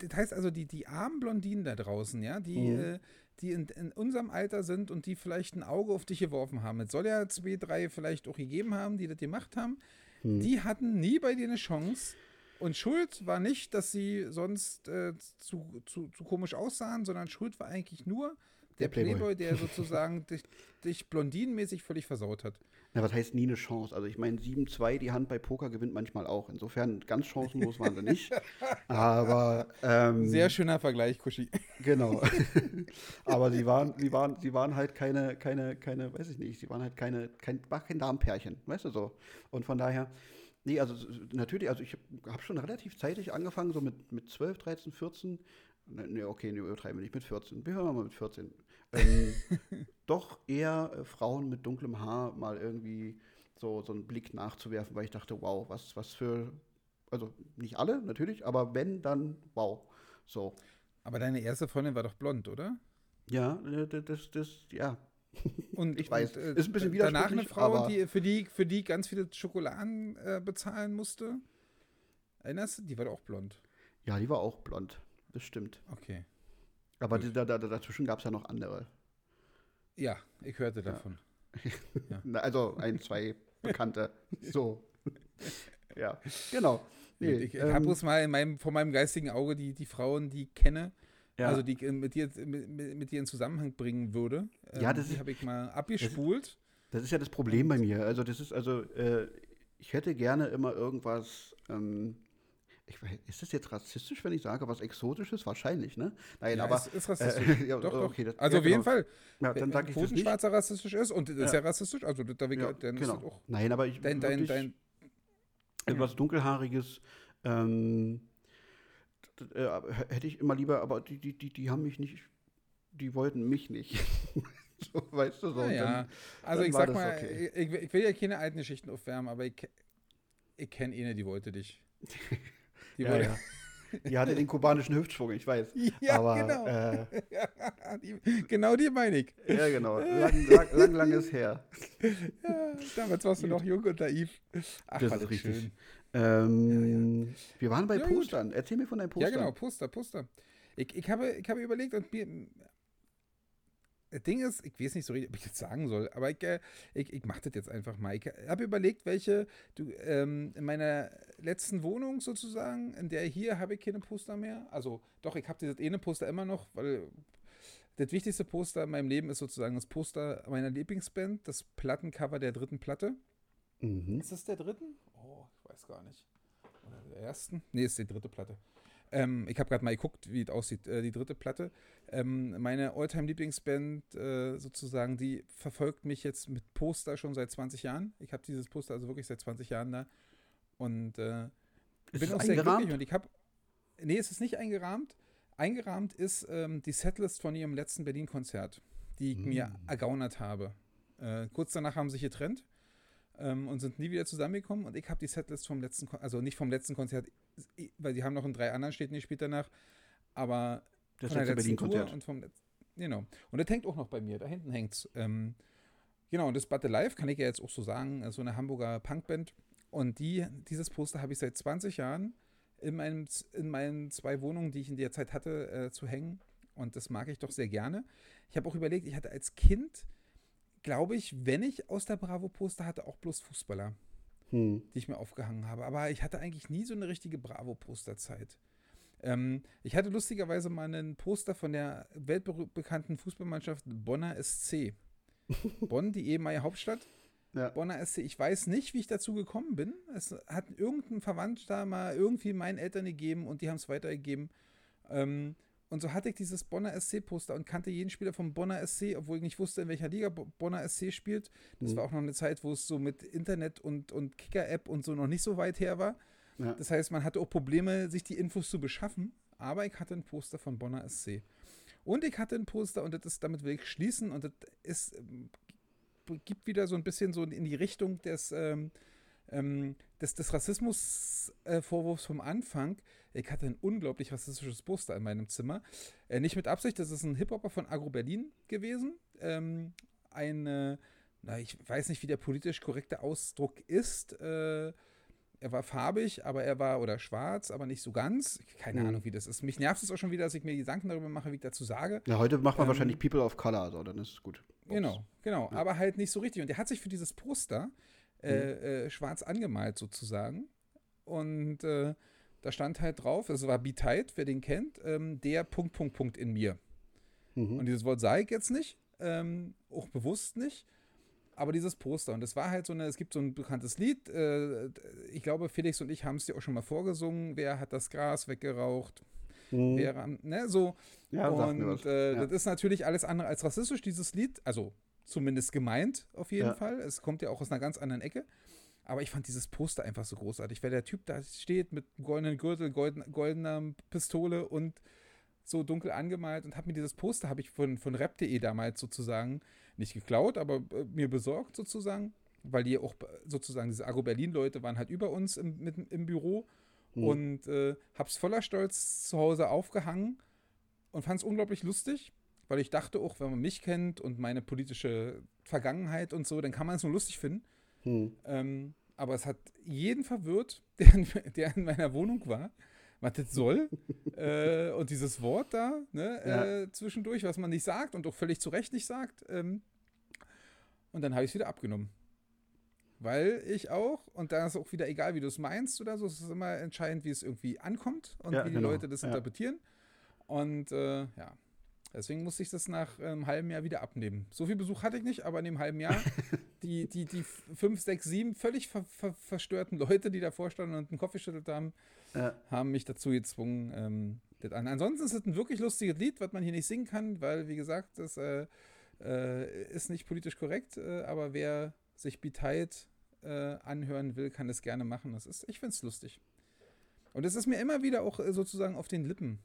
das heißt also, die, die armen Blondinen da draußen, ja, die, mhm. äh, die in, in, unserem Alter sind und die vielleicht ein Auge auf dich geworfen haben. Es soll ja zwei, drei vielleicht auch gegeben haben, die das gemacht haben. Hm. Die hatten nie bei dir eine Chance. Und Schuld war nicht, dass sie sonst äh, zu, zu, zu, komisch aussahen, sondern Schuld war eigentlich nur der, der Playboy. Playboy. der (laughs) sozusagen dich, dich blondinenmäßig völlig versaut hat. Ja, was heißt nie eine Chance? Also ich meine, 7-2, die Hand bei Poker gewinnt manchmal auch. Insofern ganz chancenlos waren sie nicht. (laughs) Aber ähm, sehr schöner Vergleich, Kuschi. (laughs) Genau. Aber sie waren, sie waren, sie waren halt keine, keine, keine, weiß ich nicht, sie waren halt keine, kein, war kein Damenpärchen, weißt du so. Und von daher, nee, also natürlich, also ich habe schon relativ zeitig angefangen, so mit, mit 12, 13, 14. Ne, okay, ne, übertreiben wir nicht mit 14. Wir hören mal mit 14 ähm, doch eher äh, Frauen mit dunklem Haar mal irgendwie so, so einen Blick nachzuwerfen, weil ich dachte, wow, was, was für, also nicht alle natürlich, aber wenn, dann wow. So. Aber deine erste Freundin war doch blond, oder? Ja, äh, das, das, das ja. Und ich weiß, und, äh, ist ein bisschen Danach eine Frau, die, für, die, für die ganz viele Schokoladen äh, bezahlen musste. Erinnerst du? Die war doch auch blond. Ja, die war auch blond. Das stimmt. Okay. Aber da, da, dazwischen gab es ja noch andere. Ja, ich hörte davon. (laughs) Ja. ja. also ein, zwei Bekannte. (laughs) so. ja, genau. Nee, ich, ähm, habe bloß mal in meinem, vor meinem geistigen Auge die, die Frauen, die ich kenne, ja. also die mit dir, mit, mit dir in Zusammenhang bringen würde. Ja, das ähm, die habe ich mal abgespult. Das, das, ist ja das Problem bei mir. Also das ist also, äh, ich hätte gerne immer irgendwas. Ähm, ich, ist das jetzt rassistisch, wenn ich sage, was Exotisches? Wahrscheinlich, ne? Nein, ja, aber. Es ist rassistisch. Äh, (laughs) ja, doch, okay, das, also ja, auf jeden genau. Fall. Ja, dann sage ich das nicht. Schwarzer rassistisch ist und das ist ja rassistisch, also da ja, dann genau. ist auch. Nein, aber ich. Dein, dein, dein, etwas Dunkelhaariges. Ähm, äh, hätte ich immer lieber, aber die, die, die, die haben mich nicht, die wollten mich nicht. (laughs) so, weißt du so. Ja, dann, also dann ich sag mal, okay. ich, ich, will ja keine alten Geschichten aufwärmen, aber ich, ich kenne eine, die wollte dich. (laughs) Die, ja, ja. die hatte den kubanischen Hüftschwung, ich weiß. (laughs) Ja, aber, genau. Äh, (laughs) die, genau die meine ich. Ja, genau. (laughs) Lang, lang, lang, lang ist her. Ja, damals warst du noch jung und naiv. Ach, das ist richtig. Schön. Ähm. Wir waren bei Postern. Gut. Erzähl mir von deinem Poster. Ja, genau, Poster, Poster. Ich, ich, habe, ich habe überlegt und mir. Das Ding ist, ich weiß nicht so richtig, ob ich das sagen soll, aber ich, äh, ich, ich mache das jetzt einfach mal. Ich habe überlegt, welche, du, ähm, in meiner letzten Wohnung sozusagen, in der hier habe ich keine Poster mehr. Also doch, ich habe dieses eine Poster immer noch, weil das wichtigste Poster in meinem Leben ist sozusagen das Poster meiner Lieblingsband, das Plattencover der dritten Platte. Mhm. Ist das der dritten? weiß gar nicht. Oder der ersten? Nee, ist die dritte Platte. Ähm, ich habe gerade mal geguckt, wie es aussieht, äh, die dritte Platte. Ähm, meine Alltime-Lieblingsband äh, sozusagen, die verfolgt mich jetzt mit Poster schon seit 20 Jahren. Ich habe dieses Poster also wirklich seit 20 Jahren da. Und äh, bin auch sehr glücklich. Und ich habe. Nee, es ist nicht eingerahmt. Eingerahmt ist ähm, die Setlist von ihrem letzten Berlin-Konzert, die ich mm. mir ergaunert habe. Äh, kurz danach haben sie sich getrennt ähm, und sind nie wieder zusammengekommen. Und ich habe die Setlist vom letzten, Kon also nicht vom letzten Konzert, weil die haben noch in drei anderen Städten gespielt danach, aber das letzten Tour und vom genau. Und das hängt auch noch bei mir, da hinten hängt's. Ähm, genau, und das Battle Live kann ich ja jetzt auch so sagen, so eine Hamburger Punkband. Und die, dieses Poster habe ich seit 20 Jahren in, meinem, in meinen zwei Wohnungen, die ich in der Zeit hatte, äh, zu hängen. Und das mag ich doch sehr gerne. Ich habe auch überlegt, ich hatte als Kind glaube ich, wenn ich aus der Bravo-Poster hatte, auch bloß Fußballer, hm. die ich mir aufgehangen habe. Aber ich hatte eigentlich nie so eine richtige Bravo-Posterzeit. Ähm, ich hatte lustigerweise mal einen Poster von der weltbekannten Fußballmannschaft Bonner SC. (laughs) Bonn, die ehemalige Hauptstadt. Ja. Bonner SC. Ich weiß nicht, wie ich dazu gekommen bin. Es hat irgendein Verwandter mal irgendwie meinen Eltern gegeben und die haben es weitergegeben. Ähm, und so hatte ich dieses Bonner SC-Poster und kannte jeden Spieler vom Bonner SC, obwohl ich nicht wusste, in welcher Liga Bonner SC spielt. Das mhm. war auch noch eine Zeit, wo es so mit Internet und, und Kicker-App und so noch nicht so weit her war. Ja. Das heißt, man hatte auch Probleme, sich die Infos zu beschaffen. Aber ich hatte ein Poster von Bonner SC. Und ich hatte ein Poster, und das ist, damit will ich schließen, und das ist, ähm, gibt wieder so ein bisschen so in die Richtung des, ähm, ähm, des, des Rassismus-Vorwurfs äh, vom Anfang. Ich hatte ein unglaublich rassistisches Poster in meinem Zimmer. Äh, nicht mit Absicht, das ist ein Hip-Hopper von Agro Berlin gewesen. Ähm, eine, na, ich weiß nicht, wie der politisch korrekte Ausdruck ist. Äh, er war farbig, aber er war, oder schwarz, aber nicht so ganz. Keine mhm. Ahnung, wie das ist. Mich nervt es auch schon wieder, dass ich mir Gedanken darüber mache, wie ich dazu sage. Ja, heute macht man ähm, wahrscheinlich People of Color, so, dann ist es gut. Ups. Genau, genau. Ja. Aber halt nicht so richtig. Und er hat sich für dieses Poster äh, mhm. äh, schwarz angemalt sozusagen. Und äh, da stand halt drauf, es war Be-Tight, wer den kennt, ähm, der Punkt, Punkt, Punkt in mir. Mhm. Und dieses Wort sah ich jetzt nicht, ähm, auch bewusst nicht, aber dieses Poster. Und es war halt so eine, es gibt so ein bekanntes Lied, äh, ich glaube, Felix und ich haben es dir auch schon mal vorgesungen, wer hat das Gras weggeraucht? Mhm. Wer, ne, so. Ja, und äh, ja. das ist natürlich alles andere als rassistisch, dieses Lied. Also zumindest gemeint, auf jeden ja. Fall. Es kommt ja auch aus einer ganz anderen Ecke. Aber ich fand dieses Poster einfach so großartig, weil der Typ da steht mit goldenen Gürtel, golden, goldener Pistole und so dunkel angemalt und habe mir dieses Poster, habe ich von, von rap.de damals sozusagen nicht geklaut, aber äh, mir besorgt sozusagen, weil die auch sozusagen diese Agro Berlin-Leute waren halt über uns im, mit, im Büro mhm. und äh, habe es voller Stolz zu Hause aufgehangen und fand es unglaublich lustig weil ich dachte auch, wenn man mich kennt und meine politische Vergangenheit und so, dann kann man es nur lustig finden. Hm. Ähm, aber es hat jeden verwirrt, (laughs) der in, der in meiner Wohnung war, was das soll. äh, und dieses Wort da, ne, ja. äh, zwischendurch, was man nicht sagt und auch völlig zu Recht nicht sagt. Ähm, und dann habe ich es wieder abgenommen. Weil ich auch, und da ist auch wieder egal, wie du es meinst oder so, es ist immer entscheidend, wie es irgendwie ankommt und ja, wie die genau. Leute das interpretieren. Und äh, ja, deswegen musste ich das nach einem halben Jahr wieder abnehmen. So viel Besuch hatte ich nicht, aber in dem halben Jahr (laughs) die, die, die fünf, sechs, sieben völlig ver ver verstörten Leute, die davor standen und den Kopf geschüttelt haben, ja. haben mich dazu gezwungen, ähm, das an. Ansonsten ist es ein wirklich lustiges Lied, was man hier nicht singen kann, weil, wie gesagt, das äh, äh, ist nicht politisch korrekt, äh, aber wer sich Beteit äh, anhören will, kann es gerne machen. Das ist, ich finde es lustig. Und es ist mir immer wieder auch äh, sozusagen auf den Lippen.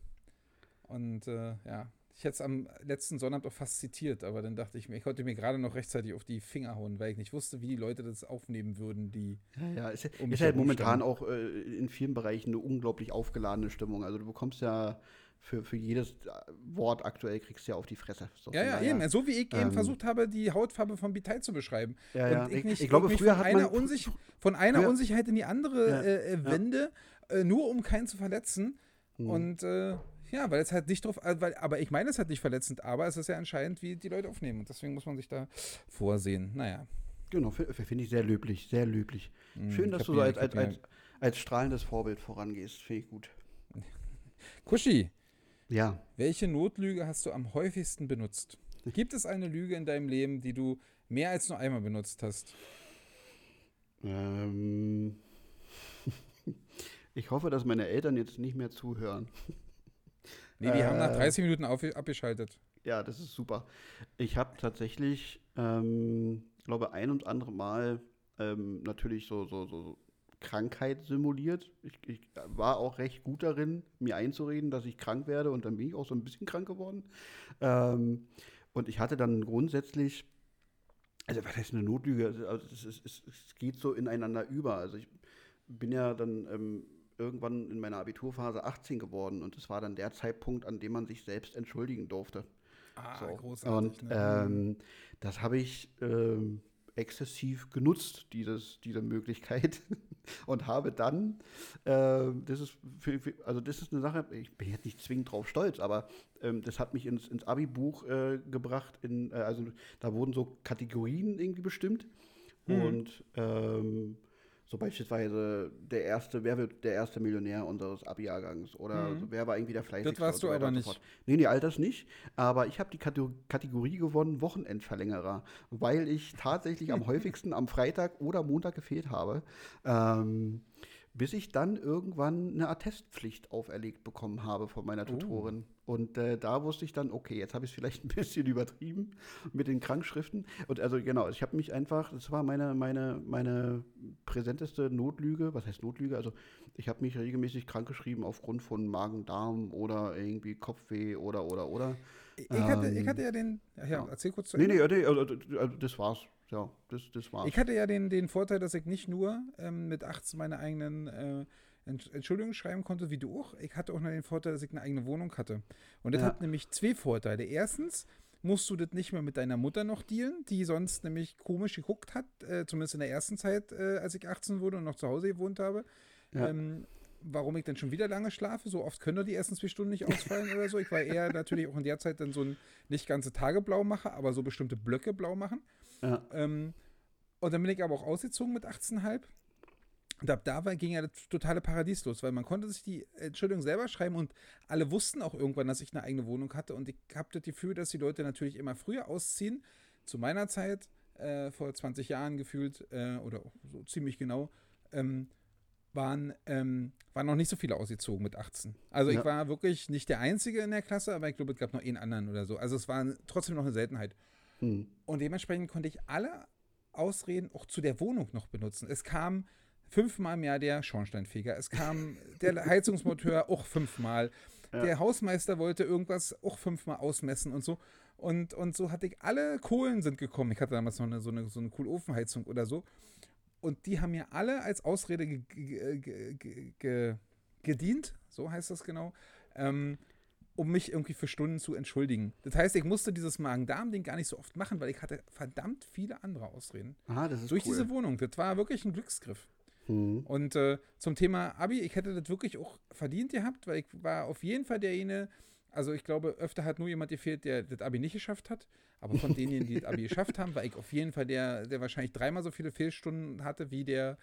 Und äh, ja, ich hätte es am letzten Sonnabend auch fast zitiert, aber dann dachte ich mir, ich konnte mir gerade noch rechtzeitig auf die Finger hauen, weil ich nicht wusste, wie die Leute das aufnehmen würden, die. Ja, ja ist, um ist halt momentan auch äh, in vielen Bereichen eine unglaublich aufgeladene Stimmung. Also du bekommst ja für, für jedes äh, Wort aktuell kriegst du ja auf die Fresse. So ja, ja, eben. So wie ich ähm, eben versucht habe, die Hautfarbe von Bitei zu beschreiben. Ja, ja. Ich, nicht, ich, glaube, früher von einer, Unsich von einer früher, Unsicherheit in die andere ja, äh, äh wende, äh, nur um keinen zu verletzen. Hm. Und äh, ja, weil es halt nicht drauf, äh, weil, aber ich meine es halt nicht verletzend, aber es ist ja entscheidend, wie die Leute aufnehmen. Und deswegen muss man sich da vorsehen. Naja. Genau, finde ich sehr löblich, sehr löblich. Hm, Schön, dass du so als, als, als, als strahlendes Vorbild vorangehst. Finde ich gut. (laughs) Kuschi, ja. Welche Notlüge hast du am häufigsten benutzt? (laughs) Gibt es eine Lüge in deinem Leben, die du mehr als nur einmal benutzt hast? Ähm. (laughs) Ich hoffe, dass meine Eltern jetzt nicht mehr zuhören. Nee, die äh, haben nach 30 äh. Minuten auf, abgeschaltet. Ja, das ist super. Ich habe tatsächlich, ähm, glaube ein und andere Mal ähm, natürlich so, so, so Krankheit simuliert. Ich, ich, war auch recht gut darin, mir einzureden, dass ich krank werde und dann bin ich auch so ein bisschen krank geworden. Ähm, und ich hatte dann grundsätzlich, also was heißt eine Notlüge? Also es, es, es, es geht so ineinander über. Also ich bin ja dann ähm, irgendwann in meiner Abiturphase 18 geworden und es war dann der Zeitpunkt, an dem man sich selbst entschuldigen durfte. Ah, so. großartig. Und ne? ähm, das habe ich ähm, exzessiv genutzt, dieses, diese Möglichkeit. (laughs) und habe dann, äh, das ist für, für, also das ist eine Sache, ich bin jetzt nicht zwingend drauf stolz, aber ähm, das hat mich ins, ins Abi-Buch äh, gebracht. In, äh, also da wurden so Kategorien irgendwie bestimmt. Hm. Und ähm, so beispielsweise der erste, wer wird der erste Millionär unseres Abi-Jahrgangs oder mhm. wer war irgendwie der fleißigste. Das warst du aber nicht. Nee, nee, all das nicht. Aber ich habe die Kategorie gewonnen, Wochenendverlängerer, weil ich tatsächlich am (laughs) häufigsten am Freitag oder Montag gefehlt habe. Ähm, bis ich dann irgendwann eine Attestpflicht auferlegt bekommen habe von meiner oh. Tutorin. Oh. Und äh, da wusste ich dann, okay, jetzt habe ich es vielleicht ein (laughs) bisschen übertrieben mit den Krankschriften. Und also genau, ich habe mich einfach, das war meine, meine, meine präsenteste Notlüge. Was heißt Notlüge? Also ich habe mich regelmäßig krankgeschrieben aufgrund von Magen-Darm oder irgendwie Kopfweh oder oder oder. Ich, hatte, ich ähm, hatte ja den, ja, ja, erzähl kurz zu Ende. Nee, nee, also, also das war's ja, das, das war's. Ich hatte ja den, den Vorteil, dass ich nicht nur ähm, mit 18 meine eigenen äh, Entschuldigungen schreiben konnte, wie du auch. Ich hatte auch noch den Vorteil, dass ich eine eigene Wohnung hatte. Und das ja. hat nämlich zwei Vorteile. Erstens musst du das nicht mehr mit deiner Mutter noch dealen, die sonst nämlich komisch geguckt hat, äh, zumindest in der ersten Zeit, äh, als ich 18 wurde und noch zu Hause gewohnt habe. Ja. Ähm, warum ich dann schon wieder lange schlafe. So oft können die ersten zwei Stunden nicht ausfallen oder so. Ich war eher (laughs) natürlich auch in der Zeit dann so ein nicht ganze Tage blau mache, aber so bestimmte Blöcke blau machen. Ja. Ähm, und dann bin ich aber auch ausgezogen mit 18,5. Und ab da war, ging ja das totale Paradies los, weil man konnte sich die Entschuldigung selber schreiben und alle wussten auch irgendwann, dass ich eine eigene Wohnung hatte. Und ich habe das Gefühl, dass die Leute natürlich immer früher ausziehen. Zu meiner Zeit, äh, vor 20 Jahren gefühlt, äh, oder so ziemlich genau, ähm, waren, ähm, waren noch nicht so viele ausgezogen mit 18. Also ja. ich war wirklich nicht der Einzige in der Klasse, aber ich glaube, es gab noch einen anderen oder so. Also es war trotzdem noch eine Seltenheit. Hm. Und dementsprechend konnte ich alle Ausreden auch zu der Wohnung noch benutzen. Es kam fünfmal mehr der Schornsteinfeger, es kam (laughs) der Heizungsmonteur auch fünfmal. Ja. Der Hausmeister wollte irgendwas auch fünfmal ausmessen und so. Und, und so hatte ich alle Kohlen sind gekommen. Ich hatte damals noch eine, so eine, so eine Kohlofenheizung oder so. Und die haben mir alle als Ausrede ge ge ge gedient, so heißt das genau. Ähm, um mich irgendwie für Stunden zu entschuldigen. Das heißt, ich musste dieses Magen-Darm-Ding gar nicht so oft machen, weil ich hatte verdammt viele andere Ausreden. Aha, das ist Durch cool. diese Wohnung. Das war wirklich ein Glücksgriff. Mhm. Und äh, zum Thema Abi, ich hätte das wirklich auch verdient gehabt, weil ich war auf jeden Fall derjenige, also ich glaube, öfter hat nur jemand gefehlt, der das Abi nicht geschafft hat. Aber von denjenigen, die das Abi (laughs) geschafft haben, war ich auf jeden Fall der, der wahrscheinlich dreimal so viele Fehlstunden hatte wie der,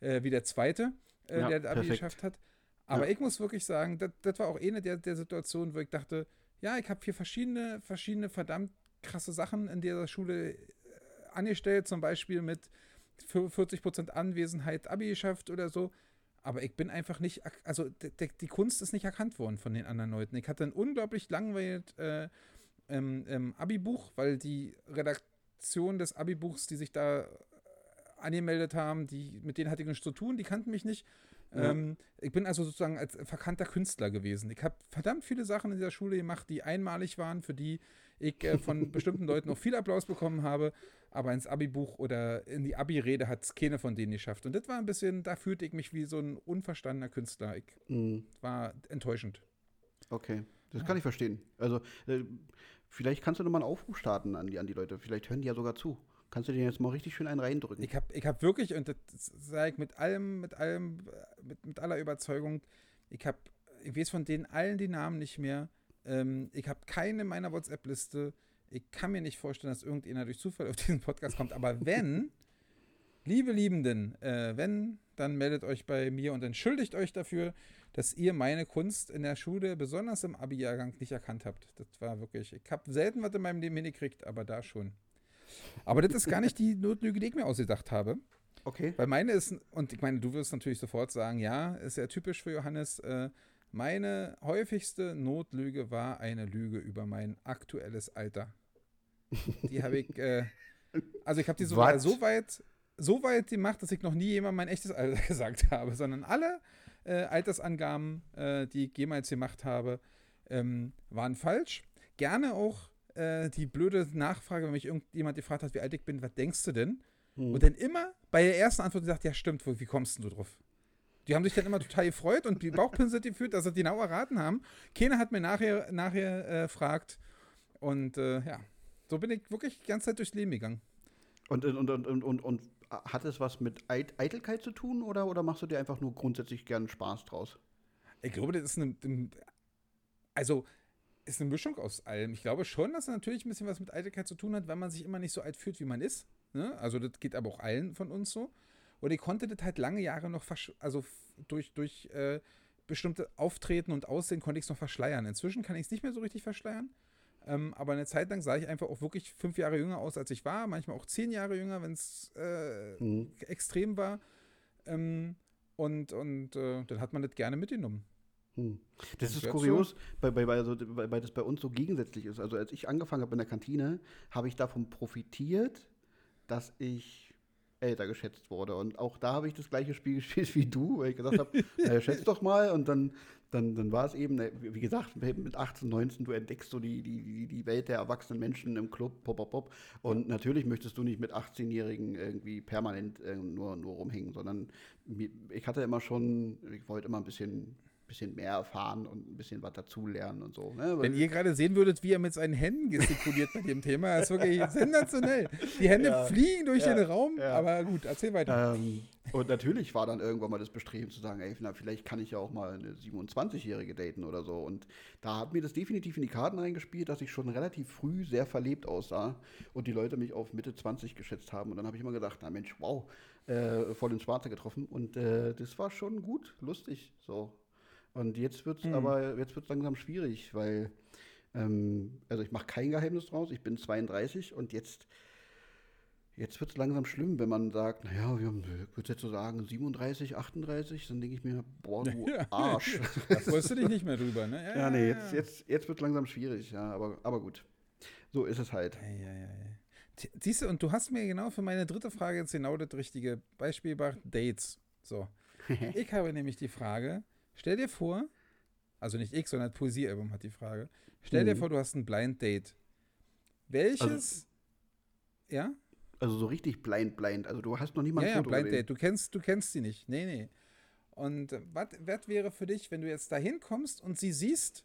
äh, wie der zweite, äh, ja, der das Abi perfekt. geschafft hat. Aber ja. ich muss wirklich sagen, das, war auch eine der, der Situationen, wo ich dachte, ja, ich habe hier verschiedene, verschiedene verdammt krasse Sachen in dieser Schule äh, angestellt, zum Beispiel mit 40% Anwesenheit Abi geschafft oder so. Aber ich bin einfach nicht, also die Kunst ist nicht erkannt worden von den anderen Leuten. Ich hatte ein unglaublich langweiliges äh, ähm, ähm, Abi-Buch, weil die Redaktion des Abi-Buchs, die sich da äh, angemeldet haben, die, mit denen hatte ich nichts zu tun, die kannten mich nicht. Ja. Ähm, ich bin also sozusagen als verkannter Künstler gewesen. Ich habe verdammt viele Sachen in dieser Schule gemacht, die einmalig waren, für die ich äh, von (laughs) bestimmten Leuten auch viel Applaus bekommen habe. Aber ins Abi-Buch oder in die Abi-Rede hat es keine von denen geschafft. Und das war ein bisschen, da fühlte ich mich wie so ein unverstandener Künstler. Ich mhm. war enttäuschend. Okay, das ja. kann ich verstehen. Also, äh, vielleicht kannst du nochmal einen Aufruf starten an die, an die Leute. Vielleicht hören die ja sogar zu. Kannst du dir jetzt mal richtig schön einen reindrücken? Ich habe ich hab wirklich, und das sage ich mit allem, mit allem, mit, mit aller Überzeugung, ich habe, ich weiß von denen allen die Namen nicht mehr. Ähm, ich habe keine meiner WhatsApp-Liste. Ich kann mir nicht vorstellen, dass irgendjemand durch Zufall auf diesen Podcast kommt. Aber (laughs) wenn, liebe Liebenden, äh, wenn, dann meldet euch bei mir und entschuldigt euch dafür, dass ihr meine Kunst in der Schule, besonders im Abi-Jahrgang, nicht erkannt habt. Das war wirklich, ich habe selten was in meinem Leben hingekriegt, aber da schon. Aber das ist gar nicht die Notlüge, die ich mir ausgedacht habe. Okay. Weil meine ist, und ich meine, du wirst natürlich sofort sagen, ja, ist ja typisch für Johannes. Äh, meine häufigste Notlüge war eine Lüge über mein aktuelles Alter. Die habe ich, äh, also ich habe die sogar so weit, so weit gemacht, dass ich noch nie jemand mein echtes Alter (laughs) gesagt habe, sondern alle äh, Altersangaben, äh, die ich jemals gemacht habe, ähm, waren falsch. Gerne auch äh, die blöde Nachfrage, wenn mich irgendjemand gefragt hat, wie alt ich bin, was denkst du denn? Hm. Und dann immer bei der ersten Antwort gesagt, ja stimmt, wie kommst du drauf? Die haben sich dann immer total gefreut und die Bauchpinsel gefühlt, dass sie genau erraten haben. Keiner hat mir nachher, nachher äh, fragt. Und äh, ja, so bin ich wirklich die ganze Zeit durchs Leben gegangen. Und, und, und, und, und, und hat es was mit Eitelkeit zu tun oder, oder machst du dir einfach nur grundsätzlich gern Spaß draus? Ich glaube, das ist eine. Also, ist eine Mischung aus allem. Ich glaube schon, dass es natürlich ein bisschen was mit Eitelkeit zu tun hat, wenn man sich immer nicht so alt fühlt, wie man ist. Ne? Also, das geht aber auch allen von uns so. Und ich konnte das halt lange Jahre noch, also durch, durch äh, bestimmte Auftreten und Aussehen konnte ich es noch verschleiern. Inzwischen kann ich es nicht mehr so richtig verschleiern. Ähm, aber eine Zeit lang sah ich einfach auch wirklich fünf Jahre jünger aus, als ich war. Manchmal auch zehn Jahre jünger, wenn es äh, mhm. extrem war. Ähm, und und äh, dann hat man das gerne mitgenommen. Hm. Das, das ist kurios, weil, weil, also, weil, das bei uns so gegensätzlich ist. Also als ich angefangen habe in der Kantine, habe ich davon profitiert, dass ich älter geschätzt wurde. Und auch da habe ich das gleiche Spiel (laughs) gespielt wie du, weil ich gesagt habe, (laughs) naja, schätz doch mal. Und dann, dann, dann war es eben, wie gesagt, mit 18, 19, du entdeckst so die, die, die Welt der erwachsenen Menschen im Club, pop, pop, pop. Und natürlich möchtest du nicht mit 18-Jährigen irgendwie permanent äh, nur, nur rumhängen, sondern ich hatte immer schon, ich wollte immer ein bisschen bisschen mehr erfahren und ein bisschen was dazulernen und so. Ne? Wenn ihr gerade sehen würdet, wie er mit seinen Händen gestikuliert bei dem Thema, ist wirklich (laughs) sensationell. Die Hände ja, fliegen durch ja, den Raum, ja. aber gut, erzähl weiter. Ähm, und natürlich war dann irgendwann mal das Bestreben zu sagen, ey, na, vielleicht kann ich ja auch mal eine 27-Jährige daten oder so. Und da hat mir das definitiv in die Karten reingespielt, dass ich schon relativ früh sehr verlebt aussah und die Leute mich auf Mitte 20 geschätzt haben. Und dann habe ich immer gedacht, na Mensch, wow, äh, voll ins Schwarze getroffen. Und äh, das war schon gut, lustig, so. Und jetzt wird es mhm. aber jetzt wird's langsam schwierig, weil, ähm, also ich mache kein Geheimnis draus, ich bin 32 und jetzt, jetzt wird es langsam schlimm, wenn man sagt, naja, wir haben, ich würde jetzt so sagen, 37, 38, dann denke ich mir, boah, du (laughs) Arsch. (laughs) da freust du dich nicht mehr drüber, ne? Ja, ja nee, jetzt, jetzt, jetzt wird es langsam schwierig, ja, aber, aber gut. So ist es halt. Ja, ja, ja. Siehst du, und du hast mir genau für meine dritte Frage jetzt genau das richtige Beispiel gebracht, Dates. So. (laughs) ich habe nämlich die Frage, Stell dir vor, also nicht ich, sondern Poesiealbum hat die Frage. Stell mhm. dir vor, du hast ein Blind Date. Welches, also, ja? Also so richtig blind, blind. Also du hast noch niemanden. Ja, ja, Blind Date. Du kennst, du kennst sie nicht. Nee, nee. Und äh, was wäre für dich, wenn du jetzt da hinkommst und sie siehst,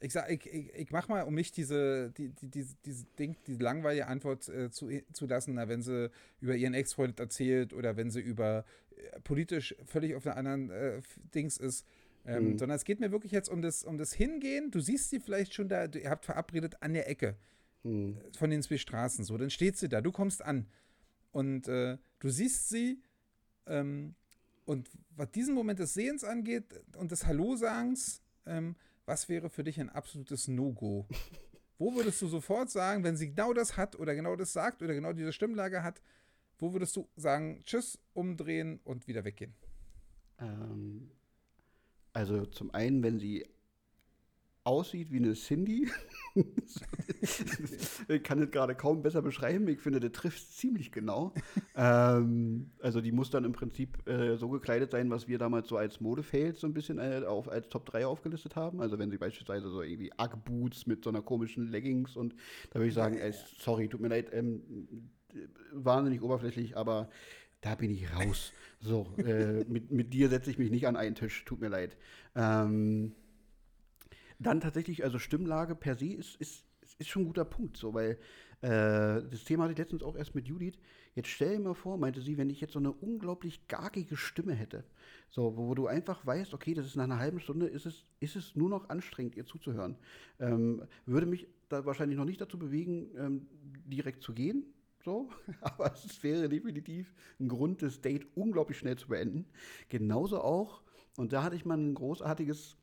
ich sag, ich, ich, ich mach mal, um nicht diese, die, die, diese, diese Ding, diese langweilige Antwort äh, zu, zu lassen, na, wenn sie über ihren Ex-Freund erzählt oder wenn sie über äh, politisch völlig auf einer anderen äh, Dings ist. Ähm, mhm. Sondern es geht mir wirklich jetzt um das, um das Hingehen. Du siehst sie vielleicht schon da, ihr habt verabredet an der Ecke mhm. von den zwei Straßen. So, dann steht sie da, du kommst an und äh, du siehst sie ähm, Und was diesen Moment des Sehens angeht und des Hallo-Sagens, ähm, was wäre für dich ein absolutes No-Go? (laughs) Wo würdest du sofort sagen, wenn sie genau das hat oder genau das sagt oder genau diese Stimmlage hat, wo würdest du sagen, tschüss, umdrehen und wieder weggehen? Ähm, also zum einen, wenn sie aussieht wie eine Cindy. (laughs) ich kann es gerade kaum besser beschreiben. Ich finde, der trifft ziemlich genau. ähm, also die muss dann im Prinzip äh, so gekleidet sein, was wir damals so als Modefails so ein bisschen äh, auf, als Top 3 aufgelistet haben. Also wenn sie beispielsweise so irgendwie Ugg-Boots mit so einer komischen Leggings und da würde ich sagen, ey, sorry, tut mir leid, ähm, wahnsinnig oberflächlich, aber da bin ich raus. So, äh, mit, mit dir setze ich mich nicht an einen Tisch, tut mir leid. Ähm, dann tatsächlich, also Stimmlage per se ist, ist, ist schon ein guter Punkt, so, weil äh, das Thema hatte ich letztens auch erst mit Judith. Jetzt stell dir mal vor, meinte sie, wenn ich jetzt so eine unglaublich gargige Stimme hätte, so, wo, wo du einfach weißt, okay, das ist nach einer halben Stunde, ist es, ist es nur noch anstrengend, ihr zuzuhören. Ähm, würde mich da wahrscheinlich noch nicht dazu bewegen, ähm, direkt zu gehen, so, (laughs) aber es wäre definitiv ein Grund, das Date unglaublich schnell zu beenden. Genauso auch, und da hatte ich mal ein großartiges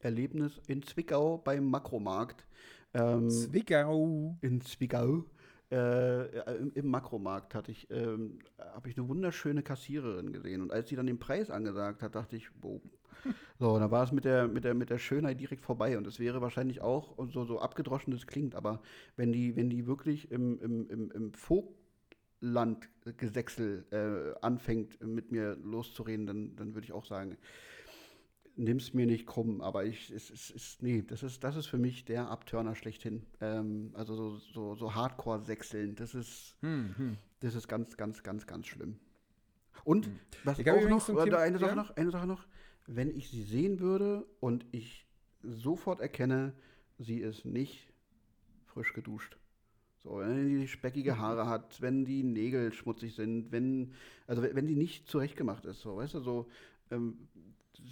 Erlebnis in Zwickau beim Makromarkt. Ähm, Zwickau. In Zwickau. Äh, im, im, Makromarkt hatte ich, ähm, habe ich eine wunderschöne Kassiererin gesehen. Und als sie dann den Preis angesagt hat, dachte ich, wow. So, und dann war es mit der, mit, der, mit der Schönheit direkt vorbei. Und es wäre wahrscheinlich auch, so, so abgedroschen das klingt, aber wenn die, wenn die wirklich im, im, im, im Vogtlandgesächsel äh, anfängt, mit mir loszureden, dann, dann würde ich auch sagen, nimm's mir nicht krumm, aber ich, es, es, es, nee, das ist, das ist für mich der Abturner schlechthin. Ähm, also so, so, so Hardcore-Sechseln, das ist, hm, hm. das ist ganz, ganz, ganz, ganz schlimm. Und hm. was ich auch noch, äh, eine Sache ja? noch, eine Sache noch, wenn ich sie sehen würde und ich sofort erkenne, sie ist nicht frisch geduscht. So, wenn die speckige Haare hat, wenn die Nägel schmutzig sind, wenn, also wenn die nicht zurechtgemacht ist, so, weißt du, so, ähm,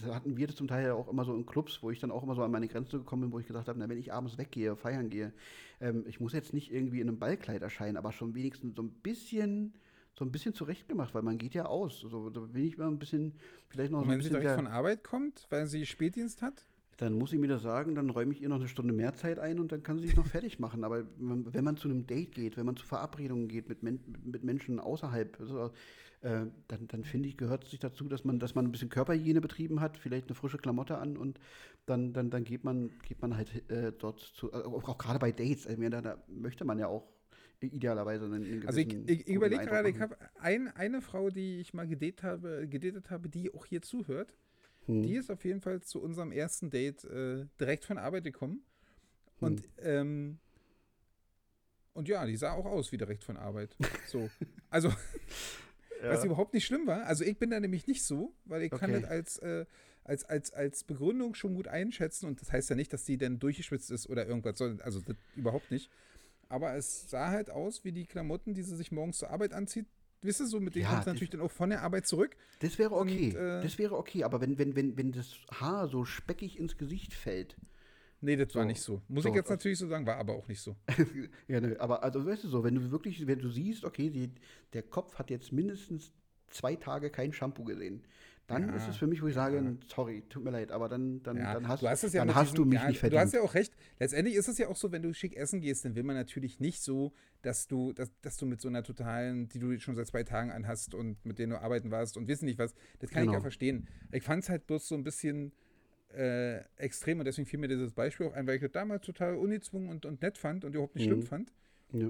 hatten wir das zum Teil ja auch immer so in Clubs, wo ich dann auch immer so an meine Grenze gekommen bin, wo ich gesagt habe, na, wenn ich abends weggehe, feiern gehe, ähm, ich muss jetzt nicht irgendwie in einem Ballkleid erscheinen, aber schon wenigstens so ein bisschen so ein bisschen zurechtgemacht, weil man geht ja aus. So, da bin ich mal ein bisschen, vielleicht noch Und so wenn sie direkt von Arbeit kommt, weil sie Spätdienst hat? Dann muss sie mir das sagen, dann räume ich ihr noch eine Stunde mehr Zeit ein und dann kann sie sich noch (laughs) fertig machen. Aber wenn man zu einem Date geht, wenn man zu Verabredungen geht mit, Men mit Menschen außerhalb, also, äh, dann, dann finde ich, gehört es sich dazu, dass man, dass man ein bisschen Körperhygiene betrieben hat, vielleicht eine frische Klamotte an und dann, dann, dann geht man, geht man halt äh, dort zu, äh, auch, auch gerade bei Dates, also, da, da möchte man ja auch idealerweise einen, Also ich, ich, ich überlege gerade, ich habe ein, eine Frau, die ich mal gedatet habe, gedatet habe, die auch hier zuhört. Hm. Die ist auf jeden Fall zu unserem ersten Date äh, direkt von Arbeit gekommen. Und hm. ähm, und ja, die sah auch aus wie direkt von Arbeit. So. Also, (laughs) (laughs) ja. was überhaupt nicht schlimm war. Also, ich bin da nämlich nicht so, weil ich okay. kann das als, äh, als, als, als Begründung schon gut einschätzen. Und das heißt ja nicht, dass die dann durchgeschwitzt ist oder irgendwas. Also, das überhaupt nicht. Aber es sah halt aus wie die Klamotten, die sie sich morgens zur Arbeit anzieht. Wisst ihr, so mit denen ja, kommst du natürlich dann auch von der Arbeit zurück. Das wäre okay. Und, äh, das wäre okay. Aber wenn, wenn, wenn, wenn das Haar so speckig ins Gesicht fällt. Nee, das so, war nicht so. Muss so, ich jetzt natürlich so sagen, war aber auch nicht so. (laughs) ja, ne, aber also weißt du so, wenn du wirklich, wenn du siehst, okay, die, der Kopf hat jetzt mindestens zwei Tage kein Shampoo gesehen dann ja, ist es für mich, wo ich ja. sage, sorry, tut mir leid, aber dann, dann, ja, dann hast, du, hast, ja dann hast diesem, du mich nicht verdient. Du hast ja auch recht. Letztendlich ist es ja auch so, wenn du schick essen gehst, dann will man natürlich nicht so, dass du, dass, dass du mit so einer totalen, die du schon seit zwei Tagen anhast und mit denen du arbeiten warst und wissen nicht was, das kann genau. ich ja verstehen. Ich fand es halt bloß so ein bisschen äh, extrem und deswegen fiel mir dieses Beispiel auch ein, weil ich das damals total ungezwungen und, und nett fand und überhaupt nicht mhm. schlimm fand,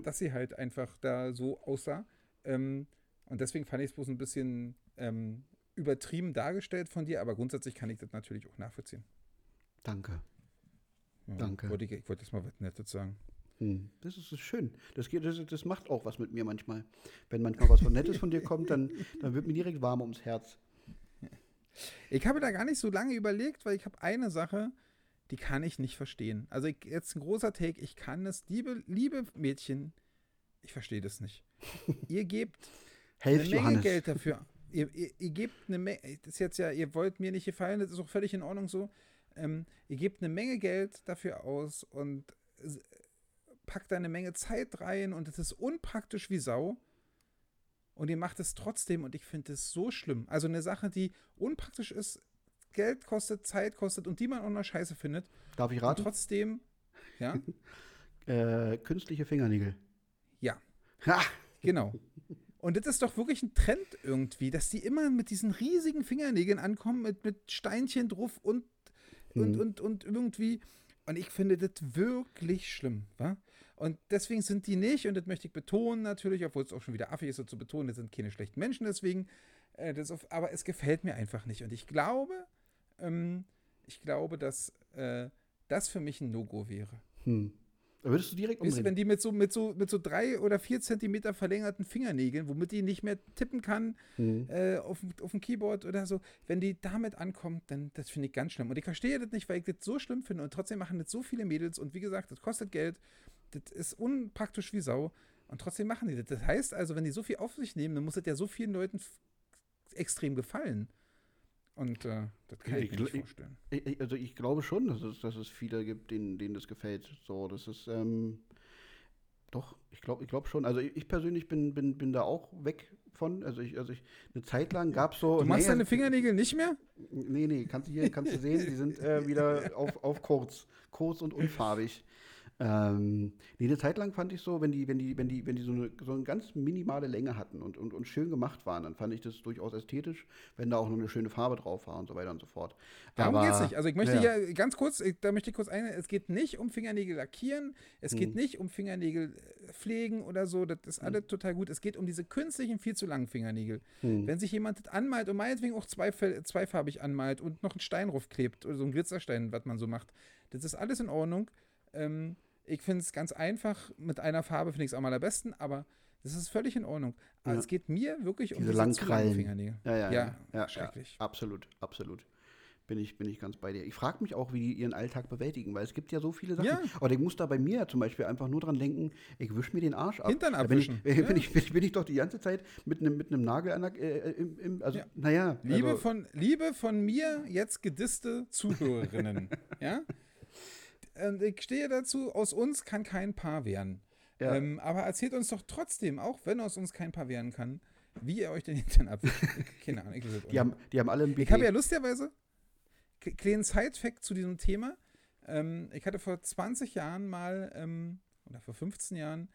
dass sie halt einfach da so aussah. Ähm, und deswegen fand ich es bloß ein bisschen ähm, übertrieben dargestellt von dir, aber grundsätzlich kann ich das natürlich auch nachvollziehen. Danke. Ja, Danke. Wollte ich, ich wollte jetzt mal was Nettes sagen. Hm, das ist schön. Das, geht, das, das, macht auch was mit mir manchmal. Wenn manchmal was von Nettes von dir kommt, dann, dann wird mir direkt warm ums Herz. Ich habe da gar nicht so lange überlegt, weil ich habe eine Sache, die kann ich nicht verstehen. Also ich, jetzt ein großer Take, ich kann das, liebe, liebe Mädchen, ich verstehe das nicht. Ihr gebt Helft eine Menge Johannes. Geld dafür ihr, ihr, ihr gebt eine Menge, das ist jetzt ja, ihr wollt mir nicht gefallen, das ist auch völlig in Ordnung so. Ähm, ihr gebt eine Menge Geld dafür aus und packt da eine Menge Zeit rein und es ist unpraktisch wie Sau. und ihr macht es trotzdem und ich finde es so schlimm. Also eine Sache, die unpraktisch ist, Geld kostet, Zeit kostet und die man auch noch scheiße findet. Darf ich raten? Und trotzdem, ja? (laughs) äh, künstliche Fingernägel. Ja. Ha! Genau. Und das ist doch wirklich ein Trend irgendwie, dass die immer mit diesen riesigen Fingernägeln ankommen, mit, mit Steinchen drauf und, mhm. und, und, und irgendwie. Und ich finde das wirklich schlimm, wa? Und deswegen sind die nicht, und das möchte ich betonen natürlich, obwohl es auch schon wieder affig ist, so zu betonen, das sind keine schlechten Menschen deswegen. Äh, das auf, aber es gefällt mir einfach nicht. Und ich glaube, ähm, ich glaube, dass äh, das für mich ein No-Go wäre. Hm. Da würdest du direkt umdrehen. wenn die mit so, mit, so, mit so drei oder vier Zentimeter verlängerten Fingernägeln, womit die nicht mehr tippen kann hm. äh, auf, auf dem Keyboard oder so, wenn die damit ankommt, dann das finde ich ganz schlimm. Und ich verstehe das nicht, weil ich das so schlimm finde und trotzdem machen das so viele Mädels und wie gesagt, das kostet Geld, das ist unpraktisch wie Sau und trotzdem machen die das. Das heißt also, wenn die so viel auf sich nehmen, dann muss das ja so vielen Leuten extrem gefallen. Und äh, das kann ja, ich, mir nicht vorstellen. Ich, also ich glaube schon, dass es, dass es viele gibt, denen, denen das gefällt. So, das ist, ähm, doch, ich glaube ich glaub schon. Also ich persönlich bin, bin, bin da auch weg von. Also ich, also ich, eine Zeit lang gab es so. Du machst nee, deine Fingernägel nicht mehr? Nee, nee, kannst du hier, kannst du sehen, die sind äh, wieder (laughs) auf, auf kurz. Kurz und unfarbig. Ähm, nee, eine Zeit lang fand ich so, wenn die, wenn die, wenn die, wenn die so eine, so eine ganz minimale Länge hatten und, und, und schön gemacht waren, dann fand ich das durchaus ästhetisch, wenn da auch noch eine schöne Farbe drauf war und so weiter und so fort. Darum geht es nicht. Also ich möchte ja. hier ganz kurz, da möchte ich kurz ein, es geht nicht um Fingernägel lackieren, es geht hm. nicht um Fingernägel äh, pflegen oder so, das ist hm. alles total gut. Es geht um diese künstlichen, viel zu langen Fingernägel. Hm. Wenn sich jemand das anmalt und meinetwegen auch zwei, zweifarbig anmalt und noch einen Stein klebt oder so einen Glitzerstein, was man so macht, das ist alles in Ordnung. Ähm, ich finde es ganz einfach. Mit einer Farbe finde ich es am allerbesten, aber das ist völlig in Ordnung. Aber ja. es geht mir wirklich um diese langkrallen Fingernägel. Ja, ja, ja, ja, schrecklich. absolut, absolut. Bin ich, bin ich ganz bei dir. Ich frage mich auch, wie die ihren Alltag bewältigen, weil es gibt ja so viele Sachen. Ja. Aber ich muss da bei mir zum Beispiel einfach nur dran denken, ich wische mir den Arsch ab. Hintern abwischen. (laughs) Bin ich, bin, ich, bin, ich, bin ich doch die ganze Zeit mit einem mit Nagel an der, äh, im, im, also, naja. Liebe, also. von, Liebe von mir jetzt gedisste Zuhörerinnen, (laughs) ja? Ich stehe dazu, aus uns kann kein Paar werden. Ja. Ähm, aber erzählt uns doch trotzdem, auch wenn aus uns kein Paar werden kann, wie ihr euch den Hintern abwischt. (laughs) Keine Ahnung. die, haben, die haben alle ein Ich habe ja lustigerweise kleinen Side-Fact zu diesem Thema. Ähm, ich hatte vor 20 Jahren mal, ähm, oder vor 15 Jahren,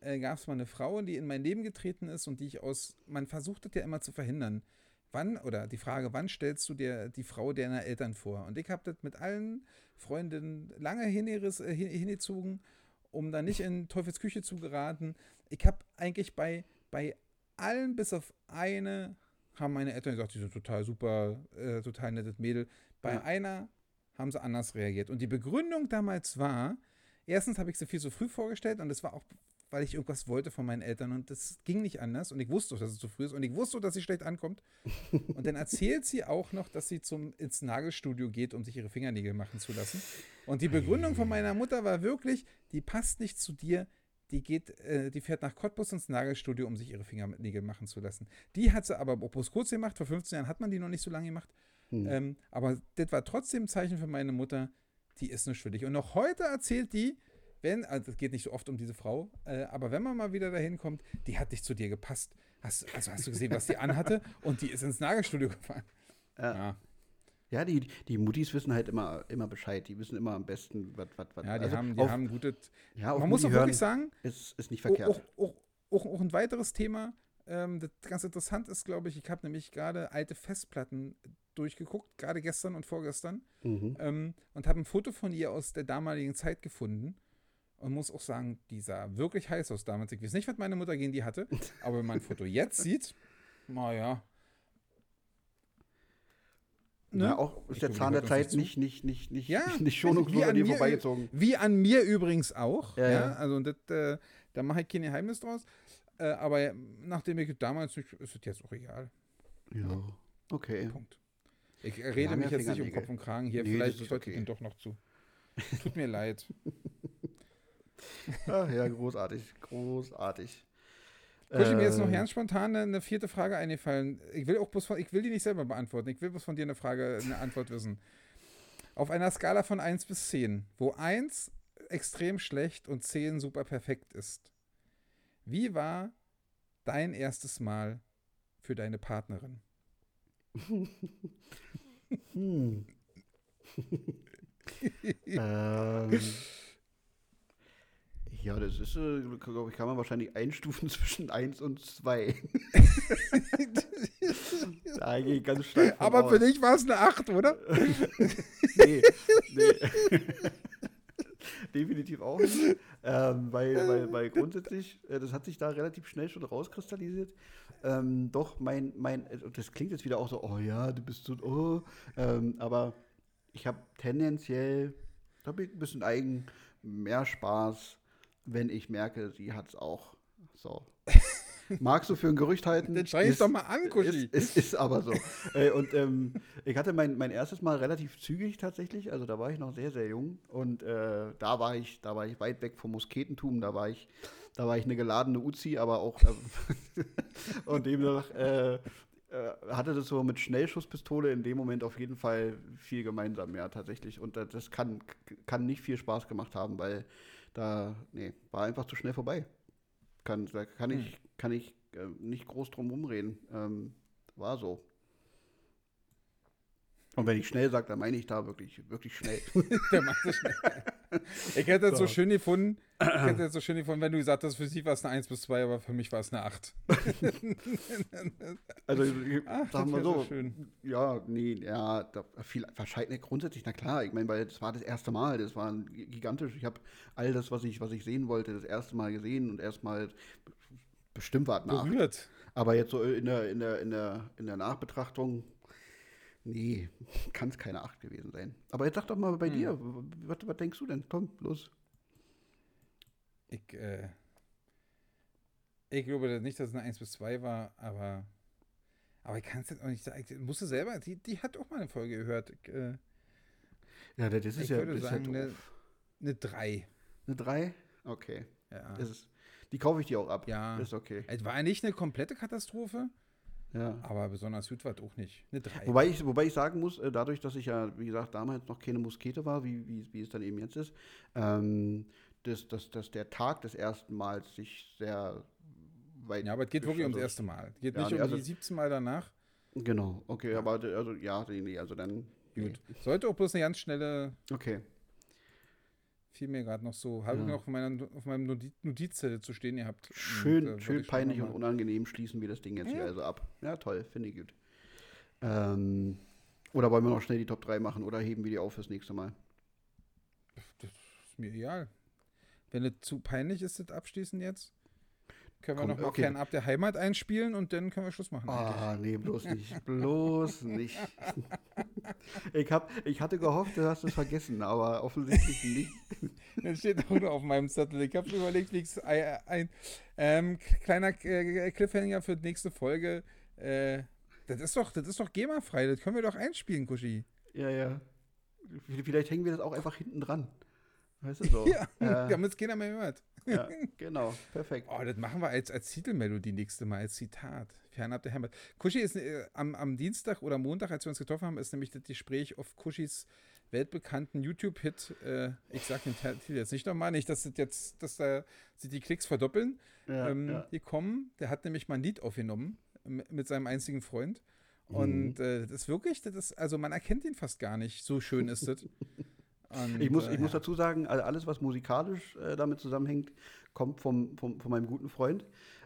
äh, gab es mal eine Frau, die in mein Leben getreten ist und die ich aus, man versucht das ja immer zu verhindern. Wann, oder die Frage, wann stellst du dir die Frau deiner Eltern vor? Und ich habe das mit allen Freundinnen lange hingezogen, äh, hingezogen, um da nicht in Teufels Küche zu geraten. Ich habe eigentlich bei, bei allen bis auf eine haben meine Eltern gesagt, die sind total super, äh, total nettes Mädel. Bei ja. einer haben sie anders reagiert. Und die Begründung damals war, erstens habe ich sie viel zu früh vorgestellt und es war auch weil ich irgendwas wollte von meinen Eltern und das ging nicht anders und ich wusste, dass es zu früh ist und ich wusste, dass sie schlecht ankommt. (laughs) Und dann erzählt sie auch noch, dass sie zum, ins Nagelstudio geht, um sich ihre Fingernägel machen zu lassen. Und die Begründung von meiner Mutter war wirklich, die passt nicht zu dir, die geht, äh, die fährt nach Cottbus ins Nagelstudio, um sich ihre Fingernägel machen zu lassen. Die hat sie aber bloß kurz gemacht, vor 15 Jahren hat man die noch nicht so lange gemacht. Hm. Ähm, aber das war trotzdem ein Zeichen für meine Mutter, die ist nicht schuldig. Und noch heute erzählt die, wenn, also es geht nicht so oft um diese Frau, äh, aber wenn man mal wieder dahin kommt, die hat nicht zu dir gepasst. Hast, also hast du gesehen, was die anhatte? (laughs) Und die ist ins Nagelstudio gefahren. Ja. ja. Ja, die, die Muttis wissen halt immer, immer Bescheid. Die wissen immer am besten, was, was, was. Ja, die, also haben, die auf, haben gute. Ja, man muss auch wirklich sagen, ist, ist nicht verkehrt. Auch, auch, auch, auch ein weiteres Thema, ähm, das ganz interessant ist, glaube ich, ich habe nämlich gerade alte Festplatten durchgeguckt, gerade gestern und vorgestern, mhm. ähm, und habe ein Foto von ihr aus der damaligen Zeit gefunden und muss auch sagen, die sah wirklich heiß aus damals. Ich weiß nicht, was meine Mutter gegen die hatte, (laughs) aber wenn man ein Foto jetzt sieht, naja. Ne? Ja, auch ist der Zahn der Zeit nicht, nicht, nicht, nicht, ja, (laughs) nicht schonungslos an dir vorbeigezogen. Wie an mir übrigens auch. Ja, ja. Also das, äh, da mache ich kein Geheimnis draus. Äh, aber nachdem ich damals, ist es jetzt auch egal. Ja, okay. Punkt. Ich rede mich jetzt nicht um Kopf und Kragen hier. Nee, Vielleicht sollte okay. ich den doch noch zu. (laughs) Tut mir leid. Ach ja, großartig, großartig. Kuschel, mir jetzt noch äh. ganz spontan eine vierte Frage eingefallen. Ich will auch bloß von, ich will die nicht selber beantworten. Ich will bloß von dir eine Frage, eine Antwort wissen. Auf einer Skala von 1 bis 10, wo 1 extrem schlecht und 10 super perfekt ist. Wie war dein erstes Mal für deine Partnerin? (laughs) hm. (laughs) ähm, ja, das ist, äh, glaube ich, kann man wahrscheinlich einstufen (laughs) zwischen 1 und 2. (laughs) da gehe ich ganz stark Aber aus. für dich war es eine 8, oder? (laughs) nee, nee. Definitiv auch nicht. Ähm, weil, weil, weil grundsätzlich, äh, das hat sich da relativ schnell schon rauskristallisiert. Ähm, doch, mein, mein, äh, das klingt jetzt wieder auch so, oh ja, du bist so, oh. Ähm, aber ich habe tendenziell, da bin ich ein bisschen eigen, mehr Spaß wenn ich merke, sie hat es auch. So. (laughs) Magst du für ein Gerücht halten? Dann schreib ich doch mal an, Kuschi. Es ist, ist, aber so. und ähm, ich hatte mein, mein erstes Mal relativ zügig tatsächlich. Also da war ich noch sehr, sehr jung. Und äh, da war ich, da war ich weit weg vom Musketentum. Da war ich, da war ich eine geladene Uzi, aber auch äh, (laughs) und demnach äh, äh, hatte das so mit Schnellschusspistole in dem Moment auf jeden Fall viel gemeinsam, ja, tatsächlich. Und das kann, kann nicht viel Spaß gemacht haben, weil da, nee, war einfach zu schnell vorbei. Kann, da kann ich, hm. kann ich äh, nicht groß drum rumreden. Ähm, war so. Und wenn ich schnell sage, dann meine ich da wirklich, wirklich schnell. (laughs) Der macht es schnell. Ich hätte es so. so schön gefunden, ich hätte es so schön gefunden, wenn du gesagt hast, für sie war es eine 1 bis 2, aber für mich war es eine 8. (laughs) also, Ach, sagen wir so, so ja, nee, ja, da, viel, wahrscheinlich grundsätzlich, na klar, ich meine, weil das war das erste Mal, das war gigantisch. Ich habe all das, was ich, was ich sehen wollte, das erste Mal gesehen und erstmal bestimmt war es nach. Berührt. Aber jetzt so in der, in der, in der, in der Nachbetrachtung, Nee, (laughs) kann es keine 8 gewesen sein. Aber jetzt sag doch mal bei hm. dir, was, was, denkst du denn? Komm, los. Ich, äh, ich glaube nicht, dass es eine 1 bis 2 war, aber, aber ich kann es jetzt auch nicht sagen. Ich musste selber, die, die hat auch mal eine Folge gehört. Ich, äh, ja, das ist ich ja. Würde sagen, eine, eine 3. Eine 3? Okay. Ja. Ist, die kaufe ich dir auch ab. Ja. Ist okay. Es war ja nicht eine komplette Katastrophe. Ja. Aber besonders gut war es auch nicht. Eine 3. Wobei ich, wobei ich sagen muss, äh, dadurch, dass ich ja, wie gesagt, damals noch keine Muskete war, wie, wie, wie es dann eben jetzt ist, ähm, dass, dass, dass der Tag des ersten Mals sich sehr weit. Ja, aber es geht wirklich ums erste Mal. Es geht ja, nicht nee, um also, die 17 Mal danach. Genau, okay, aber also ja, nee, also dann. Gut. Nee. Sollte auch bloß eine ganz schnelle. Okay fiel mir gerade noch so, habe ja. ich noch auf, meiner, auf meinem Notizzettel zu stehen gehabt. Schön, und, äh, schön peinlich und unangenehm schließen wir das Ding jetzt ja. hier also ab. Ja, toll, finde ich gut. Ähm, oder wollen wir noch schnell die Top 3 machen oder heben wir die auf fürs nächste Mal? Das ist mir egal. Wenn es zu peinlich ist, das abschließen jetzt, können wir noch mal okay. fernab der Heimat einspielen und dann können wir Schluss machen. Ah, nee, bloß nicht. bloß nicht. (laughs) Ich, hab, ich hatte gehofft, du hast es vergessen, aber offensichtlich nicht. (laughs) Das steht auch nur auf meinem Zettel. Ich habe überlegt, wie ich es ein ähm, kleiner äh, Cliffhanger für die nächste Folge. Äh, das ist doch, das ist doch GEMA-frei. Das können wir doch einspielen, Kuschi. Ja, ja. Vielleicht hängen wir das auch einfach hinten dran. Weißt du so? (laughs) ja, äh, damit es keiner mehr hört. Ja, genau, perfekt. Oh, das machen wir als, als Titelmelodie nächste Mal, als Zitat. Fernab der Heimat. Kuschi ist äh, am, am Dienstag oder Montag, als wir uns getroffen haben, ist nämlich das Gespräch auf Kuschis weltbekannten YouTube-Hit. Äh, ich sag den Titel jetzt nicht nochmal, nicht, dass das jetzt, dass da sich die Klicks verdoppeln. Ja, ähm, ja. Gekommen. Der hat nämlich mal ein Lied aufgenommen mit seinem einzigen Freund. Und mhm. äh, das ist wirklich, das ist, also man erkennt ihn fast gar nicht. So schön ist das. (laughs) Und, ich muss, ich ja. muss dazu sagen, alles, was musikalisch äh, damit zusammenhängt, kommt vom, vom, von meinem guten Freund,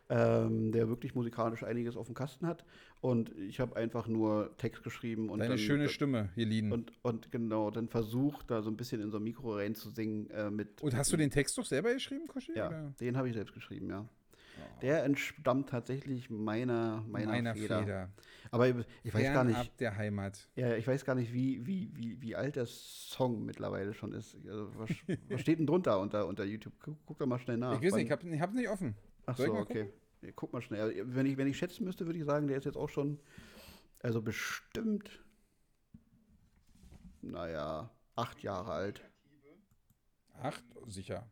ähm, der wirklich musikalisch einiges auf dem Kasten hat. Und ich habe einfach nur Text geschrieben. Und Deine dann, schöne Stimme, Jelin. Und, und genau, dann versucht, da so ein bisschen in so ein Mikro reinzusingen. Äh, mit, und hast du den Text doch selber geschrieben, Koshi? Ja, oder? den habe ich selbst geschrieben, ja. Der entstammt tatsächlich meiner, meiner, meiner Feder. Feder. Aber ich, ich weiß gar nicht. Ab der Heimat. Ja, ich weiß gar nicht, wie, wie, wie, wie alt der Song mittlerweile schon ist. Also, was, was, steht denn drunter unter, unter YouTube? Guck, guck doch mal schnell nach. Ich weiß nicht, ich habe es nicht offen. Ach Soll so, okay. Gucken? Guck mal schnell. Wenn ich, wenn ich schätzen müsste, würde ich sagen, der ist jetzt auch schon, also bestimmt, naja, acht Jahre alt. Acht? Sicher.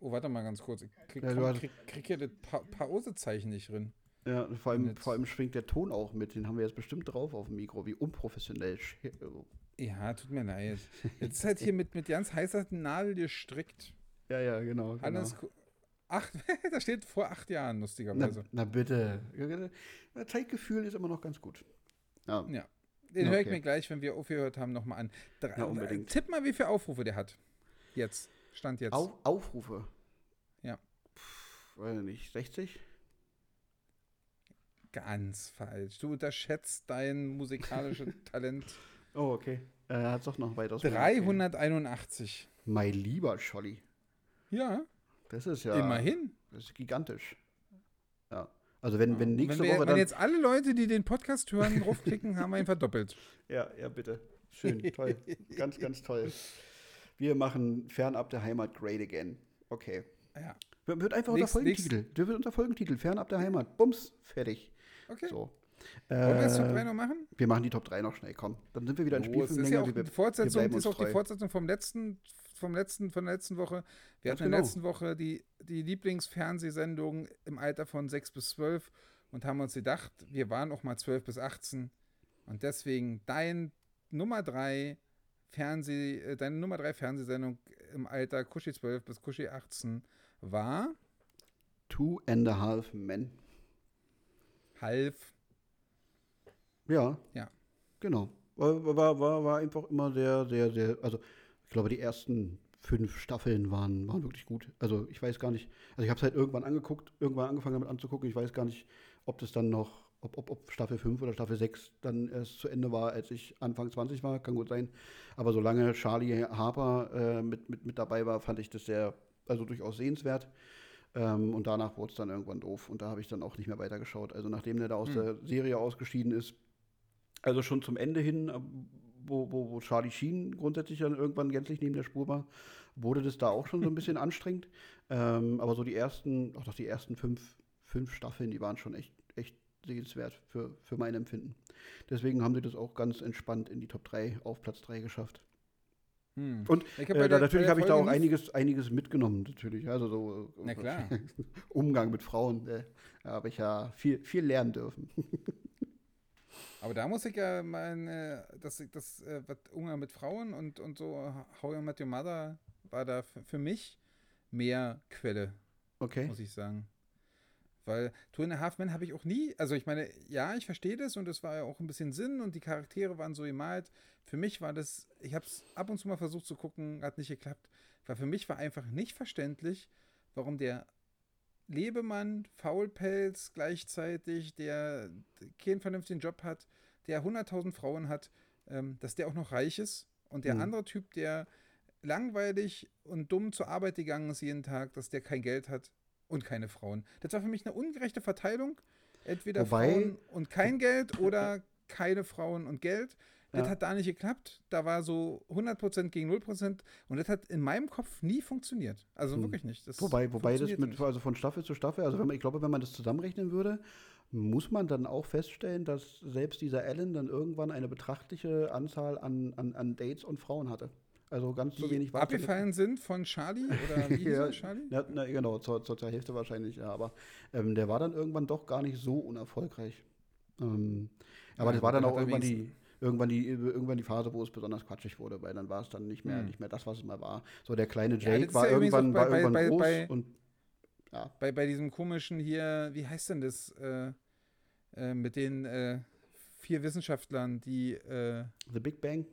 Oh, warte mal ganz kurz. Ich krieg, ja, komm, krieg, krieg hier das pa Pausezeichen nicht drin. Ja, vor allem, vor allem schwingt der Ton auch mit. Den haben wir jetzt bestimmt drauf auf dem Mikro. Wie unprofessionell. Ja, tut mir leid. Jetzt ist halt hier mit, mit ganz heißer Nadel gestrickt. Ja, ja, genau. Alles genau. Acht, (laughs) da steht vor acht Jahren, lustigerweise. Na, na bitte. Zeitgefühl ist immer noch ganz gut. Ja. ja. Den okay. höre ich mir gleich, wenn wir aufgehört haben, nochmal an. Drei, ja, unbedingt. Tipp mal, wie viele Aufrufe der hat. Jetzt. Stand jetzt. Auf, Aufrufe? Ja. Pff, weiß nicht, 60? Ganz falsch. Du unterschätzt dein musikalisches (laughs) Talent. Oh, okay. Er hat es doch noch weiter. 381. Mein lieber Scholli. Ja. Das ist ja. Immerhin. Das ist gigantisch. Ja. Also wenn, wenn nächste wenn wir, Woche dann. Wenn jetzt alle Leute, die den Podcast hören, draufklicken, haben wir ihn verdoppelt. (laughs) Ja, ja, bitte. Schön, toll. ganz, ganz toll. (laughs) Wir machen fernab der Heimat great again. Okay. Ja. Wird einfach nächst, unser Folgentitel. Nächst. Wird unser Folgentitel. Fernab der Heimat. Bums, fertig. Okay. So. Wollen wir jetzt Top 3 noch machen? Wir machen die Top 3 noch schnell, komm. Dann sind wir wieder in oh, Spielfilm. Das ist ja auch die Fortsetzung, ist auch die Fortsetzung vom letzten, vom letzten, von der letzten Woche. Wir Ganz hatten in der genau. letzten Woche die, die Lieblingsfernsehsendung im Alter von 6 bis 12 und haben uns gedacht, wir waren auch mal 12 bis 18 und deswegen dein Nummer 3 Fernseh, äh, deine Nummer 3 Fernsehsendung im Alter Kuschi 12 bis Kuschi 18 war Two and a Half Men. Half. Ja. Ja. Genau. War, war, war, war einfach immer sehr, sehr, sehr, also ich glaube, die ersten fünf Staffeln waren, waren wirklich gut. Also ich weiß gar nicht, also ich habe es halt irgendwann angeguckt, irgendwann angefangen damit anzugucken. Ich weiß gar nicht, ob das dann noch, ob, ob, ob Staffel 5 oder Staffel 6 dann erst zu Ende war, als ich Anfang 20 war, kann gut sein. Aber solange Charlie Harper äh, mit, mit, mit dabei war, fand ich das sehr, also durchaus sehenswert. Ähm, und danach wurde es dann irgendwann doof und da habe ich dann auch nicht mehr weitergeschaut. Also nachdem der da aus hm. der Serie ausgeschieden ist, also schon zum Ende hin, äh, wo, wo, wo Charlie Sheen grundsätzlich dann irgendwann gänzlich neben der Spur war, wurde das da auch schon so ein bisschen (laughs) anstrengend. Ähm, aber so die ersten, auch doch die ersten fünf, fünf Staffeln, die waren schon echt, echt sehenswert für, für mein Empfinden. Deswegen haben sie das auch ganz entspannt in die Top 3 auf Platz 3 geschafft. Hm. Und äh, da, natürlich habe ich da auch einiges, einiges mitgenommen, natürlich. Also so Na klar. (laughs) Umgang mit Frauen, äh, habe ich ja viel, viel lernen dürfen. (laughs) Aber da muss ich ja meine, das, das äh, Umgang mit Frauen und, und so, How You Met Your Mother war da für mich mehr Quelle. Okay. Muss ich sagen. Weil Two and a Half Men habe ich auch nie, also ich meine, ja, ich verstehe das und es war ja auch ein bisschen Sinn und die Charaktere waren so gemalt. Für mich war das, ich habe es ab und zu mal versucht zu gucken, hat nicht geklappt, weil für mich war einfach nicht verständlich, warum der Lebemann, Faulpelz gleichzeitig, der keinen vernünftigen Job hat, der 100.000 Frauen hat, ähm, dass der auch noch reich ist. Und der mhm. andere Typ, der langweilig und dumm zur Arbeit gegangen ist jeden Tag, dass der kein Geld hat und keine Frauen. Das war für mich eine ungerechte Verteilung. Entweder Wobei, Frauen und kein Geld oder keine Frauen und Geld. Das ja. hat da nicht geklappt. Da war so 100% gegen 0% und das hat in meinem Kopf nie funktioniert. Also hm. wirklich nicht. Das wobei wobei das mit, also von Staffel zu Staffel, also wenn man, ich glaube, wenn man das zusammenrechnen würde, muss man dann auch feststellen, dass selbst dieser Allen dann irgendwann eine betrachtliche Anzahl an, an, an Dates und Frauen hatte. Also ganz die so wenig war abgefallen sind von Charlie (laughs) oder wie ja, Charlie? Ja, na, genau, zur, zur, zur, Hälfte wahrscheinlich, ja. Aber ähm, der war dann irgendwann doch gar nicht so unerfolgreich. Ähm, aber ja, das war dann auch irgendwann die, irgendwann die, irgendwann die Phase, wo es besonders quatschig wurde, weil dann war es dann nicht mehr, hm. nicht mehr das, was es mal war. So der kleine Jake ja, war, irgendwann, bei, war irgendwann bei, groß bei, und ja. Bei, bei diesem komischen hier, wie heißt denn das, äh, äh, mit den äh, vier Wissenschaftlern, die äh, The Big Bang?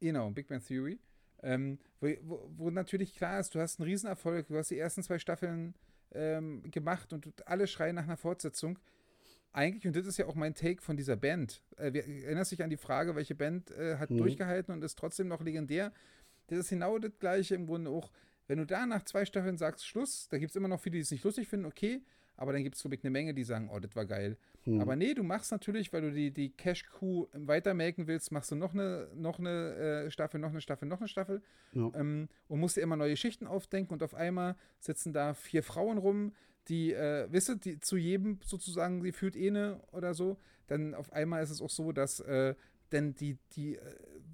Genau, Big Bang Theory. Ähm, wo, wo, wo, natürlich klar ist, du hast einen Riesenerfolg, du hast die ersten zwei Staffeln ähm, gemacht und alle schreien nach einer Fortsetzung eigentlich, und das ist ja auch mein Take von dieser Band, äh, erinnerst dich an die Frage, welche Band äh, hat mhm. durchgehalten und ist trotzdem noch legendär? Das ist genau das Gleiche im Grunde auch. Wenn du da nach zwei Staffeln sagst, Schluss, da gibt es immer noch viele, die es nicht lustig finden, okay, aber dann gibt es, glaube ich, eine Menge, die sagen, oh, das war geil. Mhm. Aber nee, du machst natürlich, weil du die, die Cash-Coup weitermelken willst, machst du noch eine, noch eine äh, Staffel, noch eine Staffel, noch eine Staffel ja. ähm, und musst dir immer neue Schichten aufdenken und auf einmal sitzen da vier Frauen rum, die, äh, wisst ihr, die zu jedem sozusagen, sie führt eh eine oder so, dann auf einmal ist es auch so, dass äh, denn die, die äh,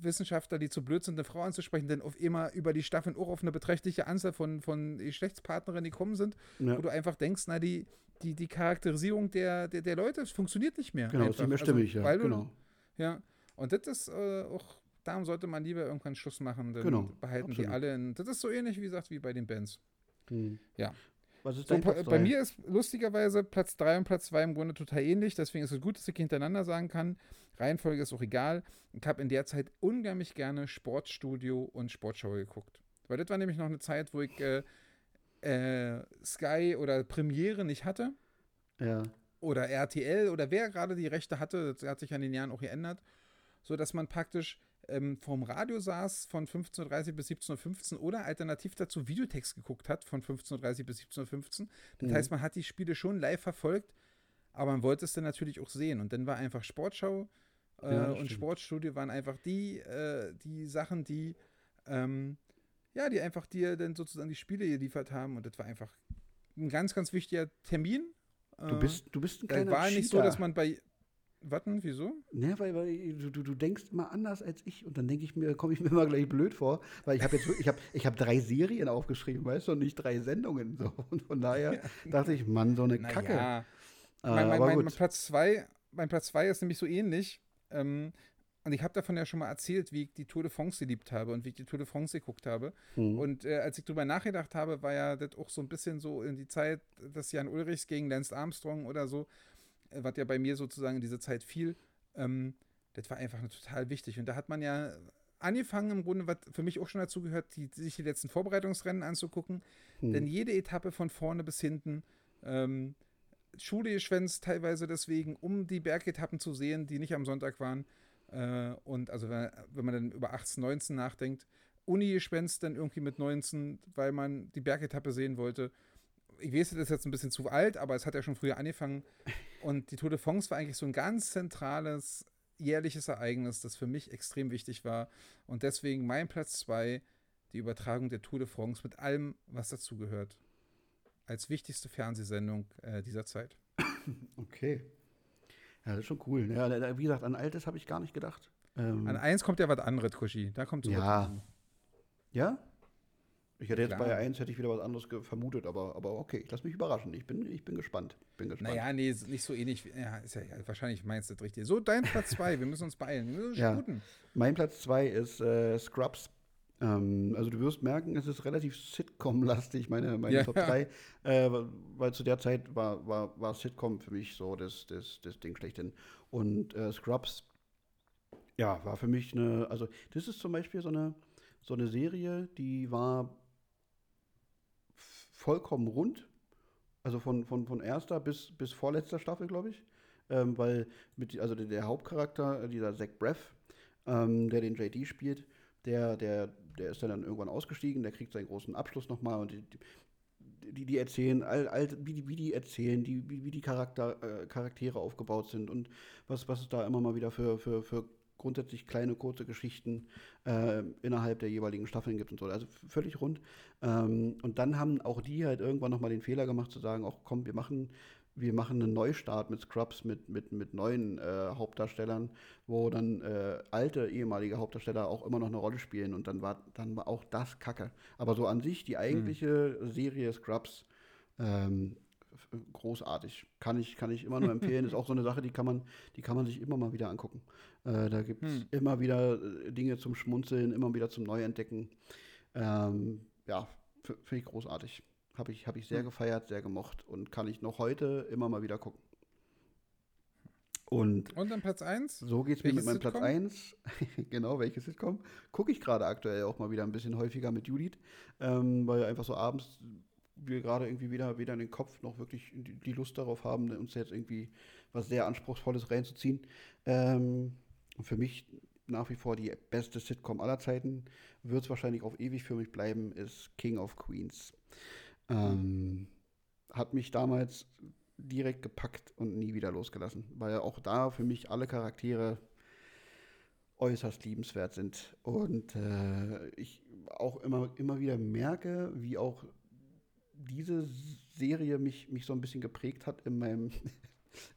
Wissenschaftler, die zu blöd sind, eine Frau anzusprechen, dann auf immer über die Staffeln auch auf eine beträchtliche Anzahl von, von Geschlechtspartnerinnen gekommen sind, ja. wo du einfach denkst, na, die, die, die Charakterisierung der, der, der Leute funktioniert nicht mehr. Genau, einfach. ist nicht mehr stimmig, also, ja. genau. ja. Und das ist äh, auch, darum sollte man lieber irgendwann Schluss machen, dann genau, behalten absolut. die alle. In, das ist so ähnlich, wie gesagt, wie bei den Bands. Hm. Ja. Was ist so, Platz bei mir ist lustigerweise Platz 3 und Platz 2 im Grunde total ähnlich. Deswegen ist es gut, dass ich hintereinander sagen kann. Reihenfolge ist auch egal. Ich habe in der Zeit unheimlich gerne Sportstudio und Sportschau geguckt. Weil das war nämlich noch eine Zeit, wo ich äh, äh, Sky oder Premiere nicht hatte. Ja. Oder RTL oder wer gerade die Rechte hatte. Das hat sich an den Jahren auch geändert. So dass man praktisch ähm, vorm Radio saß von 15.30 Uhr bis 17.15 Uhr oder alternativ dazu Videotext geguckt hat von 15.30 Uhr bis 17.15 Uhr. Das mhm. heißt, man hat die Spiele schon live verfolgt, aber man wollte es dann natürlich auch sehen. Und dann war einfach Sportschau äh, ja, und Sportstudio waren einfach die, äh, die Sachen, die ähm, ja, die einfach dir dann sozusagen die Spiele geliefert haben. Und das war einfach ein ganz, ganz wichtiger Termin. Du bist, du bist ein kleiner War Cheater. nicht so, dass man bei Warten, wieso? Ne, weil, weil du, du, du denkst immer anders als ich und dann denke ich mir, komme ich mir immer gleich blöd vor, weil ich habe jetzt ich habe ich hab drei Serien aufgeschrieben, weißt du, und nicht drei Sendungen. So. Und von daher (laughs) dachte ich, Mann, so eine Na Kacke. Ja. Äh, mein, mein, mein, mein, Platz zwei, mein Platz zwei ist nämlich so ähnlich. Ähm, und ich habe davon ja schon mal erzählt, wie ich die Tour de France geliebt habe und wie ich die Tour de France geguckt habe. Mhm. Und äh, als ich drüber nachgedacht habe, war ja das auch so ein bisschen so in die Zeit, dass Jan Ulrichs gegen Lance Armstrong oder so was ja bei mir sozusagen in dieser Zeit fiel, ähm, das war einfach total wichtig. Und da hat man ja angefangen, im Grunde, was für mich auch schon dazu gehört, die, sich die letzten Vorbereitungsrennen anzugucken. Hm. Denn jede Etappe von vorne bis hinten, ähm, Schule geschwänzt teilweise deswegen, um die Bergetappen zu sehen, die nicht am Sonntag waren. Äh, und also wenn, wenn, man dann über 18, 19 nachdenkt, Uni geschwänzt dann irgendwie mit 19, weil man die Bergetappe sehen wollte ich weiß, das ist jetzt ein bisschen zu alt, aber es hat ja schon früher angefangen. (laughs) Und die Tour de France war eigentlich so ein ganz zentrales jährliches Ereignis, das für mich extrem wichtig war. Und deswegen mein Platz zwei, die Übertragung der Tour de France mit allem, was dazugehört. Als wichtigste Fernsehsendung äh, dieser Zeit. (coughs) Okay. Ja, das ist schon cool. Ja, wie gesagt, an Altes habe ich gar nicht gedacht. Ähm, an eins kommt ja was anderes, Kushi. Da kommt so Ja. Ja? Ich hätte jetzt Klar. bei 1 hätte ich wieder was anderes vermutet, aber, aber okay, ich lasse mich überraschen. Ich bin, ich bin gespannt. Bin gespannt. Naja, nee, nicht so ähnlich. Ja, ist ja, wahrscheinlich meinst du das richtig. So, dein Platz 2, wir müssen uns beeilen. Wir müssen ja. Mein Platz 2 ist äh, Scrubs. Ähm, also du wirst merken, es ist relativ Sitcom-lastig, meine, meine ja. Top 3, äh, weil zu der Zeit war, war, war Sitcom für mich so das, das, das Ding schlechthin. Und äh, Scrubs, ja, war für mich eine, also das ist zum Beispiel so eine, so eine Serie, die war vollkommen rund. Also von, von, von erster bis, bis vorletzter Staffel, glaube ich. Ähm, weil mit, also der, Hauptcharakter, äh, dieser Zach Breff, ähm, der den JD spielt, der, der, der ist dann irgendwann ausgestiegen, der kriegt seinen großen Abschluss nochmal und die, die, die erzählen, all, all, wie, die, wie die erzählen, die, wie, wie die Charakter, äh, Charaktere aufgebaut sind und was, was es da immer mal wieder für, für, für grundsätzlich kleine, kurze Geschichten äh, innerhalb der jeweiligen Staffeln gibt und so. Also völlig rund. Ähm, und dann haben auch die halt irgendwann nochmal den Fehler gemacht zu sagen, auch komm, wir machen, wir machen einen Neustart mit Scrubs, mit, mit, mit neuen äh, Hauptdarstellern, wo dann äh, alte ehemalige Hauptdarsteller auch immer noch eine Rolle spielen. Und dann war, dann war auch das Kacke. Aber so an sich, die eigentliche mhm. Serie Scrubs, ähm, großartig. Kann ich, kann ich immer nur (laughs) empfehlen. ist auch so eine Sache, die kann man, die kann man sich immer mal wieder angucken. Äh, da gibt es hm. immer wieder äh, Dinge zum Schmunzeln, immer wieder zum Neuentdecken. Ähm, ja, finde ich großartig. Habe ich, hab ich sehr hm. gefeiert, sehr gemocht und kann ich noch heute immer mal wieder gucken. Und, und dann Platz 1? So geht es mir mit meinem Platz 1. (laughs) genau, welches Sitcom? Gucke ich gerade aktuell auch mal wieder ein bisschen häufiger mit Judith, ähm, weil einfach so abends wir gerade irgendwie wieder weder in den Kopf noch wirklich die Lust darauf haben, uns jetzt irgendwie was sehr Anspruchsvolles reinzuziehen. Ähm, für mich nach wie vor die beste Sitcom aller Zeiten, wird es wahrscheinlich auf ewig für mich bleiben, ist King of Queens. Ähm, hat mich damals direkt gepackt und nie wieder losgelassen, weil auch da für mich alle Charaktere äußerst liebenswert sind und äh, ich auch immer, immer wieder merke, wie auch diese Serie mich, mich so ein bisschen geprägt hat in meinem,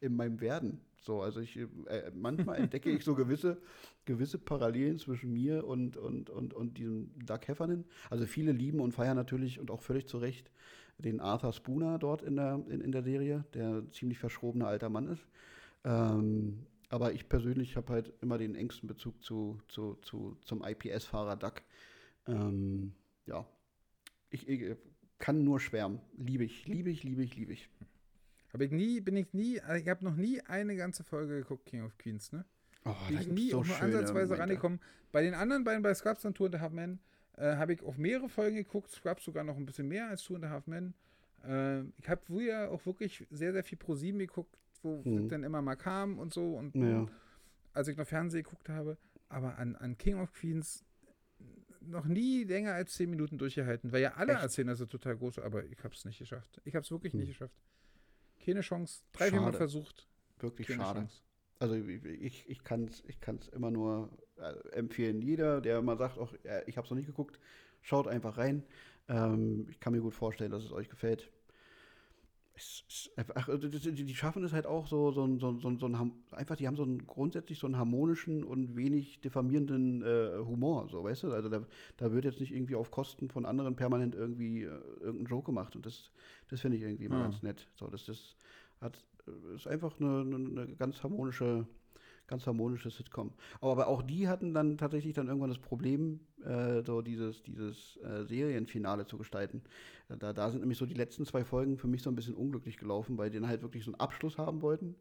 in meinem Werden. So, also ich, äh, manchmal entdecke ich so gewisse, gewisse Parallelen zwischen mir und, und, und, und diesem Doug Heffernan. Also viele lieben und feiern natürlich und auch völlig zu Recht den Arthur Spooner dort in der, in, in der Serie, der ziemlich verschrobener alter Mann ist. Ähm, aber ich persönlich habe halt immer den engsten Bezug zu, zu, zu, zum IPS-Fahrer Duck. Ähm, ja, ich, ich, kann nur schwärmen. Liebe ich, liebe ich, liebe ich, liebe ich. Habe ich nie, bin ich nie, ich habe noch nie eine ganze Folge geguckt, King of Queens, ne? Oh, bin ich nie so auch nur ansatzweise Momente. rangekommen. Bei den anderen beiden, bei Scrubs und Two and Half Men, äh, habe ich auf mehrere Folgen geguckt. Scrubs sogar noch ein bisschen mehr als Two and Half Men. Äh, ich habe früher auch wirklich sehr, sehr viel Pro 7 geguckt, wo hm. dann immer mal kam und so. Und ja. als ich noch Fernsehen geguckt habe. Aber an, an King of Queens noch nie länger als 10 Minuten durchgehalten, weil ja alle Echt? erzählen, dass es total groß aber ich habe es nicht geschafft. Ich habe es wirklich hm. nicht geschafft. Keine Chance. Drei, vier Mal versucht. Wirklich Keine schade. Chance. Also ich, ich kann es ich kann's immer nur äh, empfehlen. Jeder, der mal sagt, auch, äh, ich habe es noch nicht geguckt, schaut einfach rein. Ähm, ich kann mir gut vorstellen, dass es euch gefällt. Ach, also die schaffen es halt auch so, so, so, so, so ein, einfach, die haben so einen grundsätzlich so einen harmonischen und wenig diffamierenden äh, Humor, so, weißt du? Also da, da wird jetzt nicht irgendwie auf Kosten von anderen permanent irgendwie äh, irgendein Joke gemacht und das, das finde ich irgendwie immer ja. ganz nett. So, das, das hat, ist einfach eine, eine ganz harmonische ganz harmonisches Sitcom. Aber auch die hatten dann tatsächlich dann irgendwann das Problem, äh, so dieses, dieses äh, Serienfinale zu gestalten. Da, da sind nämlich so die letzten zwei Folgen für mich so ein bisschen unglücklich gelaufen, weil die dann halt wirklich so einen Abschluss haben wollten.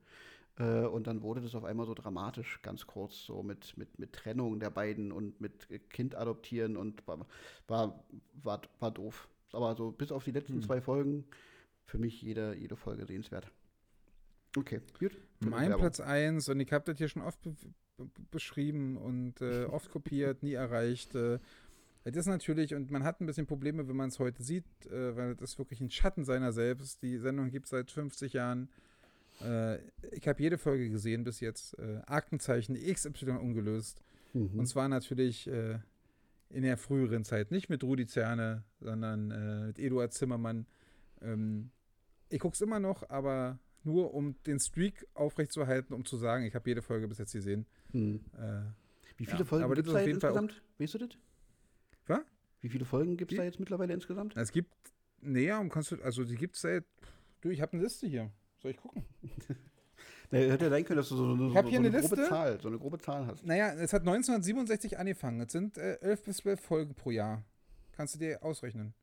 Äh, und dann wurde das auf einmal so dramatisch, ganz kurz, so mit, mit, mit Trennung der beiden und mit Kind adoptieren und war, war, war, war doof. Aber so bis auf die letzten hm. zwei Folgen für mich jede, jede Folge sehenswert. Okay, gut. Mein Platz 1, und ich habe das hier schon oft be beschrieben und äh, (laughs) oft kopiert, nie erreicht. Äh, das ist natürlich, und man hat ein bisschen Probleme, wenn man es heute sieht, äh, weil das ist wirklich ein Schatten seiner selbst. Die Sendung gibt es seit 50 Jahren. Äh, ich habe jede Folge gesehen bis jetzt. Äh, Aktenzeichen XY ungelöst. Mhm. Und zwar natürlich äh, in der früheren Zeit. Nicht mit Rudi Zerne, sondern mit Eduard Zimmermann. Ähm, ich gucke es immer noch, aber nur um den Streak aufrechtzuerhalten, um zu sagen, ich habe jede Folge bis jetzt gesehen. Hm. Äh, Wie viele ja, Folgen gibt es da insgesamt? Weißt du das? Was? Wie viele Folgen gibt es da jetzt mittlerweile insgesamt? Es gibt näher, um kannst du, also die gibt es seit. Du, ich habe eine Liste hier. Soll ich gucken? (laughs) naja, hätte ja sein können, dass du so, so, so, so eine, Liste. grobe Zahl, so eine grobe Zahl hast. Naja, es hat 1967 angefangen. Es sind äh, 11 bis 12 Folgen pro Jahr. Kannst du dir ausrechnen.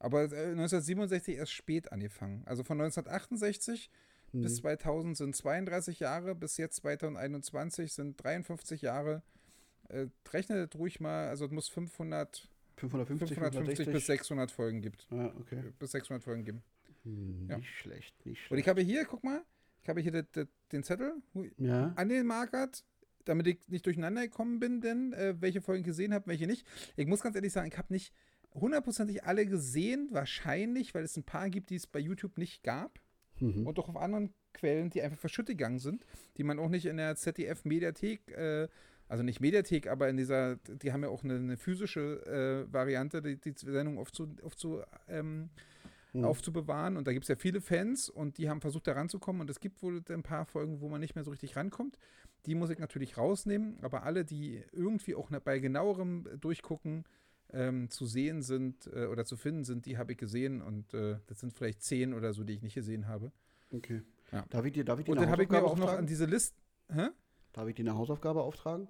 Aber 1967 äh, erst spät angefangen. Also von 1968 mhm. bis 2000 sind 32 Jahre, bis jetzt 2021 sind 53 Jahre. Äh, rechne das ruhig mal, also es muss 500, 550, 550 bis 600 Folgen gibt. Ja, okay. Bis 600 Folgen geben. Hm, ja. Nicht schlecht, nicht schlecht. Und ich habe hier, guck mal, ich habe hier den, den Zettel ja. angemarkert, damit ich nicht durcheinander gekommen bin, denn äh, welche Folgen gesehen habe, welche nicht. Ich muss ganz ehrlich sagen, ich habe nicht hundertprozentig alle gesehen, wahrscheinlich, weil es ein paar gibt, die es bei YouTube nicht gab. Mhm. Und auch auf anderen Quellen, die einfach verschüttet gegangen sind, die man auch nicht in der ZDF-Mediathek, äh, also nicht Mediathek, aber in dieser, die haben ja auch eine, eine physische äh, Variante, die, die Sendung aufzu, aufzu, ähm, mhm. aufzubewahren. Und da gibt es ja viele Fans und die haben versucht, da ranzukommen. Und es gibt wohl ein paar Folgen, wo man nicht mehr so richtig rankommt. Die muss ich natürlich rausnehmen, aber alle, die irgendwie auch bei genauerem Durchgucken ähm, zu sehen sind äh, oder zu finden sind, die habe ich gesehen und äh, das sind vielleicht zehn oder so, die ich nicht gesehen habe. Okay. Ja. Darf ich dir, darf ich dir und dann habe ich mir auch noch an diese Liste. Hä? Darf ich dir eine Hausaufgabe auftragen?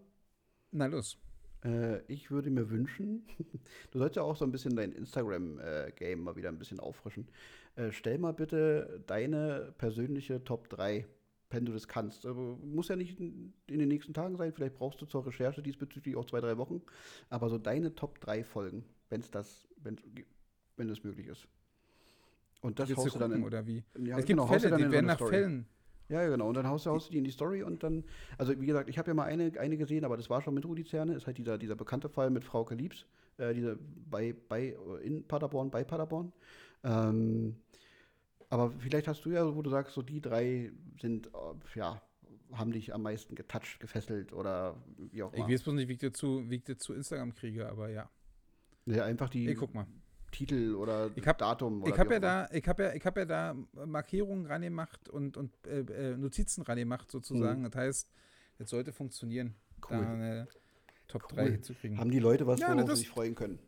Na los. Äh, ich würde mir wünschen, (laughs) du sollst ja auch so ein bisschen dein Instagram-Game mal wieder ein bisschen auffrischen. Äh, stell mal bitte deine persönliche Top 3 wenn du das kannst. Also, muss ja nicht in, den nächsten Tagen sein, vielleicht brauchst du zur Recherche diesbezüglich auch zwei, drei Wochen. Aber so deine Top 3 Folgen, wenn es das, wenn, wenn es möglich ist. Und das haust du dann in, oder wie? Ja, es genau, gibt Fälle, die werden nach Story. Fällen. Ja, genau. Und dann haust, haust du die in die Story und dann, also wie gesagt, ich habe ja mal eine, eine gesehen, aber das war schon mit Rudi Zerne, ist halt dieser, dieser bekannte Fall mit Frau Liebs, äh, dieser bei, bei, in Paderborn, bei Paderborn. Ähm, aber vielleicht hast du ja, wo du sagst, so die drei sind, äh, ja, haben dich am meisten getoucht, gefesselt oder wie auch immer. Ich weiß bloß nicht, wie ich dir zu, wie ich dir zu Instagram kriege, aber ja. Ja, einfach die ich guck mal. Titel oder ich hab, Datum. Oder ich habe ja da, ich habe ja, ich habe ja da Markierungen rangemacht und, und äh, äh Notizen rangemacht sozusagen. Mhm. Das heißt, es sollte funktionieren, cool. da eine Top cool. 3 hinzukriegen. Haben die Leute was, ja, worauf sie sich freuen können?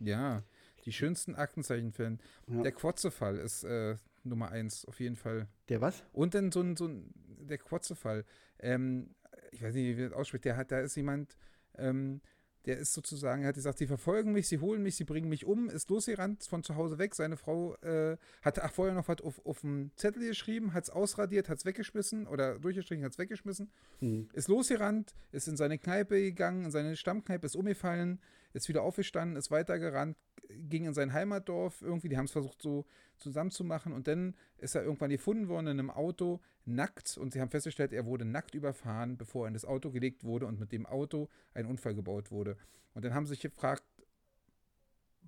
Ja, die schönsten Aktenzeichenfilme. Ja. Der Quotzefall ist äh, Nummer eins, auf jeden Fall. Der was? Und dann so ein, so ein der Quotzefall. Ähm, ich weiß nicht, wie das ausspricht. Der hat, da ist jemand, ähm, der ist sozusagen, er hat gesagt, sie verfolgen mich, sie holen mich, sie bringen mich um, ist losgerannt von zu Hause weg. Seine Frau äh, hat ach, vorher noch was auf, auf dem Zettel geschrieben, hat es ausradiert, hat es weggeschmissen oder durchgestrichen, hat es weggeschmissen. Mhm. Ist losgerannt, ist in seine Kneipe gegangen, in seine Stammkneipe, ist umgefallen, ist wieder aufgestanden, ist weitergerannt, ging in sein Heimatdorf irgendwie, die haben es versucht so zusammenzumachen und dann ist er irgendwann gefunden worden in einem Auto, nackt und sie haben festgestellt, er wurde nackt überfahren, bevor er in das Auto gelegt wurde und mit dem Auto ein Unfall gebaut wurde. Und dann haben sie sich gefragt,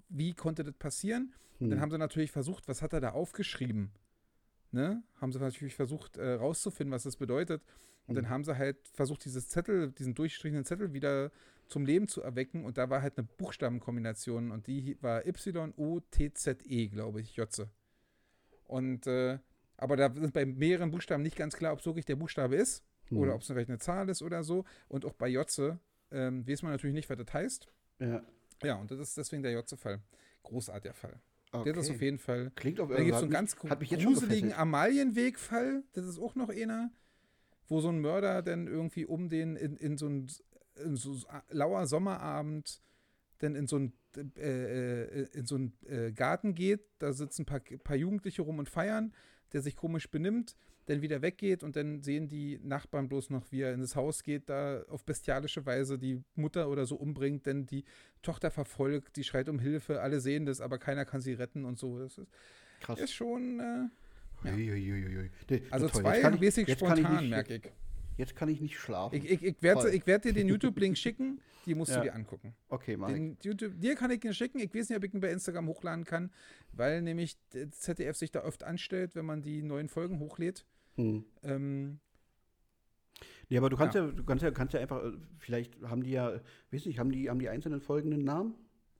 wie konnte das passieren? Und dann hm. haben sie natürlich versucht, was hat er da aufgeschrieben? Ne? Haben sie natürlich versucht, äh, rauszufinden, was das bedeutet. Und hm. dann haben sie halt versucht, dieses Zettel, diesen durchgestrichenen Zettel wieder zum Leben zu erwecken. Und da war halt eine Buchstabenkombination und die war Y-O-T-Z-E, glaube ich, Jotze. Und äh, aber da sind bei mehreren Buchstaben nicht ganz klar, ob es wirklich der Buchstabe ist mhm. oder ob es vielleicht eine Zahl ist oder so. Und auch bei Jotze ähm, weiß man natürlich nicht, was das heißt. Ja. Ja, und das ist deswegen der Jotze-Fall. Großartiger Fall. Okay. Der ist auf jeden Fall. Klingt auf Da gibt es so einen ganz gruseligen Amalienweg-Fall. Das ist auch noch einer, wo so ein Mörder dann irgendwie um den in, in so ein in so lauer Sommerabend dann in so ein äh, äh, in so einen äh, Garten geht, da sitzen ein paar, paar Jugendliche rum und feiern, der sich komisch benimmt, dann wieder weggeht und dann sehen die Nachbarn bloß noch, wie er in das Haus geht, da auf bestialische Weise die Mutter oder so umbringt, denn die Tochter verfolgt, die schreit um Hilfe, alle sehen das, aber keiner kann sie retten und so. Das ist, Krass. ist schon. Äh, ja. Ui, also toll. zwei mäßig spontan, merke ich. Jetzt kann ich nicht schlafen. Ich, ich, ich werde werd dir den (laughs) YouTube-Link schicken, die musst ja. du dir angucken. Okay, mach den YouTube, Dir kann ich ihn schicken. Ich weiß nicht, ob ich ihn bei Instagram hochladen kann, weil nämlich ZDF sich da oft anstellt, wenn man die neuen Folgen hochlädt. Hm. Ähm, Nee, aber du kannst ja, ja du kannst ja, kannst ja einfach, äh, vielleicht haben die ja, weiß nicht, haben die, haben die einzelnen Folgen einen Namen?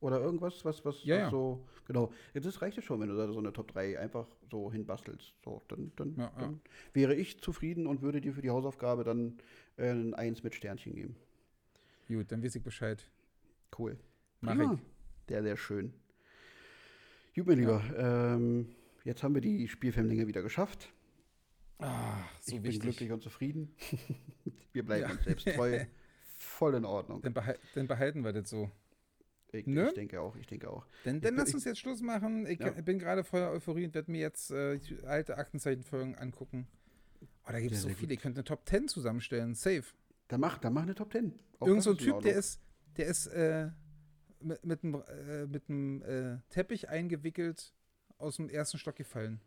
Oder irgendwas, was, was, ja, was ja. so, genau. Das reicht ja schon, wenn du da so eine Top 3 einfach so hinbastelst. So, dann, dann, ja, dann wäre ich zufrieden und würde dir für die Hausaufgabe dann äh, ein Eins mit Sternchen geben. Gut, dann weiß ich Bescheid. Cool. Mach ich. Sehr, sehr schön. Gut, mein Lieber, ähm, jetzt haben wir die Spielfilmlinge wieder geschafft. Ach, so ich wichtig. bin glücklich und zufrieden. (laughs) wir bleiben uns selbst treu. (laughs) Voll in Ordnung. Dann, behal dann behalten wir das so. Ich, ne? ich, denke auch, ich denke auch. Dann, dann lass uns jetzt Schluss machen. Ich ja. bin gerade voller Euphorie und werde mir jetzt äh, alte Aktenzeichenfolgen angucken. Oh, da gibt es so viele. Ich könnte eine Top 10 zusammenstellen. Safe. Dann mach, dann mach eine Top 10. Auch Irgend so ein Typ, der ist, der ist äh, mit, mit einem, äh, mit einem äh, Teppich eingewickelt aus dem ersten Stock gefallen.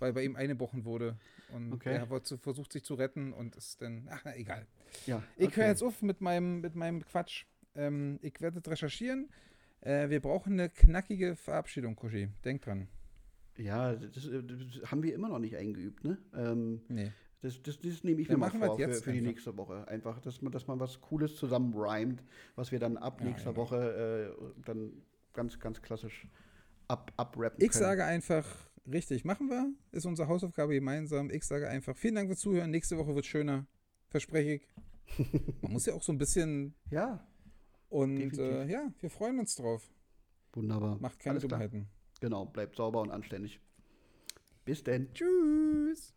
weil bei ihm eingebrochen wurde. Und okay. er wollte, versucht sich zu retten und ist dann, ach, na, egal. Ja, okay. Ich höre jetzt auf mit meinem, mit meinem Quatsch. Ähm, ich werde recherchieren. Äh, wir brauchen eine knackige Verabschiedung, Kushi. Denk dran. Ja, das, das, haben wir immer noch nicht eingeübt, ne? Ähm, nee. Das, das, das nehme ich dann mir mal vor für, für die nächste Woche. Einfach, dass man, dass man was Cooles zusammen rhymt, was wir dann ab ja, nächster ja. Woche äh, dann ganz, ganz klassisch ab, abrappen Ich sage einfach, richtig, machen wir. Ist unsere Hausaufgabe gemeinsam. Ich sage einfach, vielen Dank fürs Zuhören. Nächste Woche wird schöner. Verspreche ich. (laughs) Man muss ja auch so ein bisschen ja. Und äh, ja, wir freuen uns drauf. Wunderbar. Macht keine Alles Dummheiten. Klar. Genau, bleibt sauber und anständig. Bis denn. Tschüss.